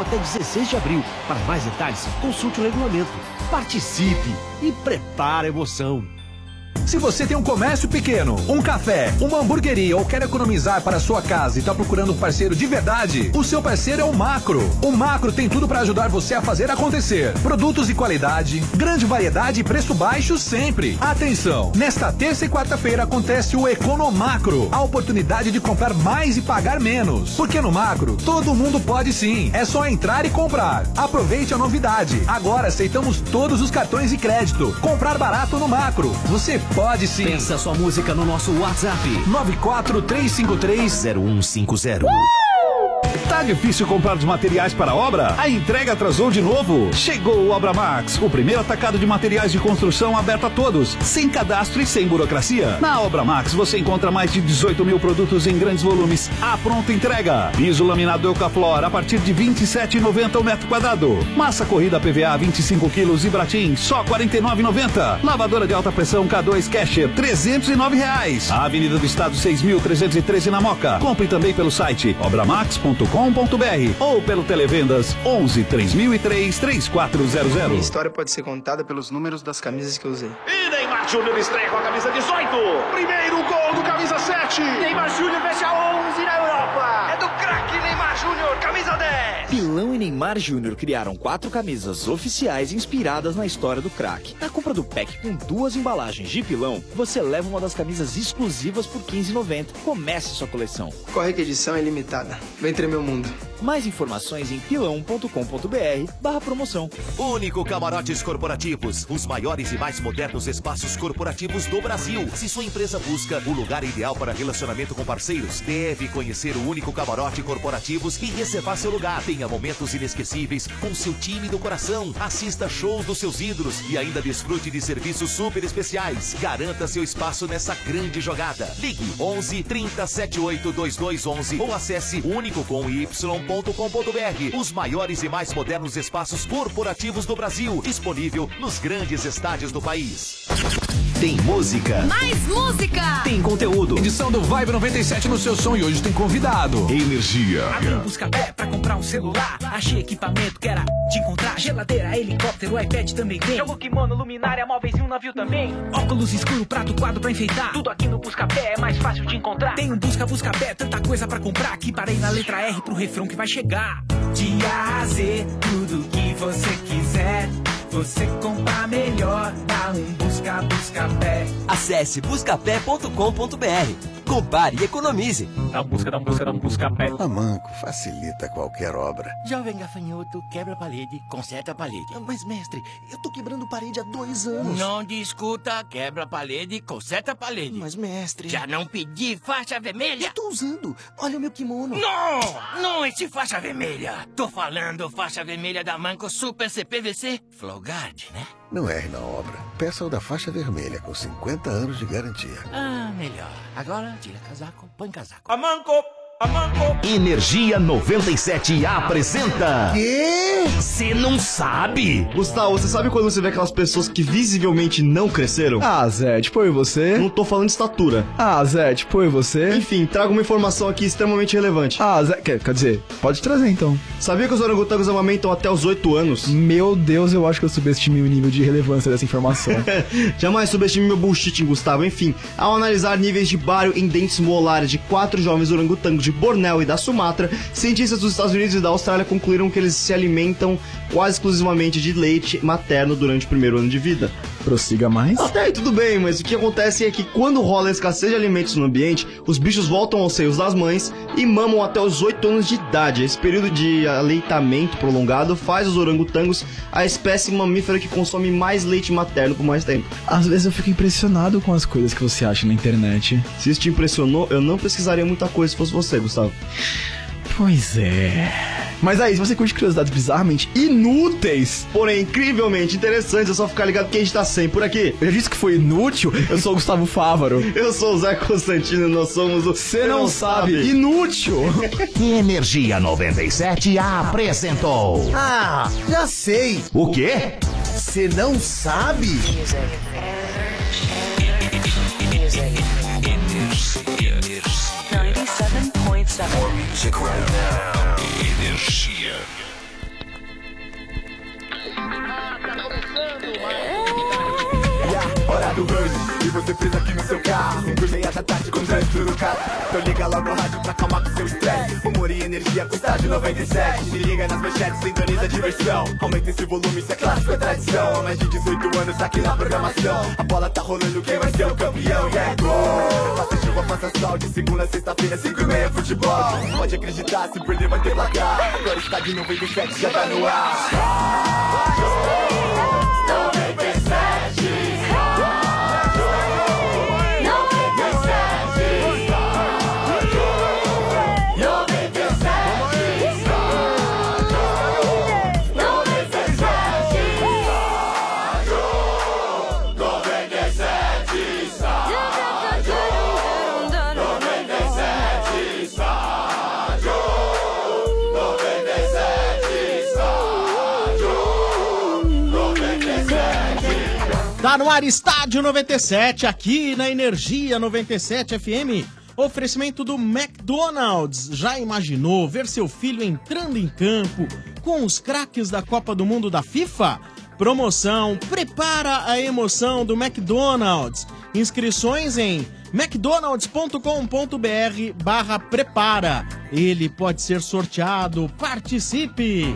até 16 de abril. Para mais detalhes, consulte o regulamento. Participe e prepare a emoção. Se você tem um comércio pequeno, um café, uma hamburgueria ou quer economizar para sua casa e está procurando um parceiro de verdade, o seu parceiro é o Macro. O Macro tem tudo para ajudar você a fazer acontecer. Produtos de qualidade, grande variedade e preço baixo sempre. Atenção! Nesta terça e quarta-feira acontece o Economacro, a oportunidade de comprar mais e pagar menos. Porque no Macro, todo mundo pode sim. É só entrar e comprar. Aproveite a novidade. Agora aceitamos todos os cartões de crédito. Comprar barato no Macro. Você Pode sim. Peça sua música no nosso WhatsApp. 943530150. Tá difícil comprar os materiais para a obra? A entrega atrasou de novo? Chegou o Obra Max, o primeiro atacado de materiais de construção aberto a todos, sem cadastro e sem burocracia. Na Obra Max você encontra mais de 18 mil produtos em grandes volumes à pronta entrega. Piso laminado Eucaflor a partir de 27,90 o metro quadrado. Massa corrida PVA 25 quilos e Bratim só 49,90. Lavadora de alta pressão K2 Casher 309 reais. A Avenida do Estado 6.313 na Moca. Compre também pelo site obramax.com ou pelo Televendas 11 3003 3400. Minha história pode ser contada pelos números das camisas que eu usei. E Neymar Júnior estreia com a camisa 18. Primeiro gol do camisa 7. Neymar Júnior fecha 11 na Europa. É do craque Neymar Júnior, camisa 10. Pilão e Neymar Júnior criaram quatro camisas oficiais inspiradas na história do craque. Na compra do pack com duas embalagens de pilão, você leva uma das camisas exclusivas por R$ 15,90. Comece sua coleção. Corre que edição é limitada. Vem tremer o mundo. Mais informações em pilão.com.br barra promoção. Único Camarotes Corporativos, os maiores e mais modernos espaços corporativos do Brasil. Se sua empresa busca o lugar ideal para relacionamento com parceiros, deve conhecer o Único Camarote Corporativos e reservar seu lugar. Tenha momentos inesquecíveis com seu time do coração. Assista shows dos seus ídolos e ainda desfrute de serviços super especiais. Garanta seu espaço nessa grande jogada. Ligue 11 30 78 2211 ou acesse único com y.com.br. Os maiores e mais modernos espaços corporativos do Brasil, disponível nos grandes estádios do país. Tem música. Mais música. Tem conteúdo. Edição do Vibe 97 no seu som e hoje tem convidado. Energia. Abri um busca-pé pra comprar um celular. Achei equipamento que era de encontrar. Geladeira, helicóptero, iPad também tem. Jogo kimono, luminária, móveis e um navio também. Óculos escuro, prato, quadro pra enfeitar. Tudo aqui no busca-pé é mais fácil de encontrar. Tem um busca-busca-pé, tanta coisa pra comprar. Que parei na letra R pro refrão que vai chegar. De A a Z, tudo que você quiser. Você compra melhor, dá um busca, busca pé. Acesse buscapé.com.br. Compare e economize. Dá um busca, dá um busca, dá um busca pé. A Manco facilita qualquer obra. Jovem gafanhoto, quebra a parede, conserta a parede. Mas, mestre, eu tô quebrando parede há dois anos. Não discuta, quebra a parede, conserta a parede. Mas, mestre. Já não pedi faixa vermelha? Eu tô usando. Olha o meu kimono. Não! Não esse faixa vermelha. Tô falando faixa vermelha da Manco Super CPVC Né? Não erre na obra. Peça o da faixa vermelha com 50 anos de garantia. Ah, melhor. Agora tira casaco, põe casaco. A Manco. Energia 97 apresenta. Quê? Você não sabe? Gustavo, você sabe quando você vê aquelas pessoas que visivelmente não cresceram? Ah, Zé, tipo eu e você? Não tô falando de estatura. Ah, Zé, tipo eu e você? Enfim, trago uma informação aqui extremamente relevante. Ah, Zé, quer, quer dizer, pode trazer então. Sabia que os orangotangos amamentam até os 8 anos? Meu Deus, eu acho que eu subestimei o nível de relevância dessa informação. Jamais subestime meu bullshit, Gustavo. Enfim, ao analisar níveis de bário em dentes molares de quatro jovens orangotangos de Bornéu e da Sumatra, cientistas dos Estados Unidos e da Austrália concluíram que eles se alimentam quase exclusivamente de leite materno durante o primeiro ano de vida. Prossiga mais. Até aí tudo bem, mas o que acontece é que quando rola a escassez de alimentos no ambiente, os bichos voltam aos seios das mães e mamam até os 8 anos de idade. Esse período de aleitamento prolongado faz os orangotangos a espécie mamífera que consome mais leite materno por mais tempo. Às vezes eu fico impressionado com as coisas que você acha na internet. Se isso te impressionou, eu não pesquisaria muita coisa se fosse você, Gustavo. Pois é. Mas aí, se você curte curiosidades bizarramente inúteis, porém incrivelmente interessantes, é só ficar ligado que a gente tá sempre por aqui. Eu já disse que foi inútil, eu sou o Gustavo Fávaro. eu sou o Zé Constantino e nós somos o Você não, não, sabe. sabe. Inútil! Energia 97 apresentou. Ah, já sei. O quê? Você não sabe? More music right now. Energia. Do Rush E você preso aqui no seu carro. Cinco e meia da tarde com trânsito no carro. Então liga logo o rádio pra acalmar com seu estresse. Humor e energia com estádio 97 Se liga nas manchetes, sintoniza a diversão. Aumenta esse volume, isso é clássico, é tradição. Há mais de 18 anos aqui na programação. A bola tá rolando, quem vai ser o campeão? E é gol! Faça chuva, faça sol De segunda a sexta-feira, cinco e meia futebol. Pode acreditar, se perder vai ter placar. Agora está de 97, já tá no ar Tá no ar Estádio 97, aqui na Energia 97 FM. Oferecimento do McDonald's. Já imaginou ver seu filho entrando em campo com os craques da Copa do Mundo da FIFA? Promoção Prepara a emoção do McDonald's. Inscrições em mcdonalds.com.br barra prepara. Ele pode ser sorteado. Participe!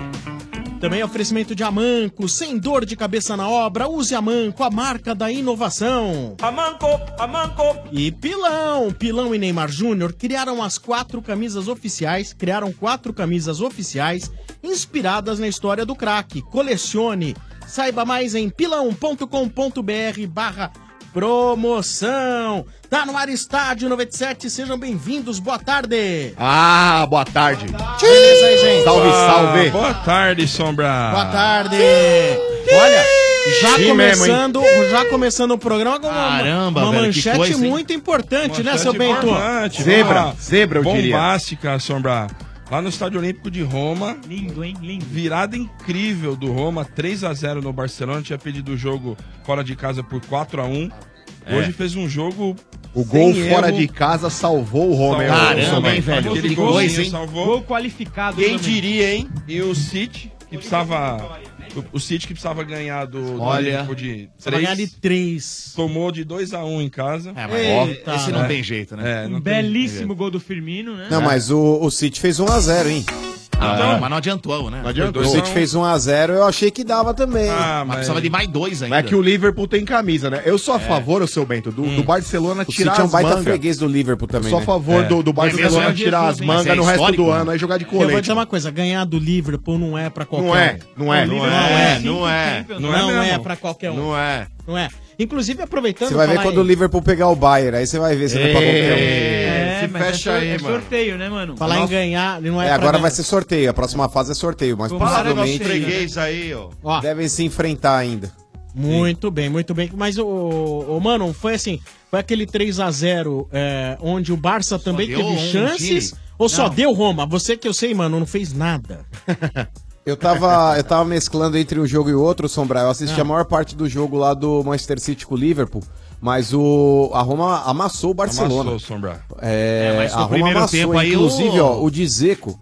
Também oferecimento de Amanco, sem dor de cabeça na obra, use Amanco, a marca da inovação. Amanco, Amanco. E Pilão, Pilão e Neymar Júnior criaram as quatro camisas oficiais, criaram quatro camisas oficiais inspiradas na história do craque. Colecione, saiba mais em pilão.com.br barra promoção. Tá no ar Estádio 97, sejam bem-vindos, boa tarde. Ah, boa tarde. Beleza aí, gente? Salve, salve. Boa tarde, Sombra. Boa tarde. Olha, já Sim começando, já começando o programa com uma, Caramba, uma velho, manchete coisa, muito importante, né, Manchete seu Bento? Zebra, ó. zebra, eu diria. Bombástica, Sombra. Lá no Estádio Olímpico de Roma. Lindo, hein? Lindo. Virada incrível do Roma, 3 a 0 no Barcelona. Tinha pedido o jogo fora de casa por 4 a 1 É. Hoje fez um jogo. O gol sem fora erro. de casa salvou o Roma. Salvou. Caramba, hein, velho? Aquele hein? salvou. Gol qualificado. Quem também. diria, hein? E o City, que precisava. O, o City que precisava ganhar do, Olha, de precisava ganhar de 3. Tomou de 2x1 em casa. É, mas Eita. esse não tem jeito, né? É, Um belíssimo gol do Firmino, né? Não, mas o, o City fez 1x0, hein? Ah, mas não adiantou, né? Não adiantou. O City fez 1x0, eu achei que dava também. Ah, mas precisava de mais dois ainda. Mas É que o Liverpool tem camisa, né? Eu sou a É. favor, o seu Bento, do, do Barcelona O tirar City é um baita mangas. freguês do Liverpool também, Eu sou a né? favor É. do, do Barcelona É tirar as mas mangas é no resto do né? ano aí jogar de Eu vou colete. dizer uma coisa, ganhar do Liverpool não é pra qualquer Não é, um. não é, não é, não é. Não Não, é é, mesmo. pra qualquer um. Não é. Não é. Inclusive, aproveitando... Você vai ver quando em- o Liverpool pegar o Bayern, aí você vai ver se não é pra qualquer um. É, Se mas fecha é, aí, é mano. sorteio, né, mano? Falar em ganhar, não é, É, agora ganhar. vai ser sorteio, a próxima fase é sorteio, mas Vamos provavelmente freguês aí, ó. devem se enfrentar ainda. Muito bem, muito bem. Mas, o, o, mano, foi assim, foi aquele 3x0 é, onde o Barça também deu teve um chances, ou só Não. deu Roma? Você que eu sei, mano, não fez nada. Eu tava, eu tava mesclando entre um jogo e outro, Sombra. Eu assisti Ah. a maior parte do jogo lá do Manchester City com o Liverpool, mas o a Roma amassou o Barcelona. Amassou, Sombra. É, É, mas a no Roma primeiro amassou, tempo aí inclusive, o- ó, o Dzeko.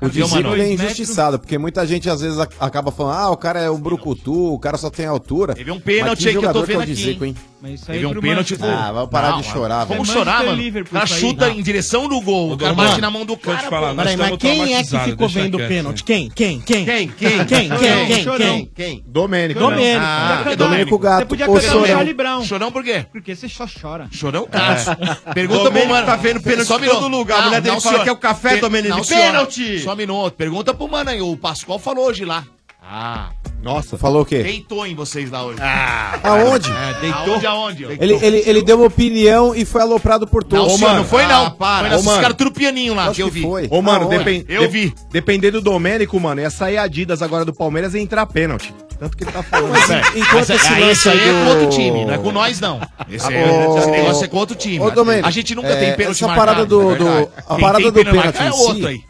O Cadê o Dzeko Mano? ele é injustiçado, porque muita gente às vezes acaba falando, ah, o cara é um brucutu, o cara só tem altura. Teve um pênalti que aí que eu tô vendo é o aqui, Dzeko, hein? hein? Mas isso aí Teve um pênalti. Manchester- Ah, vamos parar de chorar, Vamos velho. chorar, Manchester mano. O cara chuta Não. em direção do gol. O cara Mano, bate na mão do cara. falar, Peraí, mas quem é que ficou vendo o pênalti? Quem? Quem? Quem? Quem? Quem? Quem? Quem? Quem? Chorão. Quem? Quem? Domênico. Domênico. Ah, Domênico Gato. Você podia cantar o. Charlie Brown. Chorão por quê? Porque você só chora. Chorão, cara. Pergunta pro mano. tá vendo pênalti um em todo lugar. A mulher dele fala que é o café, Domênico. Não, pênalti! Só um minuto. Pergunta pro mano aí. O Pascoal falou hoje lá. Ah. Nossa. Falou o quê? Deitou em vocês lá hoje. Ah. Aonde? É, deitou. Aonde, aonde? Ele, ele, ele deu uma opinião e foi aloprado por Não, todos. senhor, não foi não. Ah, para. Foi não, Ô, esses mano. caras tudo pianinho lá que eu vi. foi. Ô, mano, depen- Eu vi. Dependendo do Domênico, mano, ia sair a Adidas agora do Palmeiras e entrar pênalti. Tanto que ele tá falando. Mas velho. enquanto Mas esse aí, lance aí aí é do- com outro time, não é com nós, não. Esse, é- Ô, esse negócio é com outro time. Ô, Domênico, a gente nunca é, tem pênalti essa parada marcado, do- é do- a parada tem do pênalti é outro si- aí.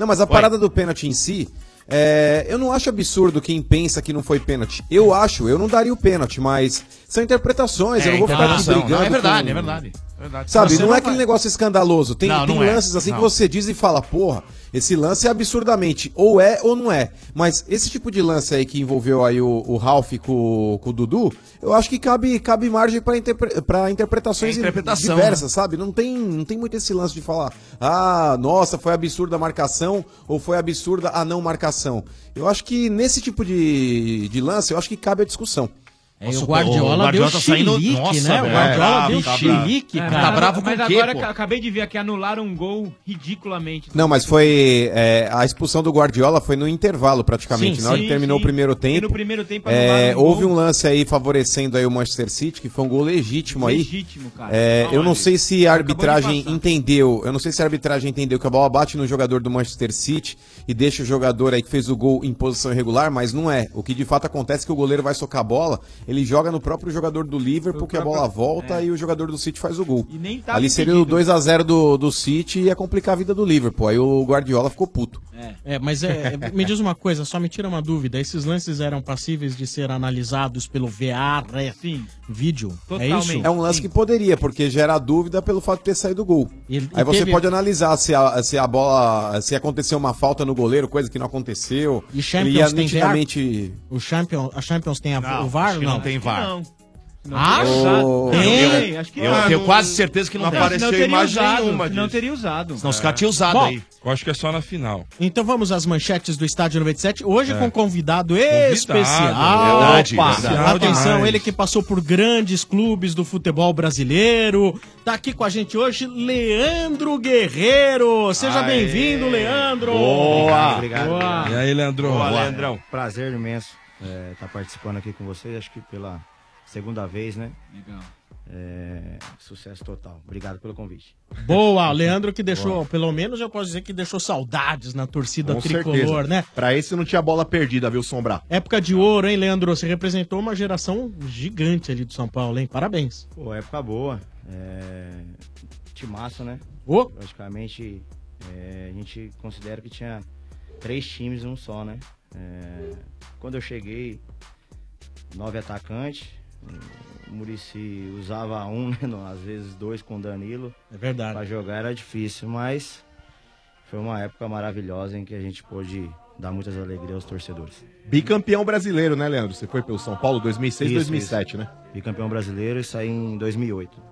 É. Não, mas a parada do pênalti em si, é, eu não acho absurdo quem pensa que não foi pênalti. Eu acho, eu não daria o pênalti, mas são interpretações, eu não vou ficar aqui brigando. Não, é verdade, com- é verdade. é verdade. Sabe, Você não, é vai- aquele negócio escandaloso. Tem, Não, tem não é. lances assim Não. que você diz e fala, porra, Esse lance é absurdamente, ou é ou não é. Mas esse tipo de lance aí que envolveu aí o, o Ralph com, com o Dudu, eu acho que cabe, cabe margem para interpre, interpretações É diversas, sabe? Não tem, não tem muito esse lance de falar, ah, nossa, foi absurda a marcação ou foi absurda a não marcação. Eu acho que nesse tipo de, de lance, eu acho que cabe a discussão. É, o Guardiola, deu chilique, né? O Guardiola deu chilique, É, cara. mas- Mas agora ac- acabei de ver aqui, anularam um gol ridiculamente. Não, mas foi. é, a expulsão do Guardiola foi no intervalo, praticamente. Sim, na hora sim, que terminou sim. o primeiro E tempo. no primeiro tempo é, um houve gol. um lance aí favorecendo aí o Manchester City, que foi um gol legítimo aí. Legítimo, cara. É, eu não sei se a arbitragem entendeu. Eu não sei se a arbitragem entendeu que a bola bate no jogador do Manchester City e deixa o jogador aí que fez o gol em posição irregular, mas não é. O que de fato acontece é que o goleiro vai socar a bola, ele joga no próprio jogador do Liverpool, que a bola volta e o jogador do City faz o gol. é. nem tava Ali seria o impedido. 2 a 0 do, do City e ia complicar a vida do Liverpool. Aí o Guardiola ficou puto. É, mas é, é, me diz uma coisa, só me tira uma dúvida. Esses lances eram passíveis de ser analisados pelo VR Sim. vídeo? É isso? É um lance que poderia, porque gera dúvida pelo fato de ter saído gol. E- Aí e você teve- pode analisar se a, se a bola. se aconteceu uma falta no goleiro, coisa que não aconteceu. E Ele ia Champions tem nitidamente. VAR? O Champions, a Champions tem a, Não, o VAR? que não tem VAR. Não. Ah. Oh. Tem, Eu- acho que eu não. tenho quase certeza que não Não tem. apareceu Não teria imagem usado, nenhuma não Não teria usado. Senão os caras tinham usado Bom, aí. Eu acho que é só na final. Então vamos às manchetes do Estádio 97. Hoje É. com um convidado Convidado, especial. verdade, Opa, especial Atenção, demais. ele que passou por grandes clubes do futebol brasileiro. Tá aqui com a gente hoje, Leandro Guerreiro. Seja bem-vindo, Leandro. Boa. Obrigado, Boa. obrigado. E aí, Leandro? Boa, Boa. Leandrão. Prazer imenso estar participando aqui com vocês, acho que pela segunda vez, né? Legal. É, sucesso total. Obrigado pelo convite. Boa, Leandro que deixou, Boa. pelo menos eu posso dizer que deixou saudades na torcida Com tricolor, certeza. né? Pra esse não tinha bola perdida, viu, Sombra? Época de ouro, hein, Leandro? Você representou uma geração gigante ali do São Paulo, hein? Parabéns. Pô, época boa. É, timaço, né? Praticamente é, a gente considera que tinha três times em um só, né? É, quando eu cheguei, nove atacantes. O Murici usava um, né? não, Às vezes dois com o Danilo. É verdade. Pra jogar era difícil, mas foi uma época maravilhosa em que a gente pôde dar muitas alegrias aos torcedores. Bicampeão brasileiro, né, Leandro? Você foi pelo São Paulo 2006, Isso, 2007, isso. né? Bicampeão brasileiro e saí em 2008.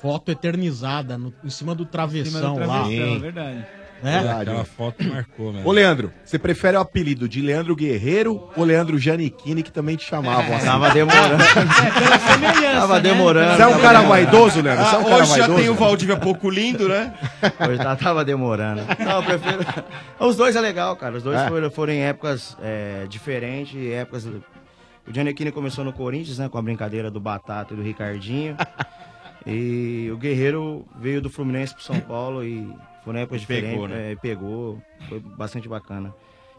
Foto eternizada no- em cima do travessão, lá. travessão, é verdade. Né? Aquela foto marcou, né? Ô, Leandro, você prefere o apelido de Leandro Guerreiro ou Leandro Giannichini, que também te chamavam assim? Tava demorando. Tava demorando. Você é um cara vaidoso, Leandro? Você é um cara hoje já vaidoso? tem o Valdívia pouco lindo, né? Hoje tá- tava demorando. Não, eu prefiro. Os dois é legal, cara. Os dois É. foram, foram em épocas é, diferentes, épocas. O Giannichini começou no Corinthians, né? Com a brincadeira do Batata e do Ricardinho. e o Guerreiro veio do Fluminense pro São Paulo e foram épocas Pegou, diferentes. né? é, pegou. Foi bastante bacana.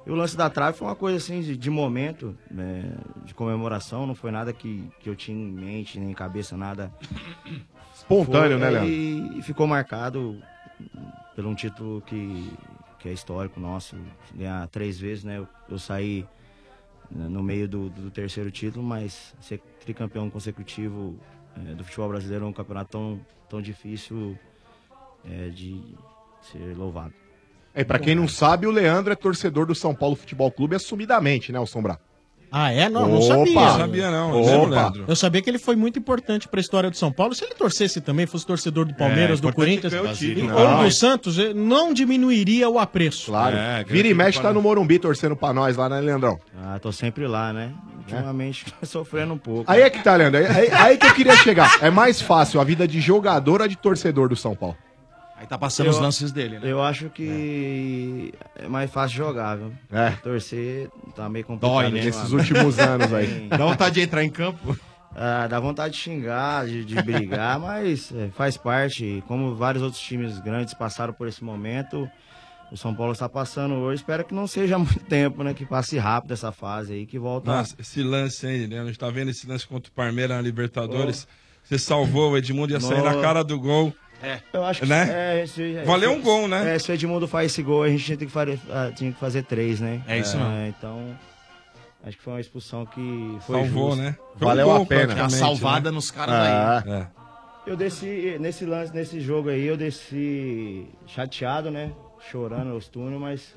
E o lance da trave foi uma coisa assim de, de momento, né, de comemoração, não foi nada que, que eu tinha em mente, nem em cabeça, nada. Espontâneo, Foi, né, Leandro? E, e ficou marcado por um título que, que é histórico nosso, ganhar três vezes, né? Eu, eu saí né, no meio do, do terceiro título, mas ser tricampeão consecutivo eh, do futebol brasileiro é um campeonato tão, tão difícil eh, de ser louvado. É, pra quem não sabe, o Leandro é torcedor do São Paulo Futebol Clube assumidamente, né, o Sombra? Ah, é? Não, não Opa! sabia. Não sabia não, é Leandro? Eu sabia que ele foi muito importante pra história do São Paulo. Se ele torcesse também, fosse torcedor do Palmeiras, É, do importante Corinthians ganhar o título, ou né? do Santos, eh, não diminuiria o apreço. Claro. Vira e mexe, tá no Morumbi torcendo pra nós lá, né, Leandrão? Ah, tô sempre lá, né? Ultimamente sofrendo um pouco. Aí é que tá, Leandro. Aí, aí- aí que eu queria chegar. É mais fácil a vida de jogador ou de torcedor do São Paulo? Aí tá passando os lances dele, né? Eu acho que é, mais fácil jogar, viu? É. Torcer tá meio complicado. Dói, né? Nesses últimos anos aí. Dá vontade de entrar em campo? Ah, dá vontade de xingar, de, de brigar, mas é, faz parte. Como vários outros times grandes passaram por esse momento, o São Paulo está passando hoje. Espero que não seja muito tempo, né? Que passe rápido essa fase aí, que volta. Nossa, esse lance aí, né? A gente tá vendo esse lance contra o Palmeiras na Libertadores. Você salvou o Edmundo, ia sair na cara do gol. É. Eu acho que Né? é, se- é, Valeu se- um gol, né? É, se o Edmundo faz esse gol, a gente tinha que, fazer, ah, tinha que fazer três, né? É isso mesmo. Então, acho que foi uma expulsão que foi Salvou, justa. né? Foi um Valeu gol, a pena. Uma salvada né? nos caras Ah. aí. É. Eu desci, nesse lance, nesse jogo aí, eu desci chateado, né? chorando os túneis, mas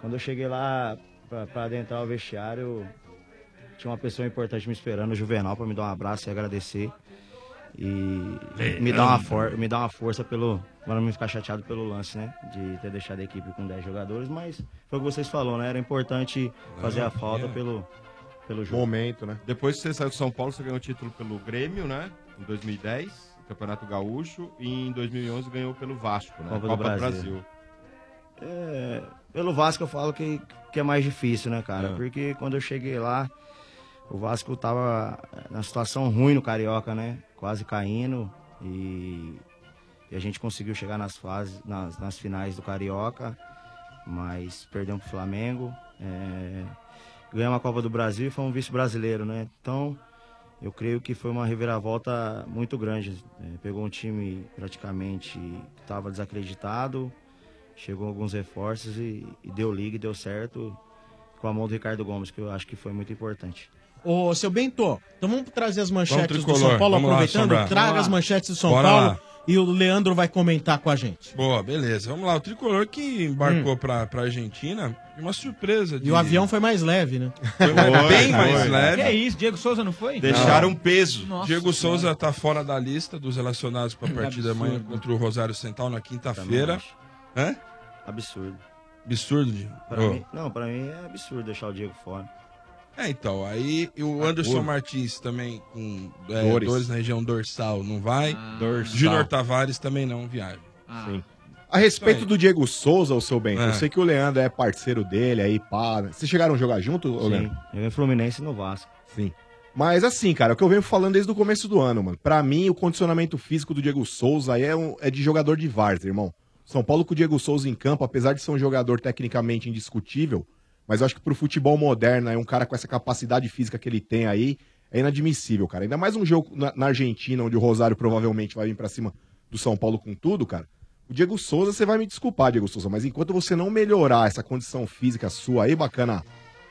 quando eu cheguei lá pra, pra adentrar o vestiário, tinha uma pessoa importante me esperando, o Juvenal, pra me dar um abraço e agradecer. E me dar, uma for, me dar uma força pelo. Pra não me ficar chateado pelo lance, né? De ter deixado a equipe com 10 jogadores, mas foi o que vocês falaram, né? Era importante fazer a falta pelo, pelo jogo. Momento, né? Depois que você saiu de São Paulo, você ganhou o título pelo Grêmio, né? Em 2010, Campeonato Gaúcho. E em 2011 ganhou pelo Vasco, né? Copa do Brasil. É, pelo Vasco eu falo que, que é mais difícil, né, cara? É. Porque quando eu cheguei lá, o Vasco tava na situação ruim no Carioca, né? Quase caindo. E, e a gente conseguiu chegar nas fases, nas, nas finais do Carioca, mas perdemos pro Flamengo. É, ganhamos a Copa do Brasil e fomos vice-brasileiro, né? Então, eu creio que foi uma reviravolta muito grande. É, pegou um time praticamente que estava desacreditado, chegou alguns reforços e, e deu liga e deu certo com a mão do Ricardo Gomes, que eu acho que foi muito importante. Ô, seu Bento, então vamos trazer as manchetes do tricolor, São Paulo, vamos lá, aproveitando, Sombra. traga Vamos as lá. manchetes do São Bora Paulo lá. e o Leandro vai comentar com a gente. Boa, beleza. Vamos lá. O tricolor que embarcou pra, pra Argentina, uma surpresa. Hum. E o avião foi mais leve, né? Foi mais- bem mais Que leve. é isso, Diego Souza não foi? Deixaram peso. Nossa Diego Senhora. Souza tá fora da lista dos relacionados para a partida amanhã contra o Rosário Central na quinta-feira. Hã? Absurdo. Absurdo, Diego. Pra Ô. mim, não, pra mim é absurdo deixar o Diego fora. É, então, aí o Anderson. Martins também com é, Dores. dores. na região dorsal não vai. Dorsal. Júnior Tavares também não viaja. Sim. A respeito do Diego Souza, o seu bem, É. eu sei que o Leandro é parceiro dele aí, pá. Vocês chegaram a jogar junto, Sim, Leandro? eu em Fluminense e no Vasco. Sim. Mas assim, cara, é o que eu venho falando desde o começo do ano, mano. Pra mim, o condicionamento físico do Diego Souza aí é, um- é de jogador de Várzea, irmão. São Paulo com o Diego Souza em campo, apesar de ser um jogador tecnicamente indiscutível, mas eu acho que pro futebol moderno, é um cara com essa capacidade física que ele tem aí, é inadmissível, cara. Ainda mais um jogo na, na Argentina, onde o Rosário provavelmente vai vir pra cima do São Paulo com tudo, cara. O Diego Souza, você vai me desculpar, Diego Souza, mas enquanto você não melhorar essa condição física sua aí, bacana,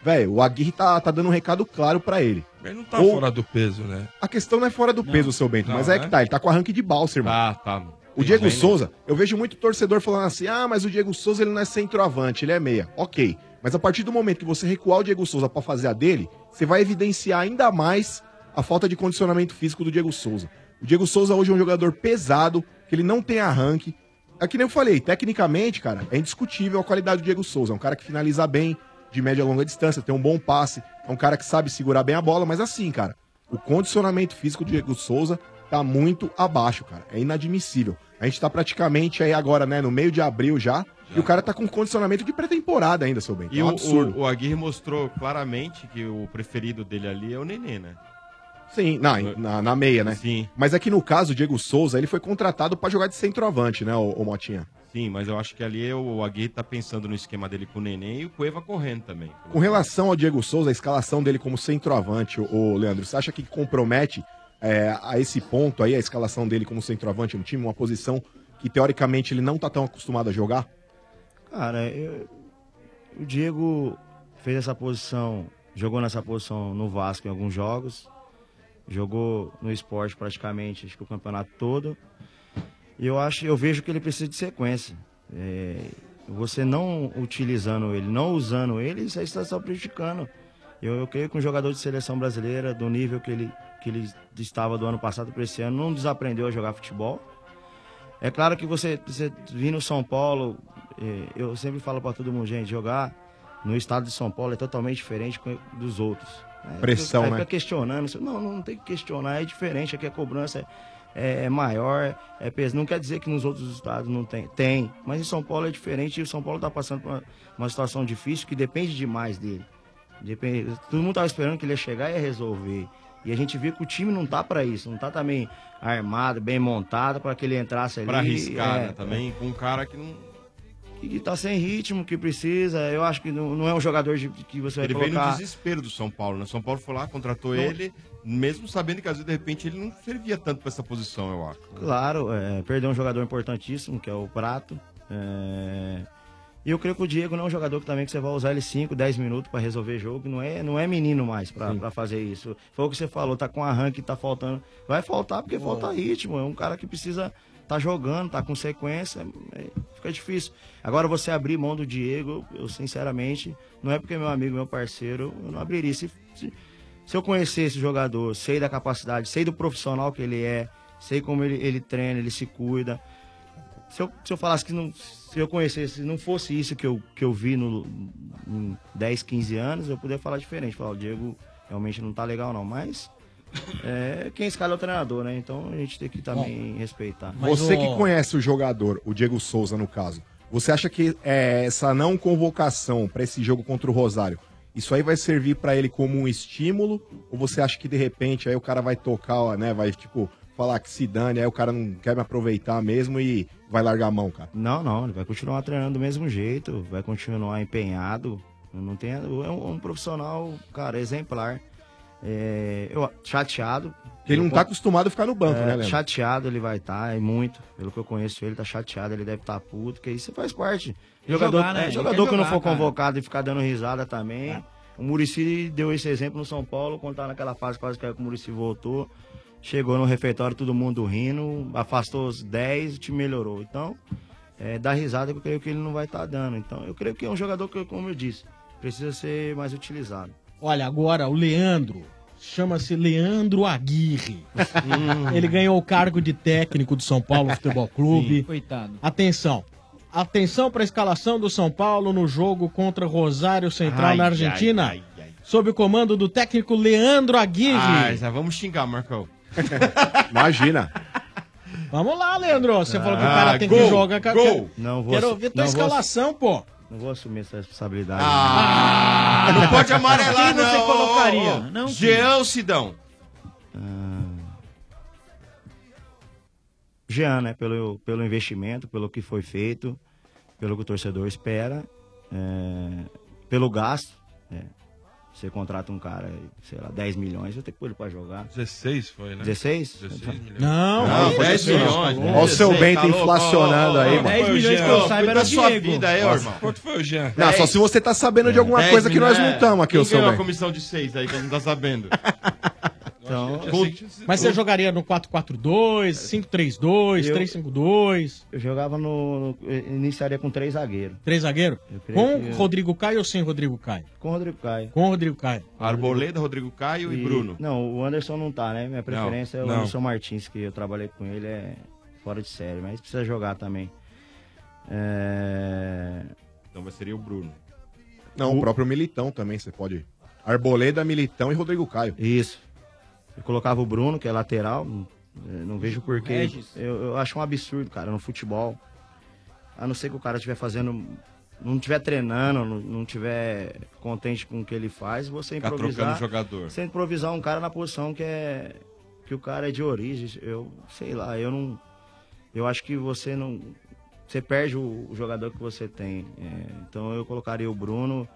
velho, o Aguirre tá, tá dando um recado claro pra ele. Ele não tá Ou- fora do peso, né? A questão não é fora do peso, seu Bento, não, mas é é? que tá, ele tá com arranque de balsa, irmão. Tá, tá. O Diego Souza, eu vejo muito torcedor falando assim: ah, mas o Diego Souza ele não é centroavante, ele é meia. Ok. Mas a partir do momento que você recuar o Diego Souza pra fazer a dele, você vai evidenciar ainda mais a falta de condicionamento físico do Diego Souza. O Diego Souza hoje é um jogador pesado, que ele não tem arranque. É que nem eu falei, tecnicamente, cara, é indiscutível a qualidade do Diego Souza. É um cara que finaliza bem, de média e longa distância, tem um bom passe, é um cara que sabe segurar bem a bola, mas assim, cara, o condicionamento físico do Diego Souza tá muito abaixo, cara. É inadmissível. A gente tá praticamente aí agora, né, no meio de abril já, e o cara tá com condicionamento de pré-temporada ainda, seu bem. E é um o, absurdo. o, o Aguirre mostrou claramente que o preferido dele ali é o Nenê, né? Sim, na, na, na meia, né? Sim. Mas aqui no caso, o Diego Souza, ele foi contratado pra jogar de centroavante, né, o, Motinha? Sim, mas eu acho que ali o Aguirre tá pensando no esquema dele com o Nenê e o Cueva correndo também. Com relação ao Diego Souza, a escalação dele como centroavante, o, o Leandro, você acha que compromete é, a esse ponto aí, a escalação dele como centroavante no time, uma posição que teoricamente ele não tá tão acostumado a jogar? Cara, eu- o Diego fez essa posição, jogou nessa posição no Vasco em alguns jogos, jogou no esporte praticamente, acho que o campeonato todo. E eu acho, eu vejo que ele precisa de sequência. É, você não utilizando ele, não usando ele, isso aí está só prejudicando. Eu, eu creio que um jogador de seleção brasileira, do nível que ele, que ele estava do ano passado para esse ano, não desaprendeu a jogar futebol. É claro que você, você vir no São Paulo, eu sempre falo para todo mundo, gente, jogar no estado de São Paulo é totalmente diferente dos outros. né? Pressão, Aí né? Fica questionando, não, não tem que questionar, é diferente, aqui a cobrança é, é maior, é peso. Não quer dizer que nos outros estados não tem, tem, mas em São Paulo é diferente e o São Paulo está passando por uma, uma situação difícil que depende demais dele. Depende, todo mundo estava esperando que ele ia chegar e ia resolver. E a gente viu que o time não tá para isso, não tá também armado, bem montado para que ele entrasse ali. Pra arriscar, é, né, também, com um cara que não... que tá sem ritmo, que precisa. Eu acho que não, não é um jogador de, que você vai Ele veio colocar... no desespero do São Paulo, né? São Paulo foi lá, contratou Não. ele, mesmo sabendo que às vezes, de repente, ele não servia tanto pra essa posição, eu acho. Claro, é, perdeu um jogador importantíssimo, que é o Prato. É, E eu creio que o Diego não é um jogador que também que você vai usar ele 5, 10 minutos para resolver jogo. Não é, não é menino mais para fazer isso. Foi o que você falou, tá com arranque, tá faltando. Vai faltar porque falta ritmo. É um cara que precisa tá jogando, tá com sequência, é, fica difícil. Agora você abrir mão do Diego, eu sinceramente, não é porque é meu amigo, meu parceiro, eu não abriria. Se, se, se eu conhecesse o jogador, sei da capacidade, sei do profissional que ele é, sei como ele, ele treina, ele se cuida. Se eu, se eu falasse que não, se eu conhecesse, se não fosse isso que eu, que eu vi no, em 10, 15 anos, eu poderia falar diferente. Falar, o Diego realmente não tá legal não, mas é, quem escala é o treinador, né? Então a gente tem que também respeitar. Você que conhece o jogador, o Diego Souza no caso, você acha que é, essa não convocação pra esse jogo contra o Rosário, isso aí vai servir pra ele como um estímulo? Ou você acha que de repente aí o cara vai tocar, ó, né? Vai tipo falar que se dane, aí o cara não quer me aproveitar mesmo e vai largar a mão, cara? Não, não, ele vai continuar treinando do mesmo jeito, vai continuar empenhado. Não tem, é um, um profissional, cara, exemplar. É, eu, chateado. Ele não Eu- tá acostumado a ficar no banco, É, né, Leandro? Chateado ele vai estar, é muito. Pelo que eu conheço ele, tá chateado, ele deve estar puto, porque isso faz parte. Jogador, jogar, né? é, jogador quer que não jogar, for cara. convocado e ficar dando risada também. O Murici deu esse exemplo no São Paulo, quando tá naquela fase quase que o Murici voltou. Chegou no refeitório, todo mundo rindo, afastou os 10, o time melhorou. Então, é, dá risada que eu creio que ele não vai estar dando. Então, eu creio que é um jogador que, como eu disse, precisa ser mais utilizado. Olha, agora o Leandro. Chama-se Leandro Aguirre. Ele ganhou o cargo de técnico do São Paulo Futebol Clube. Sim. Coitado. Atenção. Atenção para a escalação do São Paulo no jogo contra Rosário Central Ai, na ai, Argentina. ai, Sob o comando do técnico Leandro Aguirre. Ah, já vamos xingar, Marcão. Imagina. Vamos lá, Leandro. Você falou que o Ah, cara tem gol, que jogar. gol. Não vou Quero ouvir tua não vou escalação, pô. Não vou assumir essa responsabilidade. Ah, não pode amarelar, Quem você não. colocaria? Ô. Não, Jean ou Sidão? Jean, né? Pelo, pelo investimento, pelo que foi feito, pelo que o torcedor espera, é, pelo gasto. é. Você contrata um cara, sei lá, 10 milhões, eu tenho que pôr ele pra jogar. 16 foi, né? 16? 16 milhões. Não, Não, foi 10 16, milhões. tá. Olha o seu Bento inflacionando aí, mano. 10 milhões que eu saiba era o da sua Diego. vida aí, irmão. Quanto foi o Jean? Não, só se você tá sabendo de alguma 10 coisa que nós não estamos aqui, ô seu ganhou a Bento. comissão de 6 aí que a gente não tá sabendo? Então, Mas você jogaria no 4-4-2, 5-3-2, Eu- 3-5-2, eu jogava no, no- Iniciaria com três zagueiros. três zagueiros? Com que- Rodrigo Caio ou sem Rodrigo Caio? Com o Rodrigo Caio. Com Rodrigo Caio. Arboleda, Rodrigo Caio e, Bruno. Não, o Anderson não tá, né? Minha preferência é o não. Anderson Martins, que eu trabalhei com ele, é fora de série, mas precisa jogar também. É... Então vai seria o Bruno. Não, o próprio Militão também, você pode. Arboleda, Militão e Rodrigo Caio. Isso. Eu colocava o Bruno, que é lateral, não, eh, não vejo porquê. Eu, eu acho um absurdo, cara, no futebol. A não ser que o cara estiver fazendo. Não estiver treinando, não, não tiver contente com o que ele faz, você Ficar improvisar. trocando jogador. Você improvisar um cara na posição que é. que o cara é de origem. Eu sei lá, eu não. Eu acho que você não. Você perde o, o jogador que você tem. É, então eu colocaria o Bruno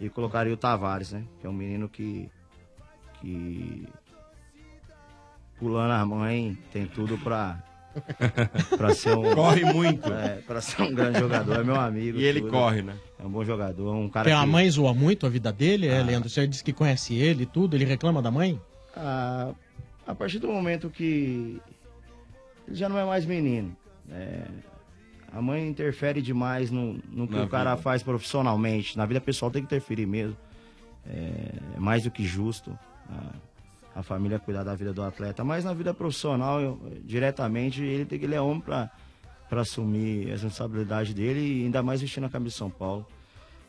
e colocaria o Tavares, né? Que é um menino que. que. Pulando a mãe, tem tudo pra. pra ser um. Corre muito. É, pra ser um grande jogador, é meu amigo. E ele tudo. corre, né? É um bom jogador, um cara Tem a que- mãe zoa muito a vida dele, Ah. é, Leandro? Você disse que conhece ele e tudo, ele reclama da mãe? Ah, a partir do momento que ele já não é mais menino, é, a mãe interfere demais no, no que Na o cara vida. faz profissionalmente. Na vida pessoal tem que interferir mesmo. É, é mais do que justo a, a família cuidar da vida do atleta. Mas na vida profissional, eu- diretamente, ele, tem, que- ele é homem para assumir a responsabilidade dele e ainda mais vestindo a camisa de São Paulo.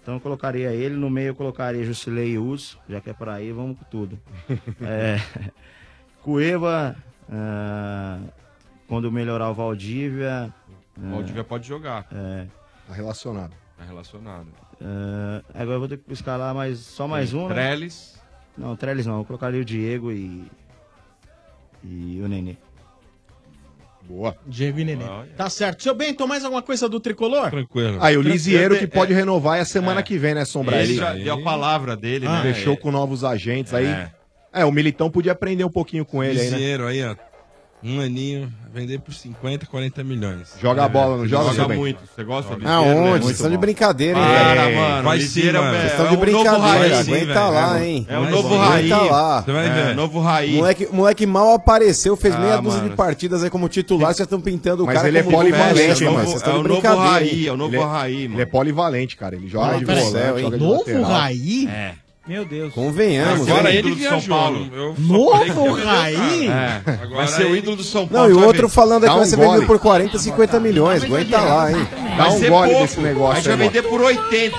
Então eu colocaria ele, no meio eu colocaria Jusilei e Uso, já que é por aí, vamos com tudo. é, Cueva, ah, quando melhorar o Valdívia. O Valdívia pode jogar. É, Tá relacionado. Tá relacionado. ah, agora eu vou ter que escalar mais, só mais Tem um, né? Não, Trellis não. Eu colocaria o Diego e. E o Nenê. Boa. Diego e Nenê. Tá certo. Seu Bento, mais alguma coisa do tricolor? Tranquilo. Aí o Lisieiro que É, pode é. renovar é a semana É. que vem, né, Sombra? Ele já deu a palavra dele, Ah, né? Fechou com novos agentes aí. É. O Militão podia aprender um pouquinho com ele aí, né? Aí, ó. Um aninho, vender por 50, 40 milhões. Joga é. a bola, não joga, joga muito. Você gosta né? de Aonde? Ah, vocês estão de brincadeira, hein? Cara, mano. Vai ser, mano. Vocês é estão de brincadeira. Aguenta lá, hein? É o novo raiz. Aguenta lá. Você vai é, ver. Novo raiz. Moleque, moleque mal apareceu, fez ah, meia dúzia de partidas aí como titular, vocês estão pintando o cara Mas ele é polivalente, mano. Vocês estão de brincadeira. É o novo Raí, é o novo Raí, mano. Ele é polivalente, cara. Ele joga de volante, joga Novo raiz? É. Meu Deus. Convenhamos. Agora né? ele viajou. São Paulo. Eu Novo Raí? É. Agora vai ser o ídolo do São Paulo. Não, e o outro falando é que vai ser vendido por 40, 50 milhões. Aguenta lá, hein? Dá vai um gole pouco. desse negócio. A gente vai vender por 80.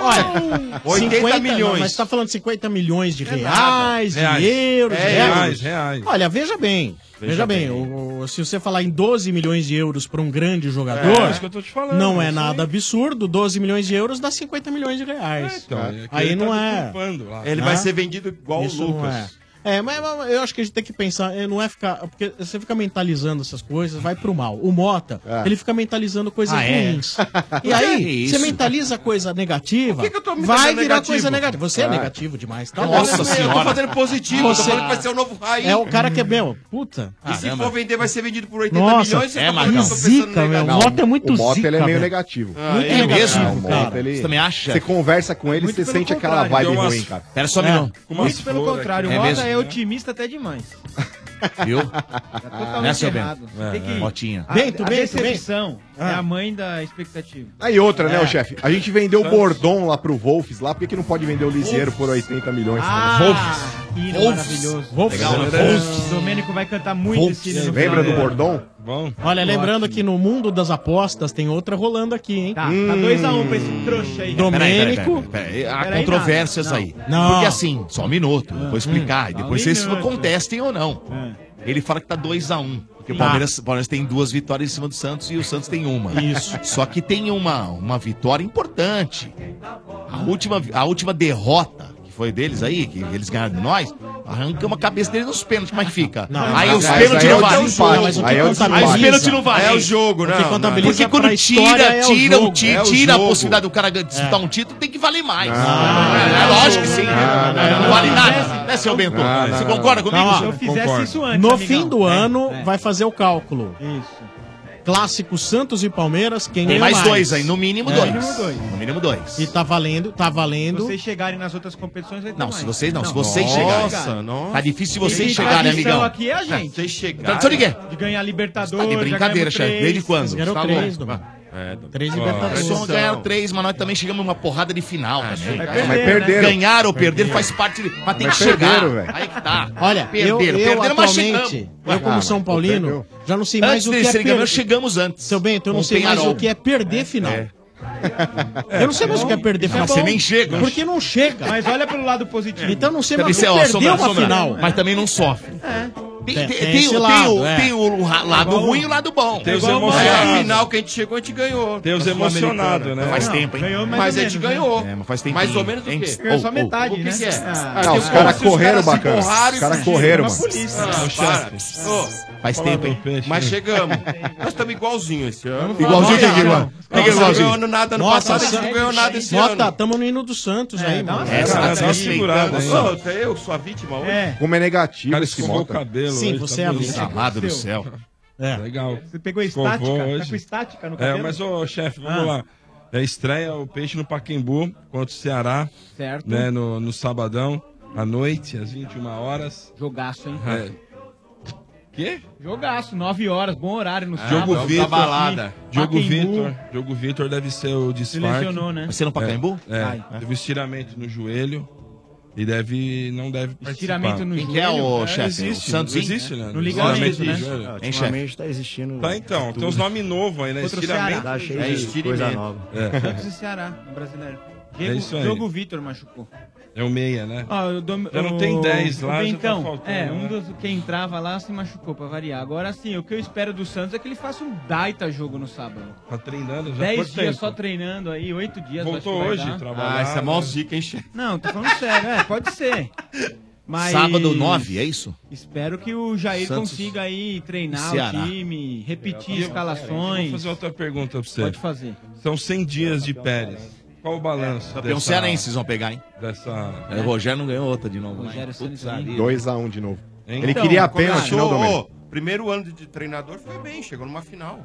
Olha, 80 50, milhões. Não, mas você tá falando 50 milhões de é reais, é de euros. É, de reais, reais, reais. Olha, veja bem. Veja, veja bem, bem. O, o, se você falar em 12 milhões de euros para um grande jogador, é, é isso que eu estou te falando, não é nada absurdo. 12 milhões de euros dá 50 milhões de reais. É, então, é aí tá não tá é. Né? Ele né? vai ser vendido igual isso o Lucas. É. É, mas, mas eu acho que a gente tem que pensar, é, não é ficar. Porque você fica mentalizando essas coisas, vai pro mal. O Mota, é. ele fica mentalizando coisas ah, é? ruins. É. E aí, você mentaliza coisa negativa, que que vai virar negativo? coisa negativa. Você é, é. negativo demais, tá? Nossa eu senhora. Eu tô fazendo positivo, você... tô falando que vai ser o novo raio. É o cara que é meu, puta. E se for vender, vai ser vendido por 80 Nossa, milhões, é, tá zica, meu. O Mota é muito o zica. O Mota ele é meio negativo. Ah, muito é negativo, mesmo, cara. Mota, ele... Você também acha? Você conversa com ele, muito você sente aquela vibe ruim, cara. Pera só um minuto. Muito pelo contrário, o Mota é é otimista até demais. Viu? Tá é né, seu. Bento? É, que... É. Motinha. A, Bento, a decepção Bento. é a ah. mãe da expectativa. Aí outra, né, é. o chefe? A gente vendeu o Bordom lá pro Wolves lá, por que, que não pode vender o Liseiro por 80 milhões? Ah. Né? Wolves hino Wolfs. maravilhoso. Wolfs. Legal, Wolfs. Né? Domênico vai cantar muito Wolfs. esse hino. Lembra do é. bordão? Bom. Olha, lembrando que no mundo das apostas tem outra rolando aqui, hein? Tá, tá 2x1 um pra esse trouxa aí. Domênico. Peraí, peraí, peraí, peraí, Há controvérsias não, aí. Não. Porque assim, só um minuto, ah, vou hum. explicar. Hum, e depois vocês minuto. contestem ou não. É. Ele fala que tá 2x1. Porque o tá. Palmeiras, o Palmeiras tem duas vitórias em cima do Santos e o Santos tem uma. Isso. Só que tem uma, uma vitória importante. A última, a última derrota foi deles aí, que eles ganharam de nós, arrancamos a cabeça deles nos pênaltis, mas é fica? Não, é aí os pênaltis não valem. Aí, os pênaltis não valem. É o jogo, né? Porque quando tira, tira, é o tira, tira a possibilidade do cara disputar um título, tem que valer mais. É lógico que sim. Não vale nada, né, seu Bento? Você concorda comigo? Se eu fizesse isso antes. No fim do ano, vai fazer o cálculo. Isso clássico Santos e Palmeiras, quem Tem mais dois aí, no mínimo É. dois. No mínimo dois. No mínimo dois. E tá valendo, tá Se valendo. vocês chegarem nas outras competições, vai Não, mais. se vocês não, se vocês chegarem. Nossa, nossa. Tá difícil se vocês chegarem, tradição amigão. aqui é a gente. Vocês de quê? Então, de ganhar Libertadores. Tá de brincadeira, chefe. Desde quando? Já ganharam tá três, é, três Libertadores. Só ganharam três, mas nós também chegamos numa porrada de final. Ah, né? mas, perderam, mas. Ganhar ou perder faz parte. De... Mas tem mas que chegar. velho Aí que tá. Olha, perderam. Eu, eu perderam, mas chegamos. Eu, como ah, São Paulino, já não sei mais antes o que é perder. Campeão, chegamos antes. Seu Bento, eu não sei mais o que é perder então, final. É, eu não sei mais o que é perder final. Você nem chega. Porque não chega. Mas olha pelo lado positivo. Então não sei mais o que é perder uma final. Mas também não sofre. É. Tem, tem, tem, tem, o, lado, tem, é. tem o é lado é ruim e o lado bom. Tem os emocionados. É, final que a gente chegou, a gente ganhou. Tem os emocionados, né? Faz tempo, hein? Ganhou mais mas a gente né? ganhou. É, mas faz tempo. Mais ou menos do quê? Ganhou só oh, oh. metade, né? É? Ah. Ah, não, os caras correram, bacana. Ah, os caras correram, mano. Faz tempo, hein? Mas chegamos. Nós estamos igualzinho esse ano. Igualzinho que igual. Não ganhou nada no passado, a gente não ganhou nada esse ano. Nota, estamos no hino do Santos é, né, aí, mano. Tá Essa tá segurada. Eu sou a vítima hoje. Como é negativo esse moto. cabelo. Sim, hoje, você tá é amigo. Amado do céu. É. Legal. Você pegou estática? Tá com estática no é, cabelo? É, mas, ô, chefe, vamos ah. lá. É, estreia o Peixe no Paquembu contra o Ceará. Certo. Né, no, no sabadão, à noite, às 21 horas. Jogaço, hein? É. Quê? Jogaço, 9 horas, bom horário no ah, Diogo Vitor, balada. Jogo Vitor, Jogo Vitor deve ser o desfalque. Selecionou, né? Você no Pacaembu? É, é. teve estiramento no joelho e deve, não deve participar. Estiramento no Quem é né? o chefe? Existe, o Santos existe, né? No ligamento, né? né? É, em ultimamente está existindo... Tá, então. Tem uns nomes novos aí, né? Contra estiramento. Tá cheio é, de coisa nova. É. é Santos e Ceará, no Brasileiro. É Diego, é. Diogo Vitor machucou. É o meia, né? Ó, o Dom- Já não tem 10 o lá, já tá faltando. É, um né? dos que entrava lá se machucou pra variar. Agora sim, o que eu espero do Santos é que ele faça um baita jogo no sábado. Tá treinando já 10 quanto dias tempo? só treinando aí, 8 dias. Voltou acho que vai hoje trabalhar, Ah, essa é mó né? zica, hein, chefe? Não, tô falando sério, é, pode ser. Mas Sábado 9, é isso? Espero que o Jair Santos consiga aí treinar Ceará. o time, repetir Eu escalações. Vou fazer outra pergunta pra você. Pode fazer. São 100 dias de Pérez. Qual o balanço? Campeão cearense vocês vão pegar, hein? Dessa... É, o Rogério não ganhou outra de novo. né? Rogério Putz, Ceni vida. 2x1 de novo. Hein? Ele Então, queria a pênalti, não, Domênico? primeiro ano de, treinador foi bem, chegou numa final.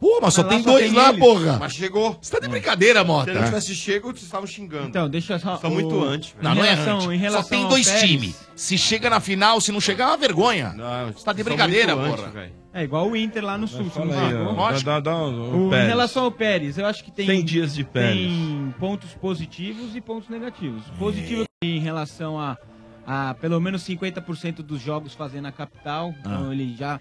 Pô, mas só tem dois lá, ele. porra. Mas chegou. Você tá de brincadeira, Mota. Se não tivesse chego, vocês estavam xingando. Então, deixa eu só. São o- muito antes. velho. Não, não é relação- antes. em relação Só tem dois times. Se chega na final, se não chegar, é uma vergonha. Não, Você tá de brincadeira, porra. antes. É igual o Inter lá no Sul. você não Fala aí, ó. Dá- dá- dá o O- em relação ao Pérez, eu acho que tem. 100 dias de Pérez. Tem pontos positivos e pontos negativos. Positivo em relação a, a pelo menos 50% dos jogos fazendo a capital. Então Ah. ele já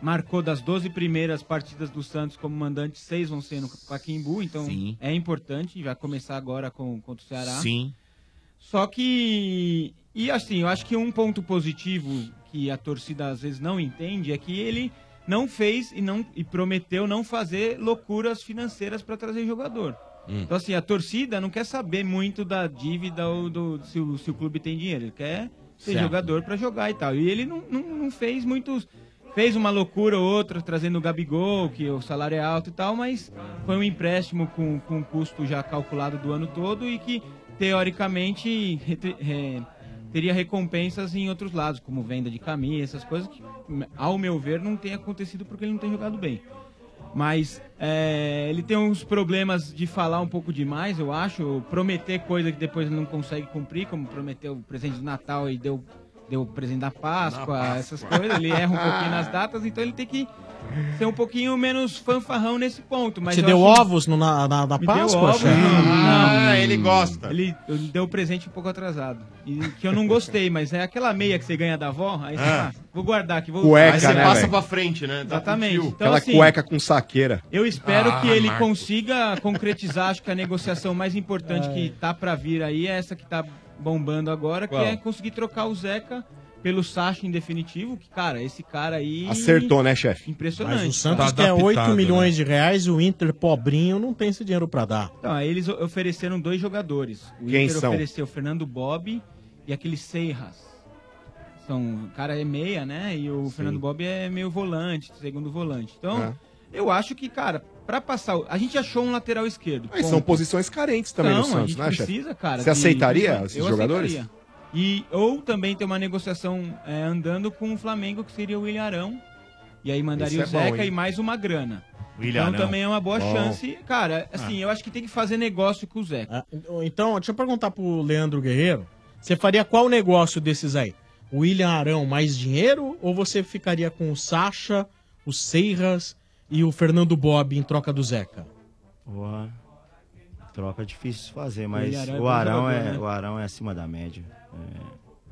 marcou das 12 primeiras partidas do Santos como mandante, seis vão ser no Paquimbu. Então Sim. é importante. Vai começar agora com, contra o Ceará. Sim. Só que. E assim, eu acho que um ponto positivo que a torcida às vezes não entende é que ele não fez e, não, e prometeu não fazer loucuras financeiras para trazer jogador. Hum. Então, assim, a torcida não quer saber muito da dívida ou do, se, o, se o clube tem dinheiro. Ele quer ter Certo. jogador para jogar e tal. E ele não, não, não fez muitos. Fez uma loucura ou outra, trazendo o Gabigol, que o salário é alto e tal, mas foi um empréstimo com, com custo já calculado do ano todo e que, teoricamente, retre- é, teria recompensas em outros lados, como venda de camisa, essas coisas que, ao meu ver, não tem acontecido porque ele não tem jogado bem. Mas é, ele tem uns problemas de falar um pouco demais, eu acho. Prometer coisa que depois ele não consegue cumprir, como prometeu o presente do Natal e deu, deu o presente da Páscoa, Páscoa. essas coisas. Ele erra um pouquinho nas datas, então ele tem que ser um pouquinho menos fanfarrão nesse ponto. Mas Te eu deu acho- ovos no, na, na, na Páscoa, ovos, chefe? não. Ah, ele gosta. Ele ele deu o presente um pouco atrasado. E que eu não gostei, mas é aquela meia que você ganha da avó. Aí você Ah. ah, vou guardar aqui, vou Cueca, Aí você né, passa velho? pra frente, né? Dá pro Exatamente. Então, Aquela assim, cueca com saqueira. Eu espero Ah, que ele Marcos. consiga concretizar. Acho que a negociação mais importante que tá pra vir aí é essa que tá bombando agora, Qual? que é conseguir trocar o Zeca pelo Sacha em definitivo. Que, cara, esse cara aí. Acertou, né, chefe? Impressionante. Mas o Santos quer 8 né? milhões de reais o Inter, pobrinho, não tem esse dinheiro pra dar. Então, aí eles o- ofereceram dois jogadores. O Quem Inter são? ofereceu o Fernando Bob e aquele Seiras. São, o cara é meia, né? E o Fernando Bob é meio volante, segundo volante. Então, É. eu acho que, cara, pra passar. o- A gente achou um lateral esquerdo. Mas são ponto. posições carentes também Não, no Santos, a gente né, chefe? precisa, cara. Você de- aceitaria de- esses eu jogadores? aceitaria. E, ou também ter uma negociação é, andando com o Flamengo, que seria o William Arão. E aí mandaria o Esse é bom, Zeca hein? e mais uma grana. William então Arão. também é uma boa Bom. chance. Cara, assim, eu acho que tem que fazer negócio com o Zeca. Ah, Então, deixa eu perguntar pro Leandro Guerreiro. Você faria qual negócio desses aí? O William Arão mais dinheiro ou você ficaria com o Sacha, o Seiras e o Fernando Bob em troca do Zeca? Porra, troca é difícil de fazer, mas William Arão é o bom Arão é, né? o Arão é acima da média. É.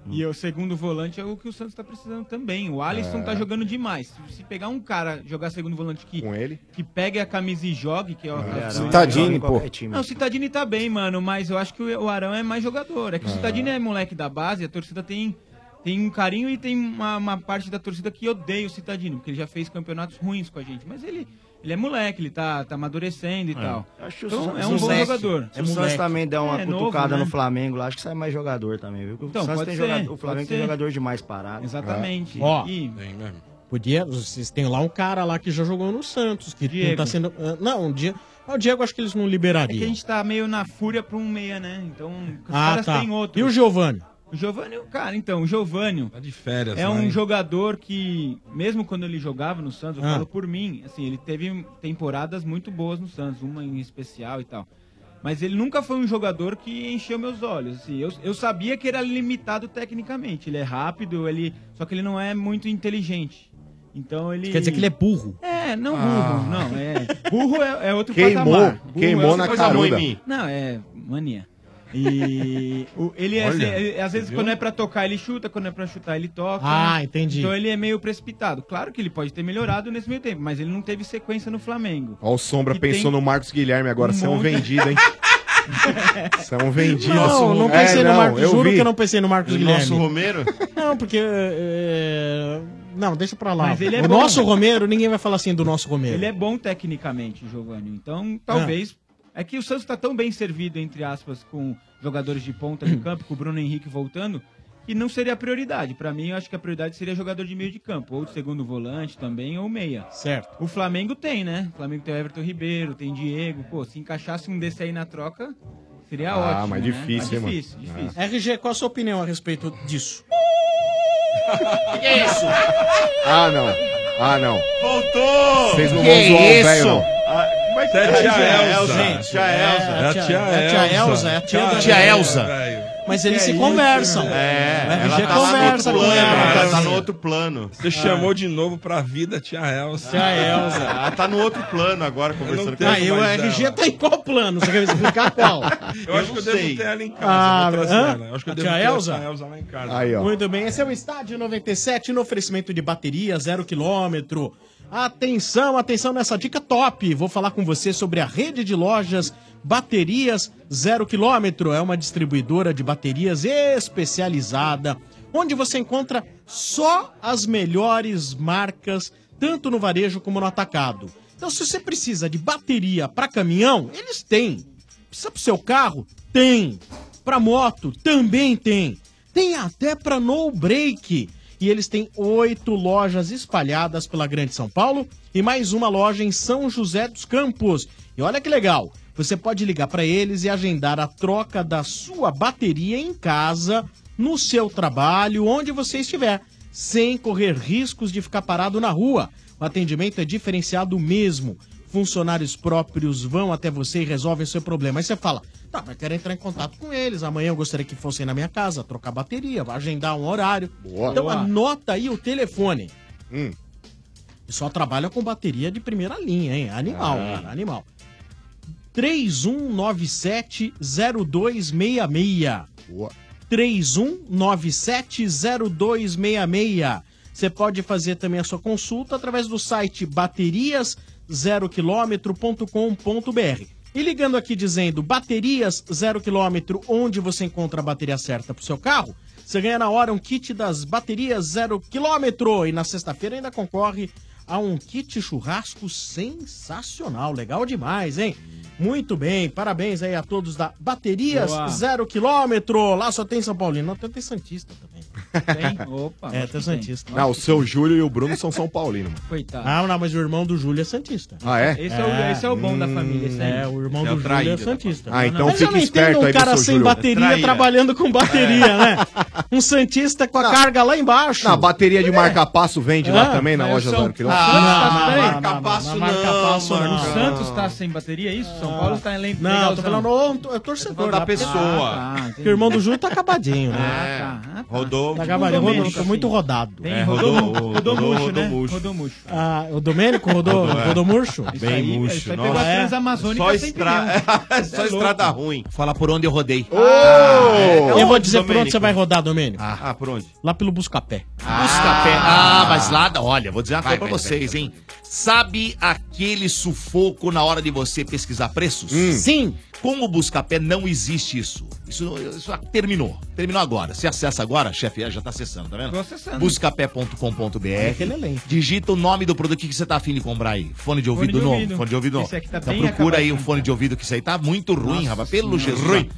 E o segundo volante é o que o Santos tá precisando também. O Alisson É. tá jogando demais. Se pegar um cara jogar segundo volante que, Com ele? que pegue a camisa e jogue, que é o É, Citadini, pô. Não, o Citadini tá bem, mano, mas eu acho que o Arão é mais jogador. É que o Ah. Citadini é moleque da base, a torcida tem, tem um carinho e tem uma, uma parte da torcida que odeia o Citadini, porque ele já fez campeonatos ruins com a gente. Mas ele, ele é moleque, ele tá, tá amadurecendo e tal. Acho que o Então, Santos- é um bom jogador. Se o Santos também der uma É novo, cutucada né? no Flamengo, lá acho que sai mais jogador também, viu? Então, o Santos pode tem ser, jogador, o pode Flamengo tem ser. jogador demais parado. Exatamente. Ó, E- podia, vocês têm lá um cara lá que já jogou no Santos, que não Diego. tá sendo... ah, Não, um dia... Ah, o Diego acho que eles não É liberariam. que a gente tá meio na fúria pra um meia, né? Então, os Ah, caras tá. têm outro. E o Giovani? O Giovani, cara, então, o Giovani Tá de férias, é lá, um jogador que, mesmo quando ele jogava no Santos, eu Ah. falo por mim, assim, ele teve temporadas muito boas no Santos, uma em especial e tal. Mas ele nunca foi um jogador que encheu meus olhos. Assim, eu, eu sabia que era limitado tecnicamente. Ele é rápido, ele só que ele não é muito inteligente. Então ele. Quer dizer que ele é burro? É, não Ah. burro, não. É, burro é, é outro Queimou, patamar. Burro queimou é na caruda. Não, é mania. E o- ele é, Olha, ele- às vezes você quando viu? é pra tocar ele chuta, quando é pra chutar ele toca. Ah, né? entendi. Então ele é meio precipitado. Claro que ele pode ter melhorado nesse meio tempo, mas ele não teve sequência no Flamengo. Ó, o Sombra E pensou tem no Marcos Guilherme agora. um Você é um monte- vendido, hein? Você é um vendido. Não, não É, pensei no Marcos, eu juro vi. que eu não pensei no Marcos O Guilherme. nosso Romero? Não, porque... é, Não, deixa pra lá. Mas ele é o bom. nosso Romero, ninguém vai falar assim do nosso Romero. Ele é bom tecnicamente, Giovanni. Então, talvez. É que o Santos tá tão bem servido, entre aspas, com jogadores de ponta de campo, com o Bruno Henrique voltando, que não seria a prioridade. Pra mim, eu acho que a prioridade seria jogador de meio de campo, ou de segundo volante também, ou meia. Certo. O Flamengo tem, né? O Flamengo tem o Everton Ribeiro, tem Diego. Pô, se encaixasse um desse aí na troca, seria Ah, ótimo. mas né? difícil, Mas hein, mano? difícil, difícil. RG, qual a sua opinião a respeito disso? que é isso? Ah, não. Ah, não. Voltou! Vocês não Que vão zoar o isso? velho, não. Ah, como é que É a é? tia Elza. gente? Tia É, Elza. É a tia é a tia Elza, é a tia da- Tia Elza. Mas eles Que se é conversam. O É, ela RG tá conversa outro com plano, ela. ela tá no outro plano. Você chamou de novo pra vida tia Elza. Tia Elza. Ela tá no outro plano agora, conversando com Ah, e o RG dela. tá em qual plano? Você quer explicar qual? Eu acho que eu não devo sei. ter ela em casa. Ah, ela. Eu acho que eu A devo ter Elza lá em casa. Aí, ó. Muito bem, esse é o Estádio 97 no oferecimento de bateria zero quilômetro. Atenção, atenção nessa dica top. Vou falar com você sobre a rede de lojas Baterias Zero Quilômetro. É uma distribuidora de baterias especializada, onde você encontra só as melhores marcas, tanto no varejo como no atacado. Então, se você precisa de bateria para caminhão, eles têm. Precisa pro seu carro? Tem. Pra moto? Também tem. Tem até pra no break. E eles têm oito lojas espalhadas pela Grande São Paulo e mais uma loja em São José dos Campos. E olha que legal, você pode ligar para eles e agendar a troca da sua bateria em casa, no seu trabalho, onde você estiver, sem correr riscos de ficar parado na rua. O atendimento é diferenciado mesmo. Funcionários próprios vão até você e resolvem seu problema. Aí você fala, tá, mas quero entrar em contato com eles. Amanhã eu gostaria que fossem na minha casa, trocar bateria, agendar um horário. Boa. Então Boa. anota aí o telefone. Hum. E só trabalha com bateria de primeira linha, hein? Animal, Ah. cara, animal. 3197-0266. Boa. 3197-0266. Você pode fazer também a sua consulta através do site baterias0km.com.br. E ligando aqui dizendo baterias 0 km, onde você encontra a bateria certa para o seu carro, você ganha na hora um kit das baterias 0 km. E na sexta-feira ainda concorre a um kit churrasco sensacional. Legal demais, hein? Muito bem, parabéns aí a todos da Baterias Boa. Zero Quilômetro. Lá só tem São Paulino, não tem, tem Santista também. Tem? Opa. É, tem Santista. Não, o seu Júlio e o Bruno são São Paulinos. mano. Coitado. Ah, não, mas o irmão do Júlio é Santista. Ah, é? Esse é, o, esse é o bom da família, esse aí. É, o irmão Esse é do Júlio é Santista. Ah, então mas fique esperto entendo um aí, cara sem Júlio. bateria trabalhando com bateria, né? Um Santista com a carga lá embaixo. Na bateria de marca-passo vende lá Ah, também, na loja Zero Quilômetro? Ah, tá- marca-passo não. O Santos tá sem bateria, é isso? São Paulo tá em Não, tô falando o é torcedor. da pessoa. Ah, Ah, tá. Porque o irmão do Júlio tá acabadinho, né? É. tá. Ah, tá. Rodou. Tá acabadinho, rodou, Domênico, tá muito rodado. Tem É, rodou, rodou- rodou, rodou- murcho, rodou né? murcho. Rodou murcho. Ah, o Domênico rodou, Rodou, é. rodou murcho? Bem aí, murcho, Isso aí pegou a É. Transamazônica Só, sem estra... Só É louco. estrada ruim. Fala por onde eu rodei. Eu vou dizer por onde você vai rodar, Domênico. Ah, por onde? Lá pelo Buscapé. Buscapé. Ah, mas lá, olha, vou dizer uma coisa pra vocês, hein? Sabe aquele sufoco na hora de você pesquisar preços? Sim. Com o Buscapé não existe isso. Isso, isso terminou. Terminou agora. Você acessa agora, chefe, já tá acessando, tá vendo? Tô acessando. Buscapé.com.br. Digita o nome do produto que você tá afim de comprar aí. Fone de ouvido de novo. ouvido. Fone de ouvido novo. Esse aqui tá então bem procura aí um fone de ouvido que isso aí tá muito ruim, Nossa rapaz. Pelo. Jesus. Ruim.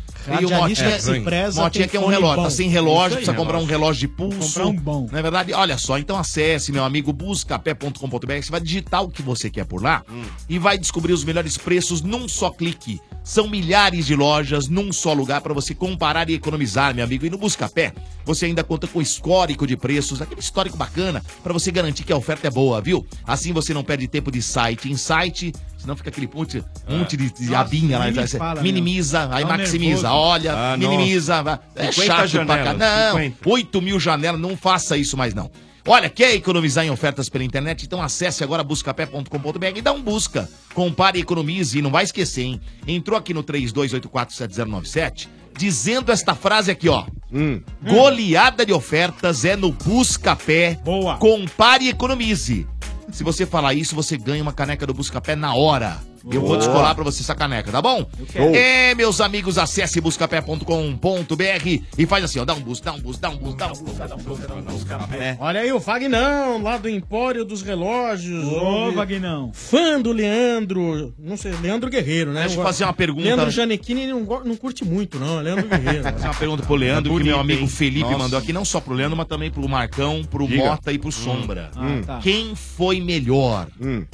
E o Motinha, se preza, Motinha tem que é um relógio, bom. tá sem relógio, precisa comprar um relógio de pulso. Comprar um bom. Não é verdade? Olha só, então acesse, meu amigo, buscapé.com.br. Você vai digitar o que você quer por lá e vai descobrir os melhores preços num só clique. São milhares de lojas num só lugar para você comparar e economizar, meu amigo. E no Buscapé, você ainda conta com histórico de preços, aquele histórico bacana para você garantir que a oferta é boa, viu? Assim você não perde tempo de site em site, senão fica aquele monte, monte de, de Nossa, abinha lá. fala, minimiza, aí Dá um maximiza, nervoso. olha, Ah, minimiza. É 50 chato pra janelas, cá. Não, 50. 8 mil janelas, não faça isso mais não. Olha, quer economizar em ofertas pela internet? Então acesse agora buscapé.com.br e dá um busca. Compare e economize e não vai esquecer, hein? Entrou aqui no 32847097 dizendo esta frase aqui, ó. Hum. Goleada de ofertas é no Buscapé. Boa. Compare e economize. Se você falar isso, você ganha uma caneca do Buscapé na hora. Eu vou descolar pra você essa caneca, tá bom? É, meus amigos, acesse buscapé.com.br e faz assim, ó, dá um bus, dá um bus, dá um bus, dá um bus, dá um bus, dá um bus, Buscapé. Olha aí o Fagnão, lá do Empório dos Relógios. Ô, Vagnão. Fã do Leandro, não sei, Leandro Guerreiro, né? Deixa eu fazer uma pergunta. Leandro Janequini não, go- não curte muito, não. é Leandro Guerreiro. Fazer uma pergunta pro Leandro, É que meu bonito, amigo? Felipe Nossa. mandou aqui, não só pro Leandro, mas também pro Marcão, pro Diga. Mota e pro Sombra. Ah, tá. Quem foi melhor? Hum.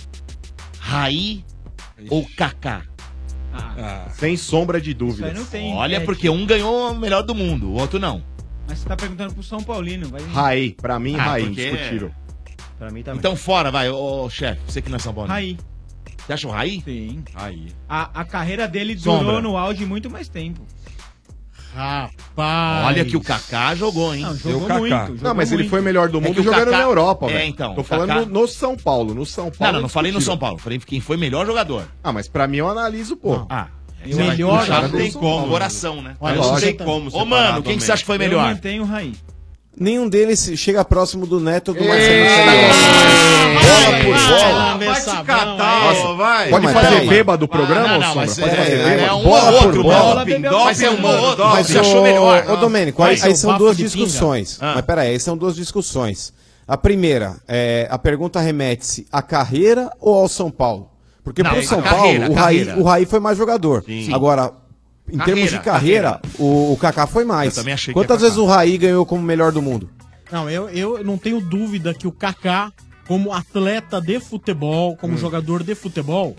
Raí ou Kaká? Ah, Sem sombra de isso aí dúvida. não tem. Olha, é, porque um ganhou o melhor do mundo, o outro não. Mas você tá perguntando pro São Paulino. Vai... Raí, pra mim, Ah, Raí, porque- indiscutível. Pra mim também. Então fora, vai, ô chefe, você que não é São Paulo. Raí. Você acha o Raí? Sim. Raí. A, a carreira dele durou Sombra. no auge muito mais tempo. Rapaz. Olha que o Kaká jogou, hein? Não, jogou Eu, Kaká. muito, jogou Não, mas ele muito. foi melhor do É mundo o jogando Kaká- na Europa, É, velho. então, Tô falando Kaká- no, no São Paulo. No São Paulo. Não, não, é não falei no São. Paulo. Falei quem foi melhor jogador. Ah, mas pra mim eu analiso, pô. Ah. Eu melhor não tem como. Coração, né? Olha, não tem como. Ô, mano, quem que você acha que foi Eu melhor? mantenho o Raí. Nenhum deles chega próximo do Neto ou do Marcelo bola por bola. Vai te vai. Pode fazer peraí. bebado o programa, não, não, Sombra? mas Pode é- fazer é bêbado? um Bola por outro, bola. Mas é um outro. Mas Você achou melhor? Ô, Domênico, aí, são duas discussões. Ah. Mas peraí, aí são duas discussões. A primeira, é, a pergunta remete-se à carreira ou ao São Paulo? Porque Não, pro São Paulo, o Raí, foi mais jogador. Agora, em Carreira, termos de carreira, O, o Kaká foi mais. Eu também achei que Quantas vezes o Raí ganhou como melhor do mundo? Não, eu, eu não tenho dúvida que o Kaká, como atleta de futebol, como jogador de futebol,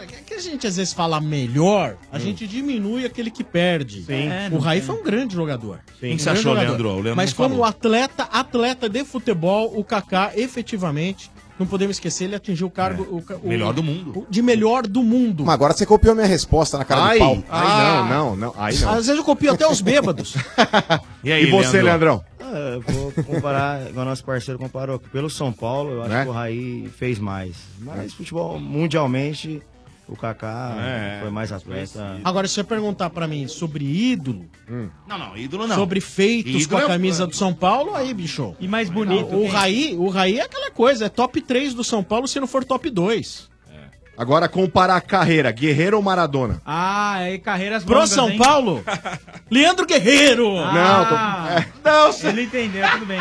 é que a gente às vezes fala melhor, a gente diminui aquele que perde. É, o Raí tem. foi um grande jogador. Quem Um que você grande achou, jogador. Leandro? O Leandro Mas como falou. atleta, atleta de futebol, o Kaká efetivamente, não podemos esquecer, ele atingiu o cargo o ca- o- Melhor do mundo. o- de melhor do mundo. Mas agora você copiou minha resposta na cara Ai, de pau. ai, não, não, não. Aí não. Às vezes eu copio até os bêbados. E aí, E você, Leandrão? Ah, eu vou comparar, igual nosso parceiro comparou, pelo São Paulo, eu acho Né? que o Raí fez mais. Mas futebol, mundialmente, o Kaká É. foi mais atleta. Agora, se você perguntar pra mim sobre ídolo, Não, não, ídolo não. sobre feitos Ídolo com a é- camisa do São Paulo, aí, bicho. E mais bonito. O quem? Raí, o Raí é aquela coisa, é top 3 do São Paulo se não for top 2. Agora comparar a carreira, Guerreiro ou Maradona? Ah, aí carreiras Pro longas, São hein? Paulo, Leandro Guerreiro. Ah, Não, ele entendeu, tudo bem.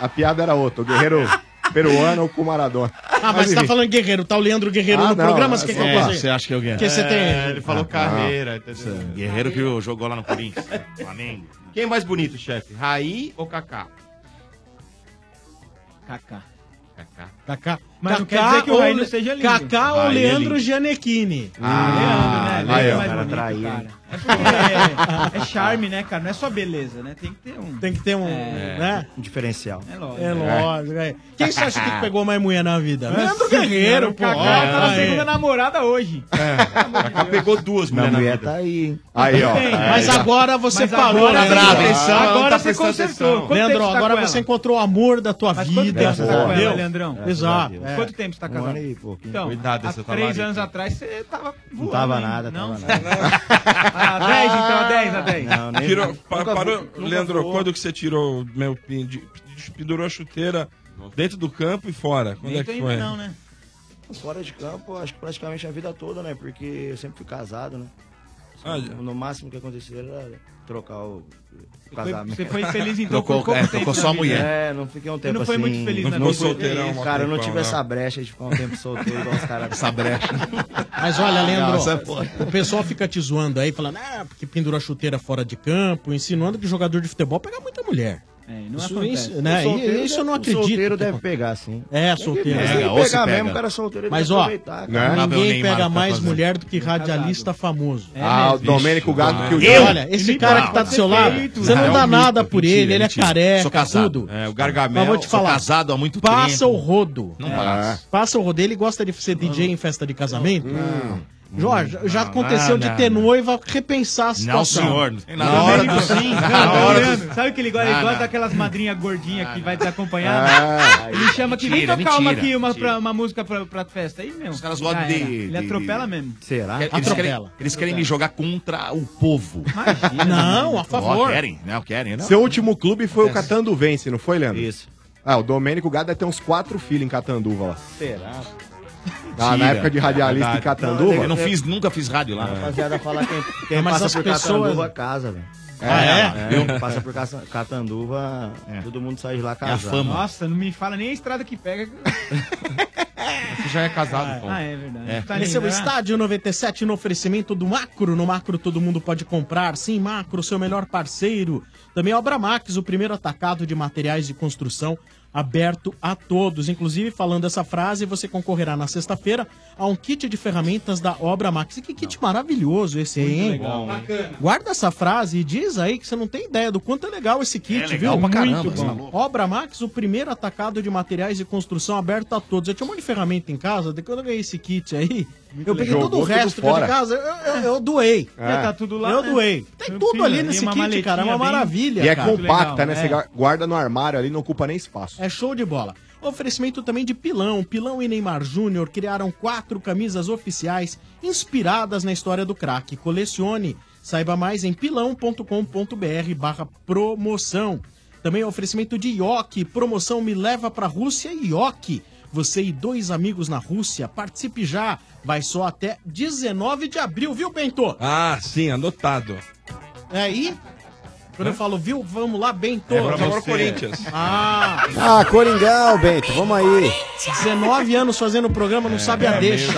A piada era outra, o Guerreiro peruano ou com o Maradona. Ah, mas você tá falando Guerreiro, tá o Leandro Guerreiro Ah, no não, programa, você é quer que eu? Você acha que é o? Porque você tem... É, ele falou Ah, carreira. entendeu? Guerreiro que jogou lá no Corinthians. Flamengo. Quem é mais bonito, chefe? Raí ou Kaká? Kaká. Kaká. Kaká. Mas não quer dizer que o Raí não seja lindo. Kaká ou é Leandro. Gianecchini? Ah, Leandro, né? Leandro aí, é mais bonito, cara. É porque é, é charme, né, cara? Não é só beleza, né? Tem que ter um... Tem que ter um, É. né? Um diferencial. É lógico. É lógico, é. Quem você acha que pegou mais mulher na vida? Leandro Guerreiro, pô. Kaká tá na segunda namorada hoje. Kaká pegou duas Minha mulheres na mulher vida. tá aí, hein? Aí, ó. Mas agora você Mas parou, agora né? você Leandro? tá agora tá você consertou. Leandro, tá agora você encontrou o amor da tua vida. tá com ela, entendeu? Leandrão? A Exato. É. Quanto tempo você tá Um casado? ano e pouquinho. Então, Cuidado há desse três trabalho anos atrás você tava Não voando tava ainda, nada, não? tava nada. Ah, 10 então, a 10, a 10. Não, nem Tirou, pa- parou, vou- nunca Leandro, vou. quando que você tirou meu pin- de- pendurou a chuteira dentro do campo e fora? Quando é Dentro que ainda foi? não, né? Fora de campo, acho que praticamente a vida toda, né? Porque eu sempre fui casado, né? Ah, no, no máximo que aconteceu era trocar o, casamento. Você foi feliz então Trocou- por pouco é, tempo trocou só a mulher. É, não fiquei um tempo não foi assim. muito feliz não ficou solteirão, uma Cara, eu não tive não. essa brecha de ficar um tempo solteiro igual os caras. Essa brecha. Mas olha, Leandro, fora. o pessoal fica te zoando aí, falando, ah, porque pendurou a chuteira fora de campo, insinuando que jogador de futebol pega muita mulher. É, não Isso, acontece. isso, né? O solteiro isso eu não acredito. O solteiro deve pegar, sim. É, solteiro. Tem que Pega, ou se pegar pega. mesmo, o cara solteiro Mas ó. Né? Ninguém pega tá mais fazendo. mulher do que radialista famoso. É Ah, o. Domênico Gato que o E olha, esse Ele cara não, que tá do seu lado, feito. você não É dá mito, nada por mentira, ele, ele é careca, Sou casado. tudo. É, o Gargamel. vou te Sou falar, casado há muito passa tempo. o rodo. Não É. passa. Passa o rodo. Ele gosta de ser DJ em festa de casamento? Jorge, já Não, aconteceu não, de não, ter não. noiva repensar a Não, situação. senhor. Não tem Na hora do sim, Na hora do-. Sabe que ele gosta? Ele gosta não. daquelas madrinhas gordinhas que vai desacompanhar? Ah, Ele chama que vem Mentira, tocar uma mentira, aqui, uma, mentira. pra- uma música pra, pra festa. Aí, meu. Os caras gostam era. de- Ele de- atropela mesmo. Será? Eles querem, Atropela. eles querem me jogar contra o povo. Imagina. Não, a favor. querem? Não, querem, não. Seu último clube foi o Catanduvense, não foi, Leandro? Isso. Ah, o Domênico deve ter uns quatro filhos em Catanduva lá. Será? Ah, na Mentira. época de radialista em Verdade. Catanduva? Eu não fiz, nunca fiz rádio lá. Rapaziada, fala quem, quem Mas passa as por pessoas- Catanduva casa, velho. Ah, é? É, passa por Catanduva, todo mundo sai de lá casado. fama. Nossa, não me fala nem a estrada que pega. Você já é casado, pô. Ah, é verdade. É. Tá Esse é o né? Estádio 97 no oferecimento do Macro. No Macro todo mundo pode comprar. Sim, Macro, seu melhor parceiro. Também Obra Max, o primeiro atacado de materiais de construção aberto a todos. Inclusive, falando essa frase, você concorrerá na sexta-feira a um kit de ferramentas da Obra Max. E que kit maravilhoso esse aí, hein? legal, hein? Bacana. Guarda essa frase e diz aí que você não tem ideia do quanto é legal esse kit, É legal viu? pra caramba, Muito tá bom. louco. Obra Max, o primeiro atacado de materiais de construção aberto a todos. Eu tinha um monte de ferramenta em casa, depois quando eu ganhei esse kit aí, eu peguei legal. todo o Jogou resto tudo fora. de casa, eu, eu- eu doei. É. Tá tudo lá, Eu né? doei. Tem tudo Tranquilo, ali e nesse kit, cara. É uma maravilha, E é cara. compacta, né? É. Você ga- guarda no armário ali, não ocupa nem espaço. É show de bola. Oferecimento também de Pilão. Pilão e Neymar Júnior criaram quatro camisas oficiais inspiradas na história do craque. Colecione. Saiba mais em pilão.com.br barra promoção. Também oferecimento de Ioki. Promoção Me Leva Pra Rússia e Ioki. Você e dois amigos na Rússia. Participe já. Vai só até 19 de abril, viu, Bento? Ah, sim, anotado. É aí? Quando eu falo, viu? Vamos lá, Bento. É, vamos agora o Corinthians. Ah, Ah, Coringão, Bento, vamos aí. 19 anos fazendo o programa, não sabe a deixa.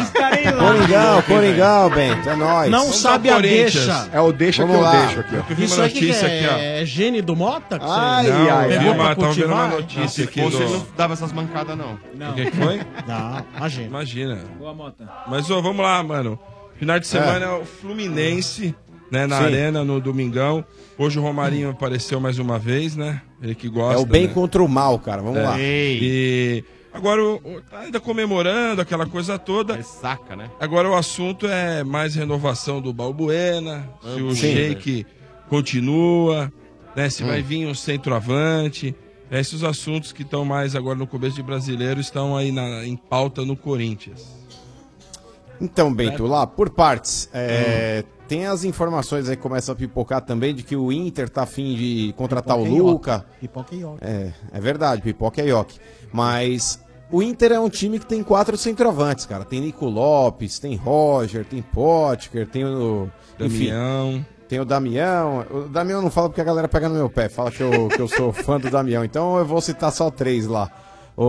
Coringão, Coringão, Bento, é nóis. Não sabe a deixa. É o deixa Vamos que lá. eu deixo aqui, ó. vi Isso uma aqui que notícia é, aqui, ó. é gene do Mota? Que Ai, você ai, ai. pra uma, tava vendo uma notícia aqui do... ele não dava essas mancadas, não. O que que foi? Não, imagina. Imagina. Boa Mota. Mas, ô, vamos lá, mano. Final de semana é, o Fluminense, né, na Sim. Arena, no Domingão. Hoje o Romarinho apareceu mais uma vez, né? Ele que gosta, É o bem né? contra o mal, cara, vamos É. lá. E agora o, o- tá ainda comemorando aquela coisa toda. É saca, né? Agora o assunto é mais renovação do Balbuena, se o Sim. Sheik continua, né? Se Hum. vai vir um centroavante. Esses assuntos que estão mais agora no começo de brasileiro estão aí na- em pauta no Corinthians. Então, Bento, lá, por partes, Hum. É, tem as informações aí que começam a pipocar também de que o Inter tá afim de contratar Pipoca o e Luca. Pipoca e Ioki. É, é verdade, pipoca é ioki. Mas o Inter é um time que tem quatro centroavantes, cara. Tem Nico Lopes, tem Roger, tem Potker, tem o. enfim, Damião. tem o Damião. O Damião eu não fala porque a galera pega no meu pé. Fala que eu, que eu sou fã do Damião. Então eu vou citar só três lá. O,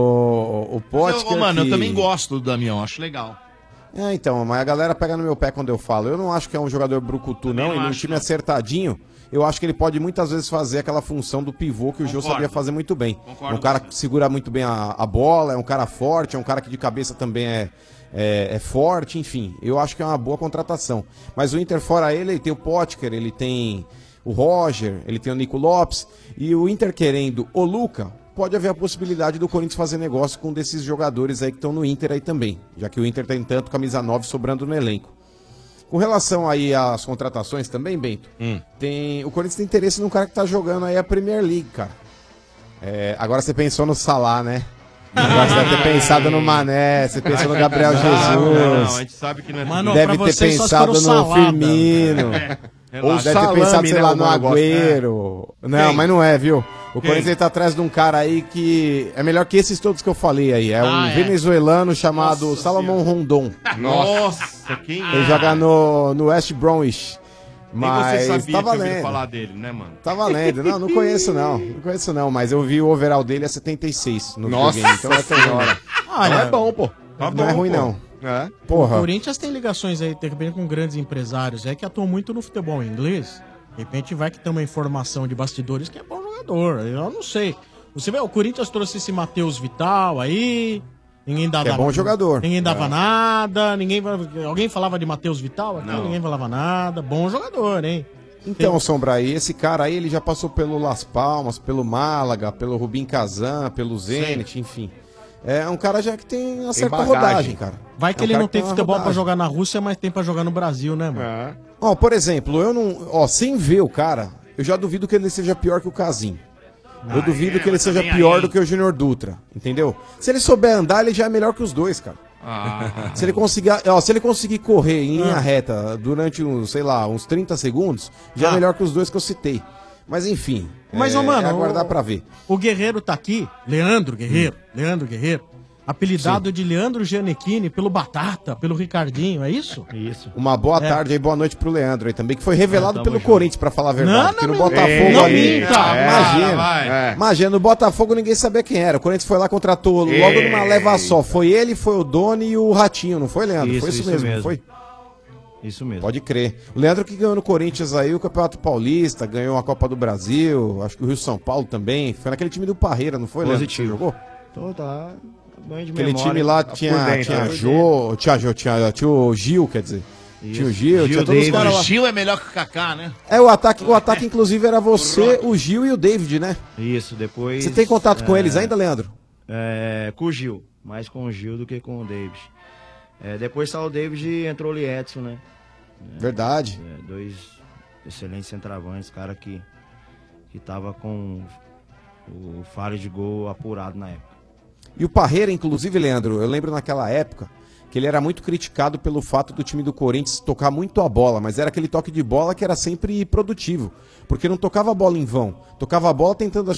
o Mas Potker. eu- mano, que- eu também gosto do Damião, acho legal. É, então, mas a galera pega no meu pé quando eu falo. Eu não acho que é um jogador brucutu, não. não E num acho, time não. acertadinho, eu acho que ele pode muitas vezes fazer aquela função do pivô que o Jô Concordo. sabia fazer muito bem. Concordo é um cara que segura muito bem a, a bola, é um cara forte, é um cara que de cabeça também é, é, é forte, enfim. Eu acho que é uma boa contratação. Mas o Inter, fora ele, ele tem o Potker, ele tem o Roger, ele tem o Nico Lopes. E o Inter querendo o Luca, pode haver a possibilidade do Corinthians fazer negócio com um desses jogadores aí que estão no Inter aí também. Já que o Inter tem tanto camisa 9 sobrando no elenco. Com relação aí às contratações também, Bento, tem, o Corinthians tem interesse num cara que tá jogando aí a Premier League, cara. É, agora você pensou no Salah, né? Agora você deve ter pensado no Mané, você pensou no Gabriel Não, Jesus. não, a gente sabe que não é Mano. Deve ter pensado no salada. Firmino. É, Ou deve ter pensado, sei né, lá, no gosta, Agüero. Não, Quem? mas não é, viu? O Quem? Corinthians tá atrás de um cara aí que é melhor que esses todos que eu falei aí. É um Ah, é. venezuelano chamado Nossa Salomão Rondon. Nossa, quem Ele joga no, no West Bromwich. Nem Mas você sabia tá que valendo. falar dele, né, mano? Tá valendo. Não, não conheço não. Não conheço não, mas eu vi o overall dele a 76 no Nossa. Então é senhora. Não é bom, pô. Não é ruim pô. não. É. O Porra. Corinthians tem ligações aí, de repente, com grandes empresários aí que atuam muito no futebol inglês. De repente vai que tem uma informação de bastidores que é bom jogador. Eu não sei. Você vê, o Corinthians trouxe esse Matheus Vital aí. Ninguém dava. Que é bom jogador. Ninguém dava É. nada. Ninguém. Alguém falava de Matheus Vital aqui? Não. Ninguém falava nada. Bom jogador, hein? Então, Sombra, aí esse cara aí, ele já passou pelo Las Palmas, pelo Málaga, pelo Rubim Kazan, pelo Zenit, enfim. É um cara já que tem uma certa rodagem, cara. Vai que É um ele não tem uma futebol pra rodagem. jogar na Rússia, mas tem pra jogar no Brasil, né, mano? É. Ó, por exemplo, eu não. Ó, sem ver o cara, eu já duvido que ele seja pior que o Casim. Eu duvido que ele seja pior aí. do que o Júnior Dutra, entendeu? Se ele souber andar, ele já é melhor que os dois, cara. Ah, Se ele conseguir, ó, se ele conseguir correr em linha reta durante uns, sei lá, uns 30 segundos, já Ah. é melhor que os dois que eu citei. Mas enfim, Mas, é, ô, mano, é aguardar pra ver. O Guerreiro tá aqui, Leandro Guerreiro, Leandro Guerreiro, apelidado de Leandro Gianecchini pelo Batata, pelo Ricardinho, é isso? Isso. Uma boa É. tarde aí, boa noite pro Leandro aí também, que foi revelado Ah, pelo junto. Corinthians, pra falar a verdade. Não, porque não, no não, Botafogo não ali. minta. É, imagina. vai. É. Imagina, no Botafogo ninguém sabia quem era. O Corinthians foi lá, contratou logo numa leva só. Foi ele, foi o Doni e o Ratinho, não foi, Leandro? Isso, foi isso, isso mesmo, não mesmo. foi? Isso mesmo. Pode crer. O Leandro que ganhou no Corinthians aí o Campeonato Paulista, ganhou a Copa do Brasil, acho que o Rio São Paulo também. Foi naquele time do Parreira, não foi, Leandro? que Você Positivo. jogou? Tô, tá. Banho de Aquele memória. time lá Tá tinha, dentro, tinha tá por Jô, tinha, Jô, tinha, tinha o Gil, quer dizer. Isso. Tinha o Gil, Gil tinha todos os David. caras lá. O Gil é melhor que o Kaká, né? É, o ataque, o ataque inclusive era você, o Gil e o David, né? Isso, depois. Você tem contato com é, eles ainda, Leandro? É, com o Gil. Mais com o Gil do que com o David. É, depois saiu o David e entrou o Liedson, né? Verdade. É, dois excelentes centravantes, cara que, que tava com o faro de gol apurado na época. E o Parreira, inclusive, Leandro, eu lembro naquela época que ele era muito criticado pelo fato do time do Corinthians tocar muito a bola, mas era aquele toque de bola que era sempre produtivo, porque não tocava a bola em vão, tocava a bola tentando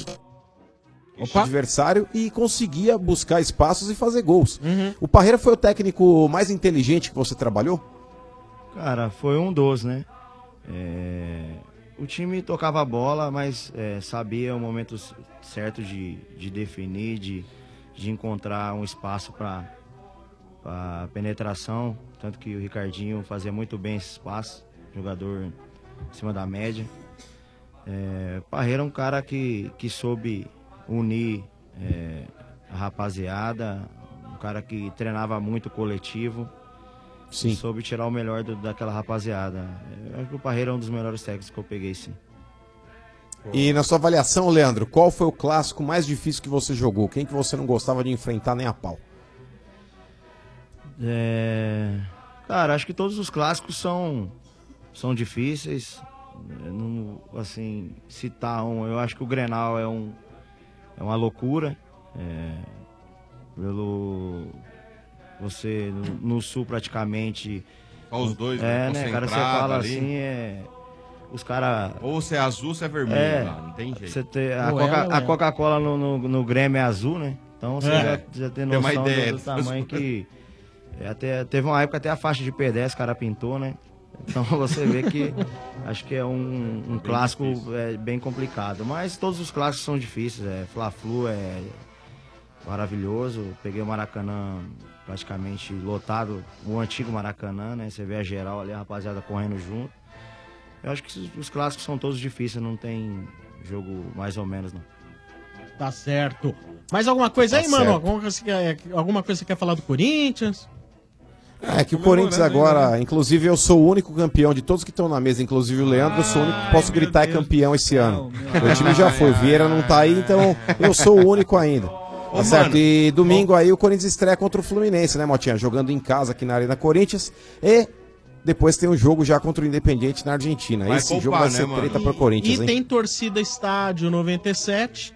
ajudar o adversário e conseguia buscar espaços e fazer gols. O Parreira foi o técnico mais inteligente que você trabalhou? Cara, foi um dos, né? É, o time tocava a bola, mas é, sabia o momento certo de, de definir, de, de encontrar um espaço para penetração. Tanto que o Ricardinho fazia muito bem esse espaço, jogador em cima da média. É, Parreira é um cara que, que soube unir é, a rapaziada, um cara que treinava muito coletivo. Sim. Soube tirar o melhor do- daquela rapaziada. Eu acho que o Parreira é um dos melhores técnicos que eu peguei, sim. E na sua avaliação, Leandro, qual foi o clássico mais difícil que você jogou? Quem que você não gostava de enfrentar nem a pau? É, Cara, acho que todos os clássicos são, são difíceis. Não, assim, citar um, eu acho que o Grenal é, um, é uma loucura. É, pelo. Você no, no sul praticamente. Só os dois, né? É, né, cara? Você fala ali. assim, é. Os caras. Ou você é azul ou você é vermelho, É, lá, não tem jeito. Você ter, a Coca- ela. Coca-Cola no, no, no Grêmio é azul, né? Então você É. já, já tem Tem uma noção ideia do, do tamanho que. é, até, teve uma época até a faixa de pedestre, o cara pintou, né? Então você vê que acho que é um, um clássico é, bem complicado. Mas todos os clássicos são difíceis. É, Fla-Flu é maravilhoso. Peguei o Maracanã praticamente lotado, o antigo Maracanã, né? Você vê a geral ali, a rapaziada correndo junto. Eu acho que os- os clássicos são todos difíceis, não tem jogo mais ou menos, não. Tá certo. Mais alguma coisa Tá aí, mano? certo. Alguma coisa, que quer- alguma coisa que você quer falar do Corinthians? É que o Corinthians agora, inclusive eu sou o único campeão de todos que estão na mesa, inclusive o Leandro, eu sou o único que posso gritar é campeão esse ano. O time já foi, o Vieira não tá aí, então eu sou o único ainda. Tá Ô, certo? mano, E domingo aí o Corinthians estreia contra o Fluminense, né, Motinha? Jogando em casa aqui na Arena Corinthians. E depois tem um jogo já contra o Independiente na Argentina. Vai Esse poupar, jogo vai né, ser mano? treta pro Corinthians, e hein? tem torcida estádio 97.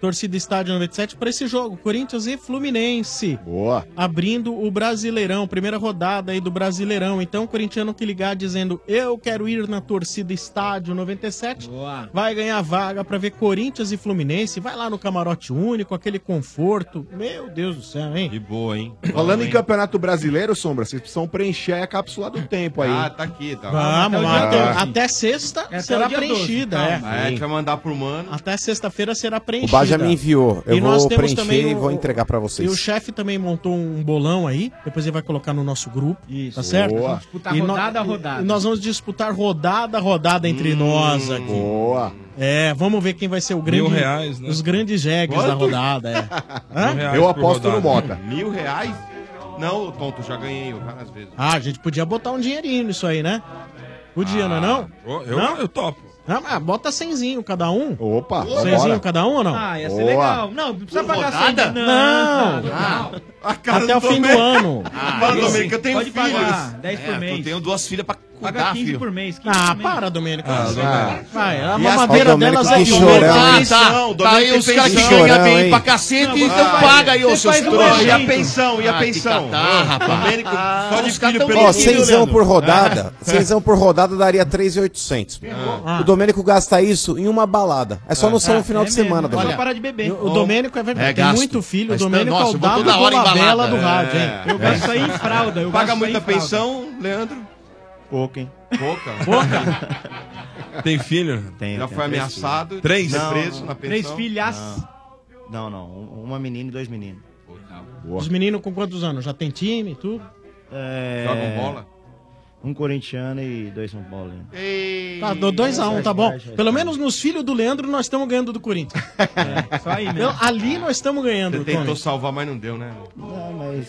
Torcida estádio 97 para esse jogo, Corinthians e Fluminense. Boa. Abrindo o Brasileirão, primeira rodada aí do Brasileirão. Então, o corintiano que ligar dizendo eu quero ir na torcida estádio 97, vai ganhar vaga para ver Corinthians e Fluminense. Vai lá no camarote único, aquele conforto. Meu Deus do céu, hein? De boa, hein? Falando em hein? Campeonato Brasileiro, Sombra, vocês precisam preencher a cápsula do tempo aí. Ah, tá aqui, tá. Vamos, Até até, 12. até sexta É será 12, preenchida. calma. é. É, a gente vai mandar pro mano. Até sexta-feira será preenchida. Já me enviou. Eu E vou preencher e vou entregar pra E o vocês. chefe também montou um bolão aí, depois ele vai colocar no nosso grupo, tá certo? Boa. Vamos disputar E rodada a rodada. E nós vamos disputar rodada a rodada entre nós aqui. Boa. É, vamos ver quem vai ser o grande, Mil reais, né? os grandes jegues da rodada. É. Eu aposto no rodada. Mota. Mil reais? Não, tonto, já ganhei várias vezes. Ah, a gente podia botar um dinheirinho nisso aí, né? Podia, não é não? Eu, eu, Não? eu topo. Não, mas bota cenzinho cada um. Opa, Cenzinho vambora. cada um ou não? Ah, ia ser Boa. legal. Não, não precisa pagar rodada? cem. Não. não. Até o fim do ano. Ah, Mano, Domênico, eu tenho Pode filhos. pagar 10 por É, mês. eu tenho duas filhas pra Paga cuidar, 15 filho. por mês. 15 Ah, por mês. para, Domênico. Ah, vai, vai, a mamadeira delas é de ouro. Ah, tá. Pensão, Tá aí os caras que ganham bem pra cacete e então faz- paga aí, ô seus trouxas. E a pensão, e a Ah, pensão? catar, rapaz. Domênico, só de filho pelo cenzão por rodada, cenzão por rodada daria 3,800. Ah. O Domênico gasta isso em uma balada. É só no final é de semana, é Domênico. parar de beber. O Domênico é verdade, É, tem muito filho. O Mas, Domênico é o dado toda hora Dolabella embalada. do rádio, hein? É. Eu gasto aí em fralda. Eu Paga muita pensão, Leandro? Pouco, hein? Pouca. Tem filho? Tenho, Já foi três ameaçado. Três? Não, preso não. na Três pensão. filhas. Não, não. um- Uma menina e dois meninos. Os meninos com quantos anos? Já tem time e tudo? É... Jogam bola? Um corintiano e dois São Paulo. Tá, 2x1, um, tá bom. Pelo menos nos filhos do Leandro nós estamos ganhando do Corinthians. Só aí Então, ali nós estamos ganhando. Você tentou Tony. salvar, mas não deu, né? Não, mas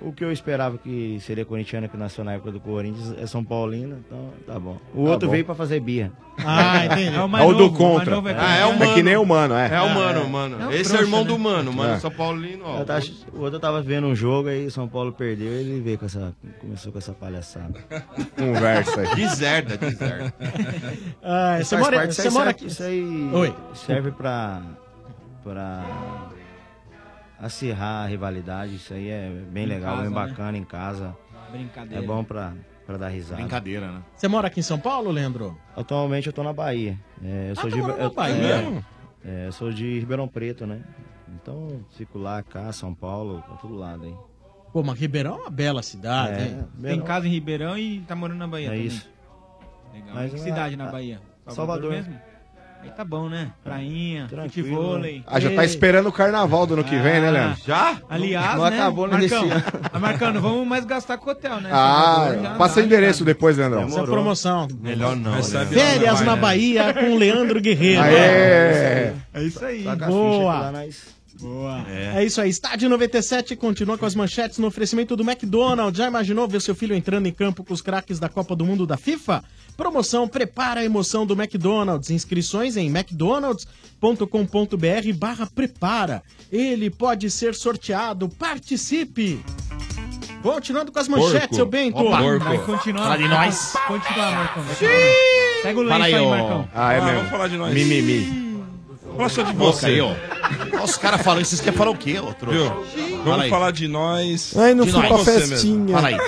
o que eu esperava que seria corintiano que nasceu na época do Corinthians é São Paulino, então tá bom. O Tá outro bom. veio pra fazer birra. Ah, entendi. É o É o do contra. Ah, é o É mano. que nem o mano, é. É o mano, mano. Não, Esse é o irmão né? do mano. Mano É. São Paulino, ó. Tava- o outro tava vendo um jogo aí, São Paulo perdeu, ele veio com essa. começou com essa palhaçada. Conversa aí. Deserda, deserda. Ah, Isso você mora, você aí mora serve- aqui. Isso aí Oi. serve pra. pra. Acirrar a rivalidade. Isso aí é bem Em legal, casa, bem né? bacana em casa. Brincadeira. É bom pra, pra dar risada. Brincadeira, né? Você mora aqui em São Paulo, Leandro? Atualmente eu tô na Bahia. É, eu sou Ah, de tá morando eu- na Bahia é, é, eu sou de Ribeirão Preto, né? Então fico lá, cá, São Paulo, pra todo lado aí. Pô, mas Ribeirão é uma bela cidade, É, hein? Tem casa em Ribeirão e tá morando na Bahia É também. isso. Legal. Mas que cidade na é- Bahia? Salvador. mesmo? Aí tá bom, né? Prainha, Tranquilo. futevôlei. Ah, já tá esperando o carnaval do ano que vem, né, Leandro? Já? Aliás, Não né? acabou nem Marcão. Ah, Marcão, não vamos mais gastar com hotel, né? Ah, já passa dá, o endereço depois, Leandrão. Essa é a promoção. Melhor não. Né? Férias na Bahia com o Leandro Guerreiro. Aê! É isso aí. Boa. Boa. É. isso aí. Estádio 97 continua com as manchetes no oferecimento do McDonald's. Já imaginou ver seu filho entrando em campo com os craques da Copa do Mundo da FIFA? Promoção Prepara a Emoção do McDonald's. Inscrições em mcdonalds.com.br barra prepara. Ele pode ser sorteado. Participe! Continuando com as manchetes, Porco. seu Bento. Opa, porco. Vai continuar. Fala de nós. Continua, Marcão. continuar. Pega o lenço Fala aí, aí, ó. Marcão. Ah, é Ah, mesmo. vamos falar de nós. Mimimi. Fala só de Você você, aí, ó. Olha os caras falando, vocês querem falar o quê, ô trouxa? Viu? Vamos falar de nós. Ai, não De fui nós. pra festinha. Fala aí. Só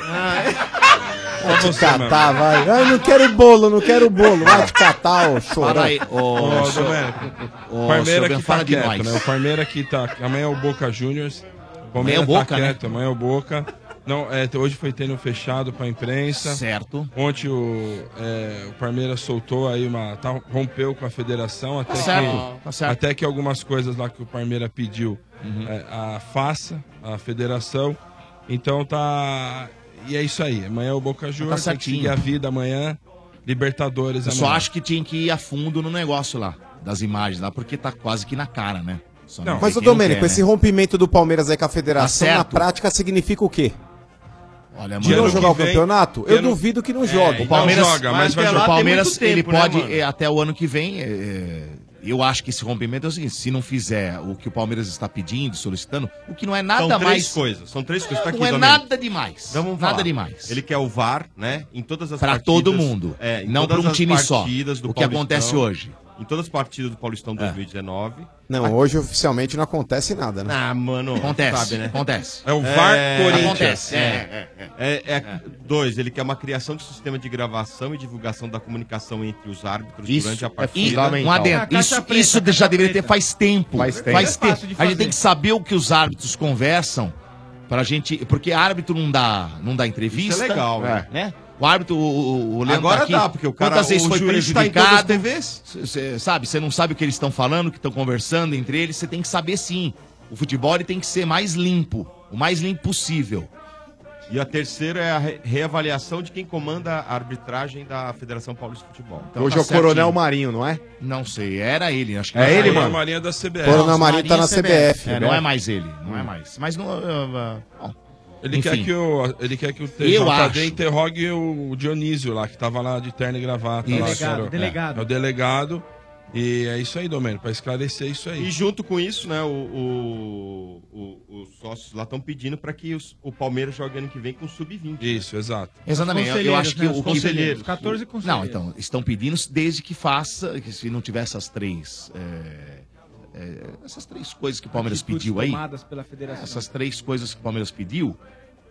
Vai te catar, vai. Ai, não quero bolo, não quero bolo. Vai te catar, ô chorão. Fala aí, ô. Ô, seu- ô, seu que Ben, tá fala de quieto, nós. né? O Parmeira que tá... Amanhã é o Boca Juniors. O Palmeiras Amanhã é o tá Boca, né? quieto, amanhã é o Boca. Não, é, hoje foi treino fechado pra imprensa. Certo. Ontem o, é, o Palmeiras soltou aí uma. tá- rompeu com a federação até, Tá certo, que, tá certo. Uhum. até que algumas coisas lá que o Palmeiras pediu é, a faça, a federação. Então tá. E é isso aí. Amanhã é o Boca Juniors. tem que seguir a vida amanhã. Libertadores Eu só acho que tinha que ir a fundo no negócio lá, das imagens lá, porque tá quase que na cara, né? Só Não, Mas, ô não Domênico, quer, esse né? rompimento do Palmeiras aí com a federação, Tá na certo. prática, significa o quê? Olha, De não jogar o campeonato? Eu duvido que não É, jogue. O Palmeiras, Não joga, mas vai até o Palmeiras ele né, pode, mano? é, até o ano que vem, é, eu acho que esse rompimento é o seguinte, se não fizer o que o Palmeiras está pedindo, solicitando, o que não é nada São três mais... coisas. São três coisas. Tá aqui, não é Domênico. nada demais. Então vamos nada falar. demais. Ele quer o VAR, né? Em todas as Pra partidas. todo mundo. É, em Não todas pra um as time só. partidas do O que Paulistão, acontece hoje. Em todas as partidas do Paulistão É. 2019. Não, hoje oficialmente não acontece nada, né? Ah, mano. Acontece, Sabe, né? acontece. É o VAR Corinthians. Acontece, É, é, é, é, é, dois, ele quer uma criação de sistema de gravação e divulgação da comunicação entre os árbitros Isso durante a é partida. fundamental. Um adendo. Isso, preta, isso já deveria ter faz tempo. Faz tempo. Faz É tempo. de A gente tem que saber o que os árbitros conversam pra gente. Porque árbitro não dá, não dá entrevista. Isso é legal, né? né? Né? O árbitro, o, o, Leandro Agora tá aqui, dá, porque o cara- quantas vezes o foi juiz tá prejudicado. TVs? Cê- cê sabe, você não sabe o que eles estão falando, o que estão conversando entre eles, você tem que saber sim. O futebol ele tem que ser mais limpo, o mais limpo possível. E a terceira é a re- reavaliação de quem comanda a arbitragem da Federação Paulista de Futebol. Então Hoje tá é o Coronel certinho. Marinho, não é? Não sei, era ele, acho que É ele, mais. mano? A Marinha da CBF. Coronel Marinho tá na CBF. É, não é mais ele, não é mais. Mas não. uh, uh, bom, Ele Enfim. quer que o, ele quer que o Eu acho. TJD interrogue o Dionísio lá, que tava lá de terno e gravata. Isso. Lá, que era o- delegado. É o delegado. E é isso aí, Domênio, pra esclarecer isso aí. E junto com isso, né, o, o- o- os sócios lá estão pedindo para que os- o Palmeiras jogue ano que vem com sub-20. Isso, exato. Exatamente, eu- acho que né? o Os que conselheiros, 14 Não, então, estão pedindo desde que faça, que se não tiver essas três. é, é, essas três coisas que o Palmeiras Atitudes pediu aí. tomadas pela federação. Essas três coisas que o Palmeiras pediu.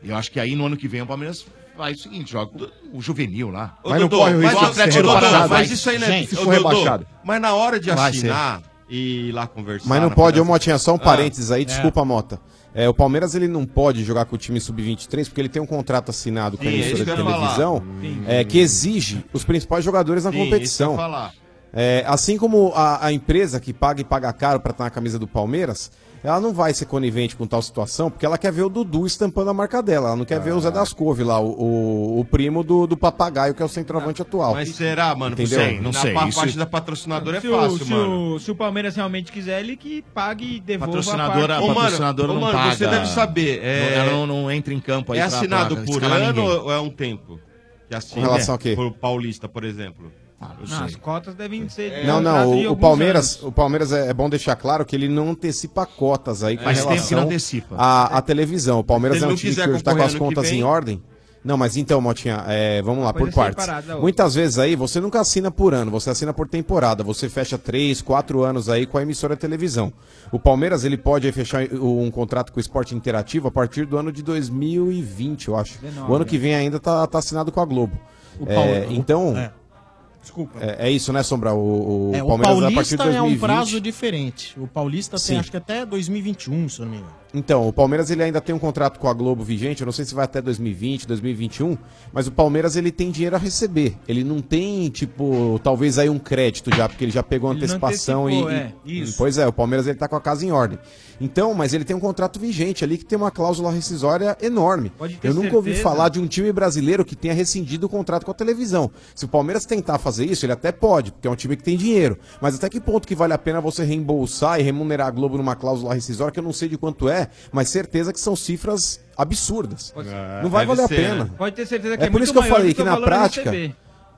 Eu acho que aí no ano que vem o Palmeiras faz o seguinte: joga o, o juvenil lá. Ô, Mas não Dodô, corre o risco mas, de ser Dodô, mas isso aí, né? Gente, se for Dodô, rebaixado. Mas na hora de Vai assinar e ir lá conversar. Mas não pode, ô Motinha, só um Ah, parênteses aí, desculpa, Mota. É, o Palmeiras ele não pode jogar com o time sub-23 porque ele tem um contrato assinado com a Sim, é emissora isso de televisão é, que exige os principais jogadores na Sim, isso competição. É, assim como a, a, empresa que paga e paga caro para estar na camisa do Palmeiras, ela não vai ser conivente com tal situação, porque ela quer ver o Dudu estampando a marca dela. Ela não quer ah. ver o Zé das Couve lá, o, o, o, primo do, do papagaio, que é o centroavante atual. Mas será, mano? Entendeu? Sei, não na sei. A isso... parte da patrocinadora é se é fácil, o, mano. O, se o Palmeiras realmente quiser, ele que pague e devolva patrocinadora, a parte. Ô, mano, patrocinadora ô, mano, não paga. Você deve saber. É... Não, ela não, não, entra em campo aí É assinado pra, pra, por ano ninguém. ou é um tempo? Que assina, com relação é, a quê? Por Paulista, por exemplo. Ah, não, as cotas devem ser. É, não, não. O, o Palmeiras, anos. o Palmeiras é, é, bom deixar claro que ele não antecipa cotas aí com mas relação que não antecipa. a televisão. O Palmeiras é um time que hoje está com as contas vem... em ordem. Não, mas então, Motinha, é, vamos lá, por partes. Muitas vezes aí você nunca assina por ano, você assina por temporada. Você fecha três, quatro anos aí com a emissora de televisão. O Palmeiras, ele pode fechar um contrato com o Esporte Interativo a partir do ano de 2020, eu acho. 19, o ano que vem ainda tá, tá assinado com a Globo. É, então, é. Desculpa. É, é isso, né, Sombra? O, o é, Palmeiras o Paulista a partir de 2020. é um prazo diferente. O Paulista Sim. tem acho que até 2021, se eu não me engano. Então, o Palmeiras ele ainda tem um contrato com a Globo vigente, eu não sei se vai até 2020, 2021, mas o Palmeiras ele tem dinheiro a receber. Ele não tem, tipo, talvez aí um crédito já, porque ele já pegou antecipação e, é, e, Pois é, o Palmeiras ele tá com a casa em ordem. Então, mas ele tem um contrato vigente ali que tem uma cláusula rescisória enorme. eu nunca certeza. ouvi falar de um time brasileiro que tenha rescindido o contrato com a televisão. Se o Palmeiras tentar fazer isso, ele até pode, porque é um time que tem dinheiro. Mas até que ponto que vale a pena você reembolsar e remunerar a Globo numa cláusula rescisória que eu não sei de quanto é é, mas certeza que são cifras absurdas. É, não vai valer ser, a pena. Né? Pode ter certeza é que é, é por isso que eu falei que, que na prática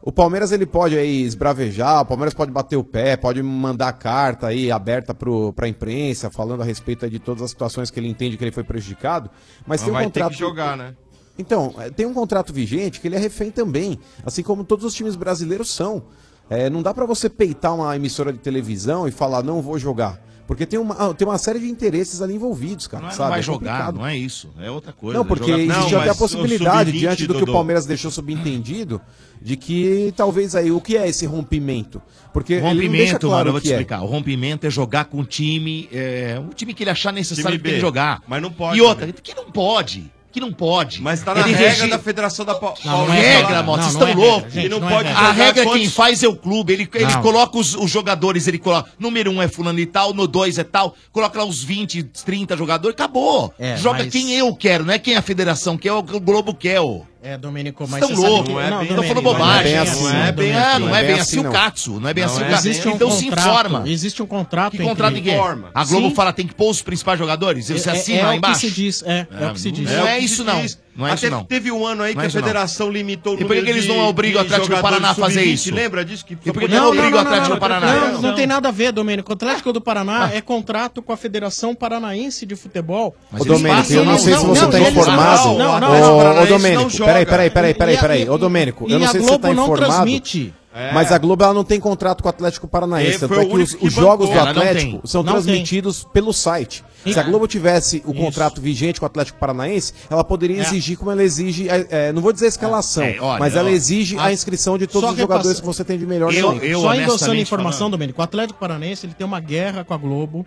o Palmeiras ele pode aí esbravejar, o Palmeiras pode bater o pé, pode mandar carta aí aberta para a imprensa falando a respeito de todas as situações que ele entende que ele foi prejudicado, mas, mas tem um vai contrato ter que jogar, né? Então, é, tem um contrato vigente que ele é refém também, assim como todos os times brasileiros são. É, não dá para você peitar uma emissora de televisão e falar não vou jogar. Porque tem uma, ah, tem uma série de interesses ali envolvidos, cara. Não, é, não vai é jogar, não é isso. É outra coisa. Não, é porque jogar... existe não, até a possibilidade, diante do, do que o Palmeiras deixou subentendido, de que talvez aí o que é esse rompimento? Porque rompimento, claro mano, eu vou te é. explicar. É. O rompimento é jogar com o time, é, um time que ele achar necessário que jogar. Mas não pode. E outra, também. que não pode que não pode. Mas tá na Ele regra regi... da Federação da Paulista. Não, não é regra, moto, vocês estão loucos. Não pode a regra é quantos... quem faz é o clube. Ele, ele coloca os, os, jogadores, ele coloca. Número um é fulano e tal, no dois é tal, coloca lá uns 20, 30 jogadores, acabou. É, Joga mas... quem eu quero, não é quem a federação quer, é o Globo quer. Ó. É, Domenico, mas Estão louco, não é bem, falando assim, bobagem. Não é bem assim, não é bem, não é bem assim o Katsu, não é bem assim o Katsu. Existe um então contrato, se informa. Existe um contrato. Que contrato entre... É? informa. A Globo Sim. fala tem que pôr os principais jogadores? Eles é, assinam é, é, lá embaixo? É o que se diz, é, é, o que se é, diz. Não é isso não. Não é Até isso, não. teve um ano aí não que é a federação limitou o E por que, que eles não obrigam o Atlético Paraná a fazer isso? Lembra disso? Que só por que não não obrigam o Atlético não Paraná? Não, não, Não. tem nada a ver, Domênico. O Atlético do Paraná é contrato com a Federação Paranaense de Futebol. Mas Ô, Domênico, eu não sei se você está informado. Não, não, Ô, não. Ô, Domênico, peraí, peraí, peraí, peraí. Ô, Domênico, eu não sei se você está informado. transmite. É. Mas a Globo ela não tem contrato com o Atlético Paranaense. Tanto é que os, que os jogos do Atlético são não transmitidos tem. pelo site. Se é. a Globo tivesse o Isso. contrato vigente com o Atlético Paranaense, ela poderia é. exigir como ela exige. É, não vou dizer escalação, olha, mas ela exige a inscrição de todos os jogadores que você tem de melhor eu, eu, Só endossando a informação, falando. Domênico, o Atlético Paranaense ele tem uma guerra com a Globo.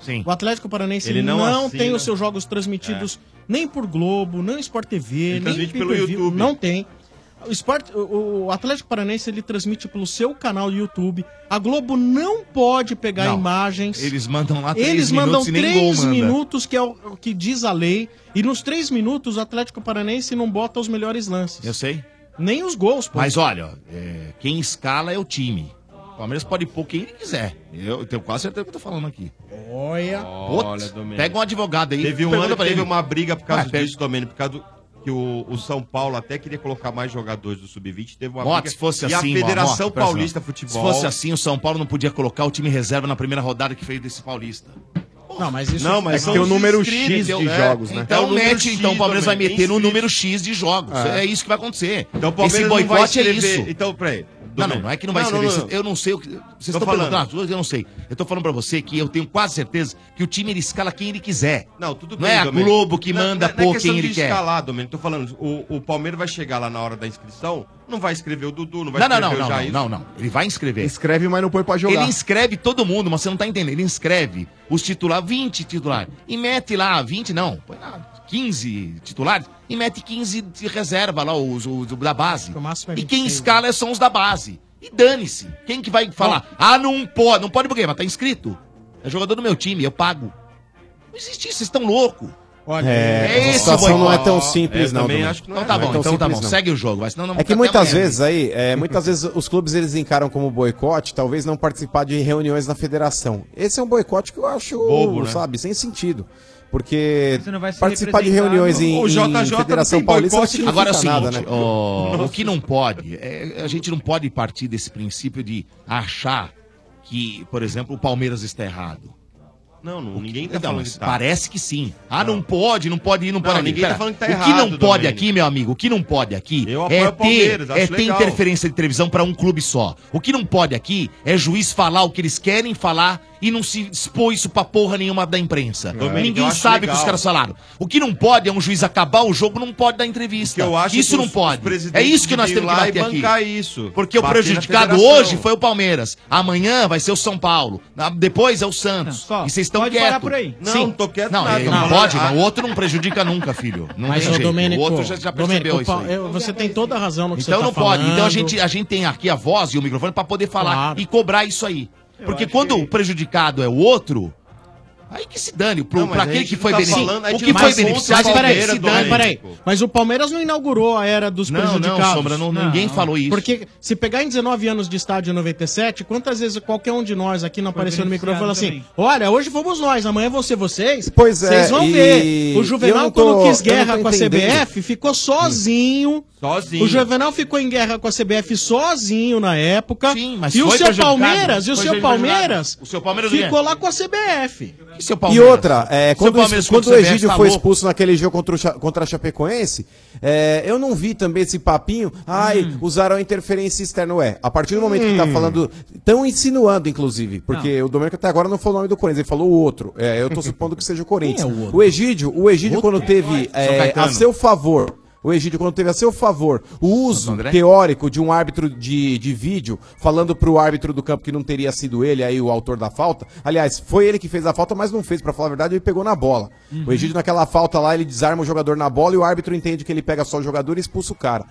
Sim. O Atlético Paranaense ele não, não tem os seus jogos transmitidos nem por Globo, nem Sport TV, ele nem pelo YouTube. Não tem. O, esporte, o Atlético Paranense ele transmite pelo seu canal do YouTube. A Globo não pode pegar não, imagens. Eles mandam lá três Eles mandam minutos três minutos, manda. que é o, é o que diz a lei. E nos três minutos o Atlético Paranense não bota os melhores lances. Eu sei. Nem os gols, pô. Mas olha, é, quem escala é o time. O Palmeiras pode pôr quem ele quiser. Eu tenho quase certeza que eu tô falando aqui. Olha, Putz, olha pega um advogado aí. Teve um ano, teve uma briga por causa Ué, disso, pega... Por causa do que o, o, São Paulo até queria colocar mais jogadores do Sub-20, teve uma Mota, se fosse e assim, a Federação Mota, Paulista não. Futebol... Se fosse assim, o São Paulo não podia colocar o time reserva na primeira rodada que fez desse Paulista. Não, mas isso não, mas é tem o número X de é. jogos, né? Então, então mete, então, X, então o Palmeiras vai meter no número X de jogos. É. é isso que vai acontecer. Então, o Palmeiras Esse boicote é isso. Então, peraí. Não, não, não é que não vai não. Não, não, eu não sei o que. Vocês estão perguntando as duas, eu não sei. Eu tô falando pra você que eu tenho quase certeza que o time ele escala quem ele quiser. Não, tudo bem. É não é a Globo que manda na, por quem ele quer. escalar, Domênico. Tô falando, o, o Palmeiras vai chegar lá na hora da inscrição, não vai escrever o Dudu, não vai não, escrever não, não, o Jair. Não, não, não. Ele vai inscrever. Escreve, mas não põe pra jogar. Ele inscreve todo mundo, mas você não tá entendendo. Ele inscreve os titulares, 20 titulares. E mete lá, 20 não, põe nada. 15 titulares e mete 15 de reserva lá, os, os da base. E quem escala são os da base. E dane-se. Quem que vai falar? Ah, não pode. Não pode porque? Mas tá inscrito. É jogador do meu time, eu pago. Não existe isso, vocês estão loucos. Olha, é, a situação não é tão simples, é, não. Não então, é, tá é então tá bom, não segue o jogo. Mas senão não é que muitas vezes aí, é, muitas vezes os clubes eles encaram como boicote, talvez não participar de reuniões na federação. Esse é um boicote que eu acho, Bobo, né? sabe, né? sem sentido. Porque participar de reuniões em, o JJ em Federação Paulista boicote, não Agora é o seguinte, nada, né? o que não pode, é, a gente não pode partir desse princípio de achar que, por exemplo, o Palmeiras está errado. Não, não ninguém está falando que. Tá. Parece que sim. Ah, não. não pode, não pode ir, não, não pode. Ninguém tá falando que tá. O que não pode aqui, meu amigo, o que não pode aqui é ter, é ter interferência de televisão para um clube só. O que não pode aqui é juiz falar o que eles querem falar e não se expôs isso pra porra nenhuma da imprensa. Ninguém sabe o que os caras falaram. O que não pode é um juiz acabar o jogo, não pode dar entrevista. Eu acho isso não pode. É isso que nós temos que bater aqui. Isso, Porque o prejudicado hoje foi o Palmeiras. Amanhã vai ser o São Paulo. Depois é o Santos. Não, e vocês estão quietos. Não, Sim. tô quieto não, nada. Não, não pode, não. O outro não prejudica nunca, filho. Não Mas, tem Domênico, o outro já, já percebeu Domênico, isso. Eu, você tem toda a razão no que então, você tá falando. Então não pode. Então a gente, a gente tem aqui a voz e o microfone para poder falar claro. e cobrar isso aí. Porque quando que... o prejudicado é o outro, Aí que se dane, pro, não, pra aquele que foi, tá o que foi beneficiado. Mas peraí, se dane, peraí. Mas o Palmeiras não inaugurou a era dos não, prejudicados. Não, Sombra, não, não ninguém não. falou isso. Porque se pegar em 19 anos de estádio 97, quantas vezes qualquer um de nós aqui não foi apareceu no microfone e falou assim, olha, hoje fomos nós, amanhã é vão ser vocês. Pois é. Vocês vão e... ver. O Juvenal, tô, quando quis guerra com a CBF, ficou sozinho. Sozinho. O Juvenal ficou em guerra com a CBF sozinho na época. Sim, mas e o seu Palmeiras, e o seu Palmeiras, o seu Palmeiras ficou é. lá com a CBF seu Palmeiras. E outra, é, quando, quando o Egídio tá foi louco. expulso naquele jogo contra, o, contra a Chapecoense, é, eu não vi também esse papinho, ai, hum. usaram a interferência externa. Ué, a partir do momento hum. que tá hum. falando, tão insinuando, inclusive, porque não. o Domenico até agora não falou o nome do Corinthians, ele falou o outro. É, eu tô supondo que seja o Corinthians. É o, o, Egídio, o Egídio outro? quando é teve é, a seu favor o Egídio, quando teve a seu favor o uso teórico de um árbitro de, de vídeo, falando para o árbitro do campo que não teria sido ele aí o autor da falta. Aliás, foi ele que fez a falta, mas não fez, para falar a verdade, ele pegou na bola. Uhum. O Egídio, naquela falta lá, ele desarma o jogador na bola e o árbitro entende que ele pega só o jogador e expulsa o cara.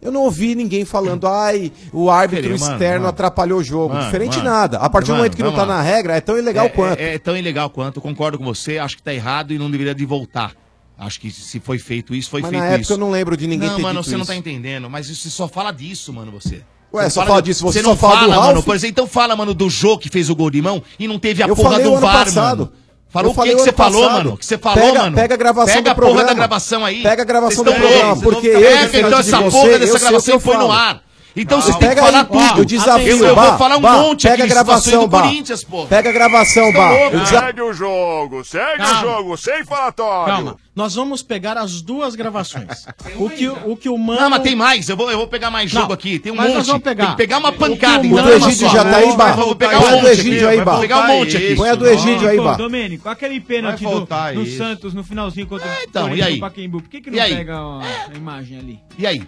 Eu não ouvi ninguém falando, ai, o árbitro mano, externo mano. atrapalhou o jogo. Mano, Diferente nada. A partir do momento que não tá na regra, é tão ilegal é, é quanto. É, é, tão ilegal quanto, concordo com você, acho que tá errado e não deveria de voltar. Acho que se foi feito isso, foi mas feito na época isso. eu não lembro de ninguém não, ter mano, você isso. não tá entendendo. Mas isso, você só fala disso, mano, você. Ué, você só fala, fala disso, você, você não fala, fala mano. Por exemplo, então fala, mano, do Jô que fez o gol de mão e não teve a eu porra do VAR, passado. mano. Falou o que, que você falou, mano? mano? Que você falou, pega, mano? Pega a gravação pega a porra da gravação aí. Pega a gravação do programa, porque eu, sei então essa porra dessa gravação foi no ar. Então você tem que falar aí, tudo. O desafio, eu, eu bah, vou falar um bah, monte pega aqui a gravação, do. Corinthians, pô. Pega a gravação, Bá. Segue o jogo, segue Calma. o jogo, sem falatório. Calma, nós vamos pegar as duas gravações. o, que, o que o Mano... Não, mas tem mais, eu vou, eu vou pegar mais jogo não, aqui, tem um monte. Nós vamos pegar. Tem que pegar uma pancada, o, então. Tá o Egídio já tá aí, Bá. Vou pegar um monte aqui, aí, pegar um tá monte aqui. Põe a do Egídio aí, Bah. Domênico, aquele pênalti do Santos no finalzinho contra é, então, o Corinthians. Por que que não pega a imagem ali? E aí?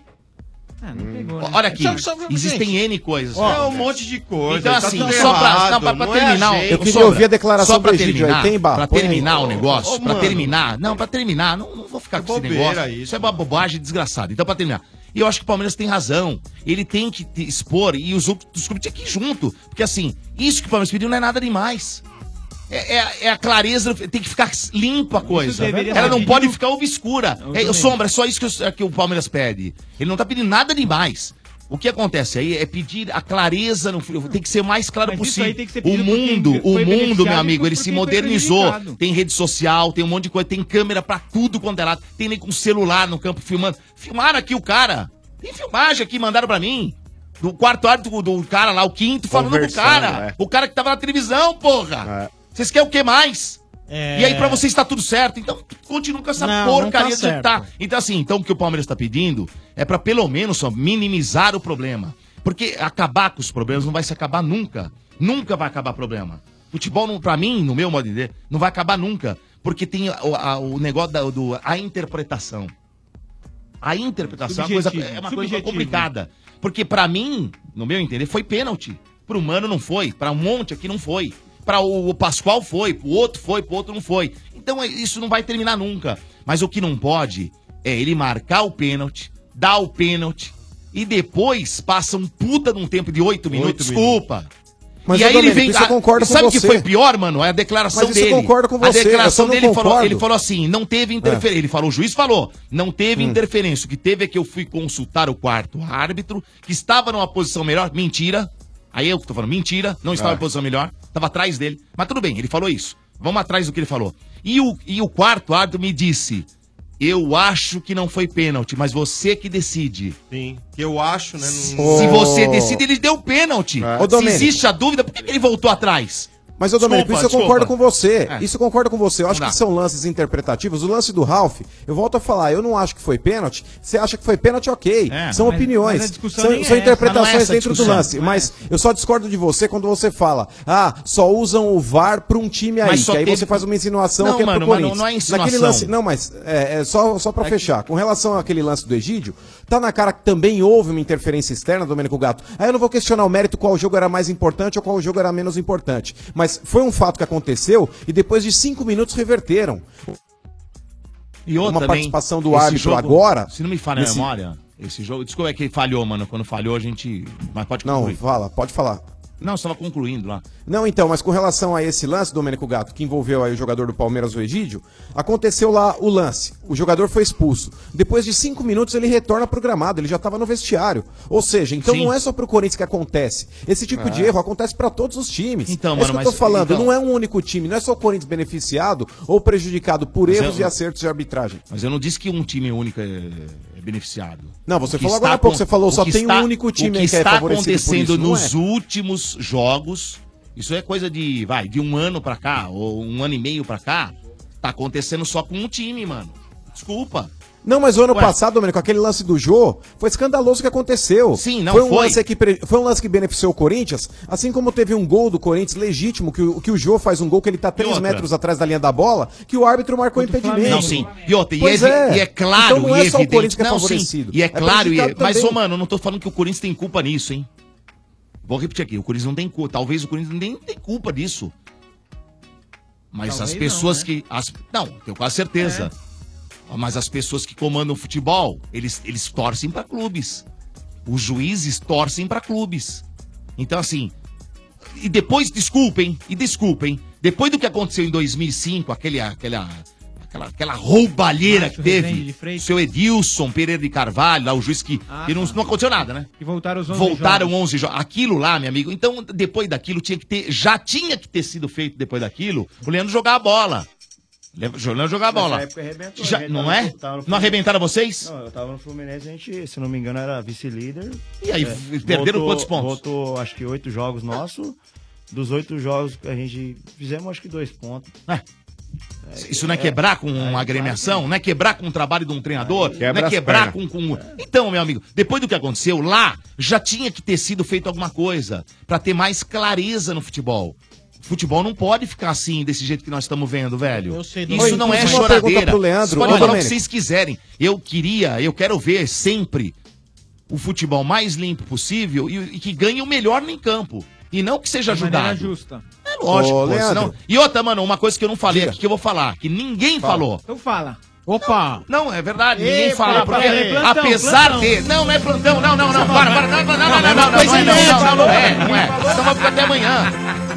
É, pegou, hum. né? Olha aqui, Só- só- existem N coisas. É um monte de coisa. Então, tá assim, só pra, errado, não, pra- pra não é terminar. Eu queria ouvir a declaração só pra do Egídio aí, tem, Pra terminar aí. o negócio, Ô, pra mano. terminar. Não, pra terminar, não, não vou ficar com esse negócio. Isso é uma bobagem desgraçada. Então, pra terminar. E eu acho que o Palmeiras tem razão. Ele tem que expor e os outros clubes aqui que junto. Porque assim, isso que o Palmeiras pediu não é nada demais. É, é, é, a clareza, tem que ficar limpa a coisa. Né? Ela não pode ficar obscura. É, sombra, é só isso que o, é que o Palmeiras pede. Ele não tá pedindo nada demais. O que acontece aí é pedir a clareza no. Tem que ser mais claro Mas possível. o mundo, o mundo, meu amigo, ele se modernizou. Tem rede social, tem um monte de coisa, tem câmera para tudo quanto é lado. Tem nem com celular no campo filmando. Filmaram aqui o cara. Tem filmagem aqui, mandaram para mim. Do quarto árbitro do, cara lá, o quinto, falando o cara. É. O cara que tava na televisão, porra. É. Vocês querem o que mais? É... E aí para vocês está tudo certo. Então continua com essa não, porcaria não tá de tá. Então assim, então o que o Palmeiras está pedindo é para pelo menos só minimizar o problema, porque acabar com os problemas não vai se acabar nunca. Nunca vai acabar problema. Futebol, para mim, no meu modo de ver, não vai acabar nunca. Porque tem a, o negócio da do, a interpretação. A interpretação subjetivo, é, coisa, é uma coisa complicada. Porque para mim, no meu entender, foi pênalti. Pro Mano não foi. para um monte aqui não foi para o, o Pascoal foi, pro outro foi, pro outro não foi. Então é, isso não vai terminar nunca. Mas o que não pode é ele marcar o pênalti, dar o pênalti e depois passa um puta num tempo de oito minutos. Desculpa. Mas e aí ele vem. Isso eu sabe o que foi pior, mano? É a declaração Mas isso dele. Eu concordo com você. A declaração dele falou, ele falou assim: não teve interferência. É. Ele falou, o juiz falou, não teve hum. interferência. O que teve é que eu fui consultar o quarto árbitro, que estava numa posição melhor. Mentira. Aí eu que tô falando, mentira, não estava É. em posição melhor, estava atrás dele. Mas tudo bem, ele falou isso. Vamos atrás do que ele falou. E o, e o quarto árbitro me disse: Eu acho que não foi pênalti, mas você que decide. Sim, que eu acho, né? Se você decide, ele deu pênalti. Ô, Se Domênico. existe a dúvida, por que que ele voltou atrás? Mas, ô Domênico, isso eu desculpa. concordo com você. É. Isso eu concordo com você. Eu acho que são lances interpretativos. O lance do Ralph, eu volto a falar, eu não acho que foi pênalti. Você acha que foi pênalti, ok. É, são mas- opiniões. mas são é são essa, interpretações é dentro do lance. É Mas eu só discordo de você quando você fala, ah, só usam o VAR pra um time aí. Que aí teve- você faz uma insinuação Não, que é mano, pro Corinthians. não- não é insinuação. Naquele lance, não, mas é, é só, só pra fechar. Com relação àquele lance do Egídio, tá na cara que também houve uma interferência externa, Domênico Gato. Aí eu não vou questionar o mérito qual jogo era mais importante ou qual jogo era menos importante. Mas foi um fato que aconteceu e depois de cinco minutos reverteram. E outra uma participação do árbitro jogo, agora. Se não me falha nesse- a memória, esse jogo. Desculpa, é que falhou, mano. Quando falhou, a gente. Mas pode Não, concluir. fala, pode falar. Não, estava concluindo lá. Não, então, mas com relação a esse lance, Domênico Gato, que envolveu aí o jogador do Palmeiras, o Egídio, aconteceu lá o lance. O jogador foi expulso. Depois de cinco minutos ele retorna pro gramado, ele já estava no vestiário. Ou seja, então Sim. não é só pro Corinthians que acontece. Esse tipo É. de erro acontece para todos os times. Então, é mano, isso que eu tô mas- falando. então- Não é um único time, não é só o Corinthians beneficiado ou prejudicado por Mas erros eu- e acertos de arbitragem. Mas eu não disse que um time único é, é beneficiado. Não, você falou agora há pouco, você falou, só tem um está- único time O que que é está por acontecendo isso, nos é? últimos jogos, isso é coisa de, vai, de um ano pra cá, ou um ano e meio pra cá, tá acontecendo só com um time, mano. Desculpa. Não, mas o ano Ué. passado, Domênico, aquele lance do Jô, foi escandaloso o que aconteceu. Sim, não foi. Um foi. Lance que, pre- foi um lance que beneficiou o Corinthians, assim como teve um gol do Corinthians legítimo, que o, que o Jô faz um gol que ele tá 3 outra? metros atrás da linha da bola, que o árbitro marcou impedimento. Não, sim. E outra, e, é, é. e é claro Então não é e só o evidente. Corinthians que é não, sim. favorecido. E é É claro, e é- mas, ô, mano, eu não tô falando que o Corinthians tem culpa nisso, hein? Vou repetir aqui, o Corinthians não tem culpa. Talvez o Corinthians nem tem culpa disso. Mas Talvez as pessoas não, né? que. As, não, tenho quase certeza. Mas as pessoas que comandam o futebol, eles, eles torcem pra clubes. Os juízes torcem pra clubes. Então, assim. E depois, desculpem, e desculpem, depois do que aconteceu em 2005, aquele, aquela, aquela, aquela roubalheira que teve, Freitas. seu Edilson Pereira de Carvalho, lá o juiz que, Ah, que não, tá. não aconteceu nada, né? E voltaram os 11 Voltaram jogos. 11 jogos. Aquilo lá, meu amigo. Então, depois daquilo, tinha que ter. Já tinha que ter sido feito depois daquilo. O Leandro jogar a bola. Le- O Leandro jogar bola. Época arrebentou, Já- não é? Não arrebentaram vocês? Não, eu tava no Fluminense, a gente, se não me engano, era vice-líder. E aí, É, perderam voltou- quantos pontos? Voltou, acho que oito jogos nossos. Dos oito jogos que a gente fizemos, acho que dois pontos. Isso não é quebrar com uma agremiação? Não é quebrar com o trabalho de um treinador? Não é quebrar com, com. Então, meu amigo, depois do que aconteceu lá, já tinha que ter sido feito alguma coisa pra ter mais clareza no futebol. Futebol não pode ficar assim, desse jeito que nós estamos vendo, velho. Eu sei, Isso Oi, não é choradeira. pro Leandro. Vocês podem falar o que vocês quiserem. Eu queria, eu quero ver sempre o futebol mais limpo possível e, e que ganhe o melhor em campo. E não que seja ajudado. justa. É lógico, Ô, pô, senão- E outra, mano, uma coisa que eu não falei aqui, que eu vou falar, que ninguém falou. Então fala. Opa! Não, é verdade, Ei, ninguém fala. Porque, aí. Plantão, apesar plantão. de. Não, não é plantão, não, não, não. Para, para, não, não, não, não, não, não, não, coisa não, não, inédita, não, não, não é, falou. não é. Então vamos ficar até amanhã.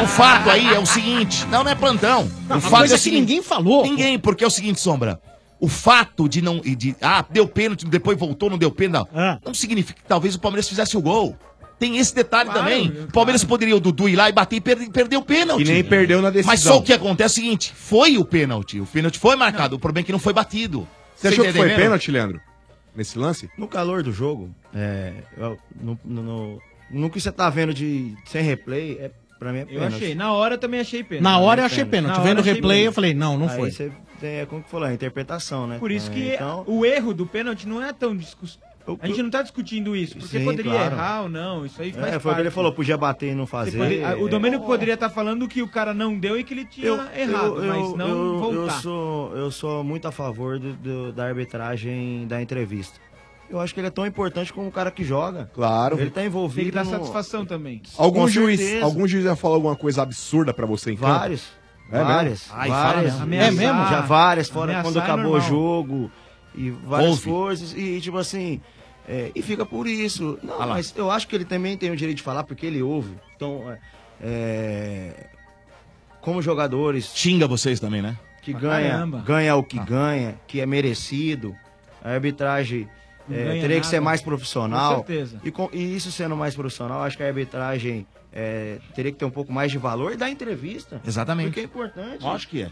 O, o fato aí é o seguinte, não, não é plantão. O Uma fato coisa é o que seguinte, ninguém falou. Ninguém, porque é o seguinte, Sombra. O fato de não. De, ah, deu pênalti, depois voltou, não deu pênalti. Não, Ah. não significa que talvez o Palmeiras fizesse o gol. Tem esse detalhe Claro, também. claro. O Palmeiras poderia o Dudu ir lá e bater e per- perder o pênalti. E nem perdeu na decisão. Mas só o que acontece é o seguinte: foi o pênalti. O pênalti foi marcado. O problema é que não foi batido. Você achou que foi entendendo? pênalti, Leandro? Nesse lance? No calor do jogo, é, eu- no, no, no, no que você tá vendo de sem replay, é, pra mim é Eu pênalti. achei. Na hora eu também achei pênalti. Na hora eu achei pênalti. pênalti. Na Vendo o replay, pênalti. eu falei, não, não Aí foi. você tem, é como que falou, a interpretação, né? Por isso que Então, o erro do pênalti não é tão. Eu- A gente não tá discutindo isso, porque Sim, poderia claro. errar ou não, isso aí faz é, foi o parte. que ele falou, podia bater e não fazer. pode- ah, o é, Domênico poderia estar falando que o cara não deu e que ele tinha errado, mas não eu, voltar. Eu sou, eu sou muito a favor do- do- da arbitragem da entrevista. Eu acho que ele é tão importante como o cara que joga. Claro. Ele tá envolvido. Tem que dar no- satisfação também. Algum Com juiz, certeza. algum juiz já falou alguma coisa absurda pra você em campo? Vários. É várias. mesmo? Ai, várias. Ameaçar. É mesmo? Já várias, fora Ameaçar quando é acabou o normal. jogo. E várias Houve. coisas. E, tipo assim, É, e fica por isso. Não, lá. mas eu acho que ele também tem o direito de falar porque ele ouve. Então, é, é, como jogadores. Xinga vocês também, né? Que ganha, caramba. ganha o que ganha, que é merecido. A arbitragem é, teria que ser nada. mais profissional. Com certeza. E, com- e isso sendo mais profissional, acho que a arbitragem é, teria que ter um pouco mais de valor e dar entrevista. Exatamente. Porque é importante. Lógico que é.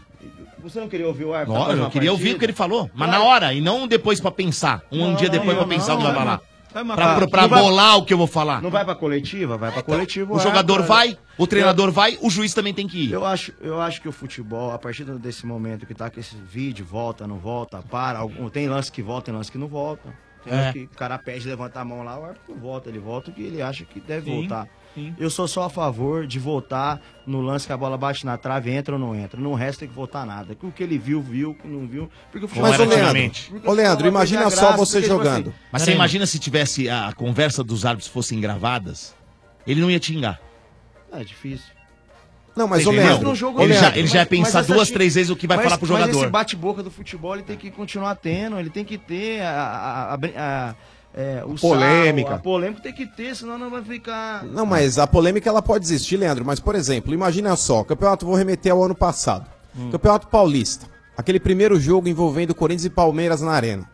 Você não queria ouvir o árbitro? Após eu queria ouvir partida? o que ele falou, mas Claro. na hora, e não depois pra pensar. Um Não, dia depois não, pra pensar o que não, vai falar. Vai Pra, pra, pra Não vai- bolar o que eu vou falar. Não vai pra coletiva? Vai pra coletiva. O jogador árbitro- vai, o treinador vai, o juiz também tem que ir. Eu acho, eu acho que o futebol, a partir desse momento que tá com esse vídeo, volta, não volta, para, algum- tem lance que volta, tem lance que não volta. Tem É. que o cara pede, levanta a mão lá, o árbitro não volta, ele volta o que ele acha que deve Sim, voltar. sim. Eu sou só a favor de votar no lance que a bola bate na trave, entra ou não entra. Não resta tem que votar nada. Que o que ele viu, viu, que não viu. Porque o futebol Mas, ô é Leandro, ô Leandro, imagina só você jogando. Mas você imagina se tivesse a conversa dos árbitros fossem gravadas, ele não ia te xingar. É difícil. Não, mas, entendeu? Leandro, No jogo ele, já, assim, ele já ia mas- pensar mas essa duas, três vezes o que vai mas- falar pro Mas jogador. esse bate-boca do futebol ele tem que continuar tendo, ele tem que ter a, a- a- a- é, o Polêmica. sarro, a polêmica tem que ter, senão não vai ficar. Não, mas a polêmica ela pode existir, Leandro. Mas, por exemplo, imagina só, o campeonato, vou remeter ao ano passado. Campeonato Paulista. Aquele primeiro jogo envolvendo Corinthians e Palmeiras na arena.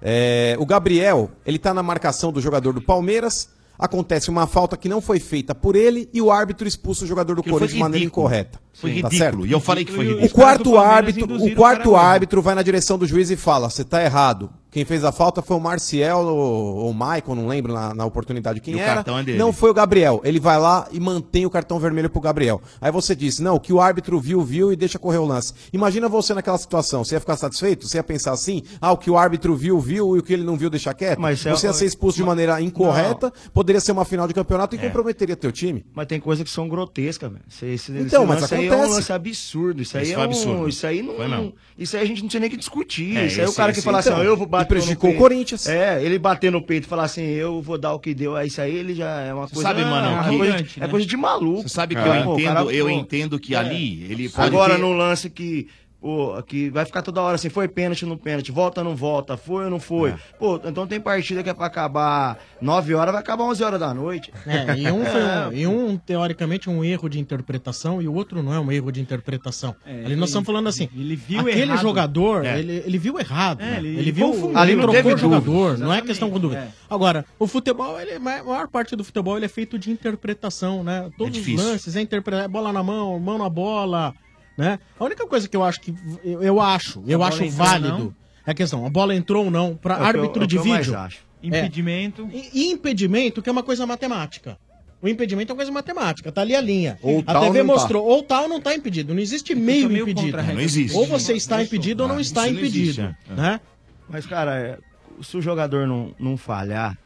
É, o Gabriel, ele tá na marcação do jogador do Palmeiras. Acontece uma falta que não foi feita por ele e o árbitro expulsa o jogador do Corinthians de maneira incorreta. Foi Tá ridículo. certo? E eu falei que foi O ridículo. quarto do Palmeiras árbitro, o quarto o árbitro vai na direção do juiz e fala: você tá errado. Quem fez a falta foi o Marcial ou o Michael, não lembro na, na oportunidade quem E o era. cartão é dele. Não foi o Gabriel. Ele vai lá e mantém o cartão vermelho pro Gabriel. Aí você disse: não, o que o árbitro viu, viu e deixa correr o lance. Imagina você naquela situação. Você ia ficar satisfeito? Você ia pensar assim: ah, o que o árbitro viu, viu e o que ele não viu, deixa quieto? Mas é- você ia ser expulso de maneira incorreta, poderia ser uma final de campeonato e É. comprometeria teu time. Mas tem coisas que são grotescas, velho. Esse, esse, Então, esse mas lance aí é um acontece. lance absurdo. Isso aí Isso é um. absurdo. Isso aí não. Foi mesmo. Isso aí a gente não tinha nem que discutir. É, isso aí é o esse- cara que fala assim, então, ó, eu vou bater. Prejudicou o Corinthians. É, ele bater no peito e falar assim, eu vou dar o que deu. Isso aí ele já é uma coisa. sabe, mano, é, que- coisa, Arrogante, é né? coisa de maluco. Você sabe que É. eu entendo, cara, eu entendo que é. ali ele pode Agora, ter- no lance que. Pô, que vai ficar toda hora assim, foi pênalti no pênalti, volta ou não volta, foi ou não foi. Pô, então tem partida que é pra acabar 9 horas, vai acabar 11 horas da noite. É, e um, foi É, um, e um, teoricamente, um erro de interpretação e o outro não é um erro de interpretação. É, Ali nós ele- estamos falando assim, ele viu aquele errado. jogador, É. ele, ele viu errado. É, né? ele- ele, viu, confundiu. ali Ele não teve trocou o dúvida. jogador, não é questão com dúvida. é. Agora, o futebol, ele, a maior parte do futebol ele é feito de interpretação, né? Todos os lances, é interpretar, bola na mão, mão na bola, né? A única coisa que eu acho que, eu, eu acho, eu acho entrou válido, não? é a questão, a bola entrou ou não, para É eu- árbitro é de eu mais vídeo. acho. Impedimento. E, e impedimento, que é uma coisa matemática. O impedimento é uma coisa matemática, tá ali a linha. Ou a TV tá. mostrou, ou tá ou não tá impedido. Não existe meio meio impedido. Não existe. Ou você está impedido ou não Isso está não impedido. existe, é. Né? Mas, cara, é, se o jogador não, não falhar.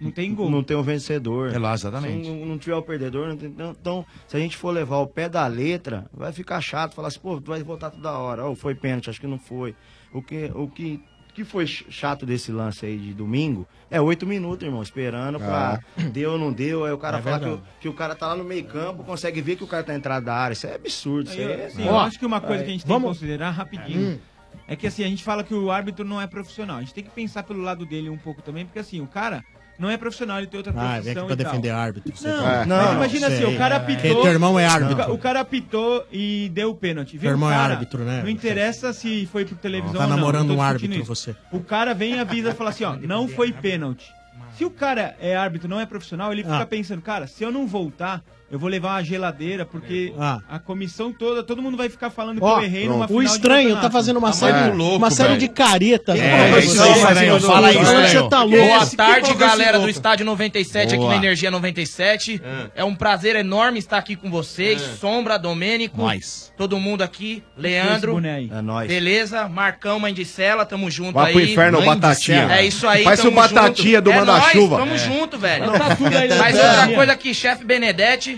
Não tem gol. Não tem o vencedor. É lá, exatamente. Se não, não tiver o perdedor, não tem- então, se a gente for levar o pé da letra, vai ficar chato. Falar assim, pô, tu vai voltar toda hora. Ou foi pênalti, acho que não foi. O que, o que, que foi ch- chato desse lance aí de domingo é oito minutos, irmão, esperando pra deu ou não deu. Aí o cara É fala que o, que o cara tá lá no meio campo, consegue ver que o cara tá entrando da área. Isso é absurdo. Isso aí é, assim, eu acho que uma coisa que a gente tem Vamos- que considerar rapidinho Hum. é que assim, a gente fala que o árbitro não é profissional. A gente tem que pensar pelo lado dele um pouco também, porque assim, o cara não é profissional, ele tem outra Ah, profissão vem aqui pra tal. defender árbitro. Não, tá- mas Não, imagina assim, o cara É. apitou. Teu irmão é árbitro. O ca- O cara apitou e deu o pênalti. Viu? Teu irmão é cara, árbitro, né? Não interessa se foi por televisão Tá ou não. namorando não tô um árbitro, isso. você. O cara vem e avisa e fala assim, ó, não foi pênalti. Se o cara é árbitro, não é profissional, ele fica Ah. pensando, cara, se eu não voltar, eu vou levar uma geladeira, porque Ah. a comissão toda, todo mundo vai ficar falando que eu errei numa o estranho tá fazendo uma Tá série, muito louco, uma série velho. de caretas. É, Fala isso isso, aí, estranho, fala aí, fala aí. estranho. Você tá louco. Boa tarde, é galera do Estádio 97 aqui Boa. na Energia 97. É. um prazer enorme estar aqui com vocês. É. Sombra, Domênico, Nós. todo mundo aqui. Leandro. É nóis. beleza? Marcão, Mãe de Cela, tamo junto Vai aí. pro inferno, Batatinha. É isso aí, Faz o Batatinha do é Manda-Chuva. Tamo É. junto, velho. Tá Mas Batatinha. outra coisa aqui, chefe Benedetti.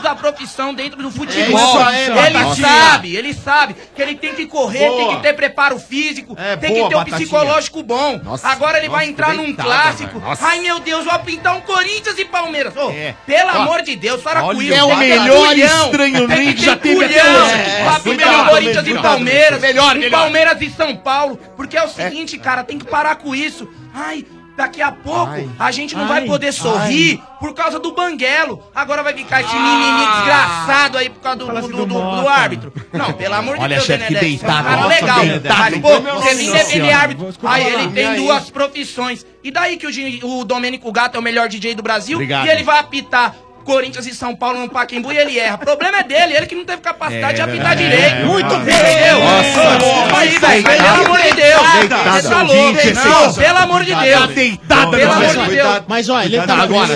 da profissão, dentro do é futebol. É aí, ele sabe, ele sabe que ele tem que correr, boa. tem que ter preparo físico, é, tem boa, que ter um batatinha. psicológico bom. Nossa, Agora ele nossa, vai entrar num clássico. Ai meu Deus, vou pintar um Corinthians e Palmeiras. Oh, é. Pelo ó, amor de Deus, para com isso. É o melhor culhão, estranho tem que já teve até hoje. Corinthians e Palmeiras, melhor, Palmeiras e São Paulo, porque é o é. seguinte, cara, tem que parar com isso. Ai, Daqui a pouco ai, a gente não ai, vai poder sorrir ai. por causa do banguelo. Agora vai ficar esse mimimi desgraçado aí por causa do, do, do, do, árbitro. Não, pelo amor de Deus, chefe, né, Benedetti. Que deitado, cara é legal. tá mas, pô, você nem deve ele é árbitro. Aí ele tem duas profissões. E daí que o, o Domênico Gato é o melhor DJ do Brasil Obrigado. e ele vai apitar Corinthians e São Paulo no Pacaembu e ele erra. O problema é dele, ele que não teve capacidade é, de apitar é, direito. É, muito é, é. bem! Nossa! Aí, velho, pelo amor de tá Deus! Deitada, você tá louco! Não, tá pelo amor de Deus! Deitada, pelo amor de Deus! Mas olha, ele tá agora,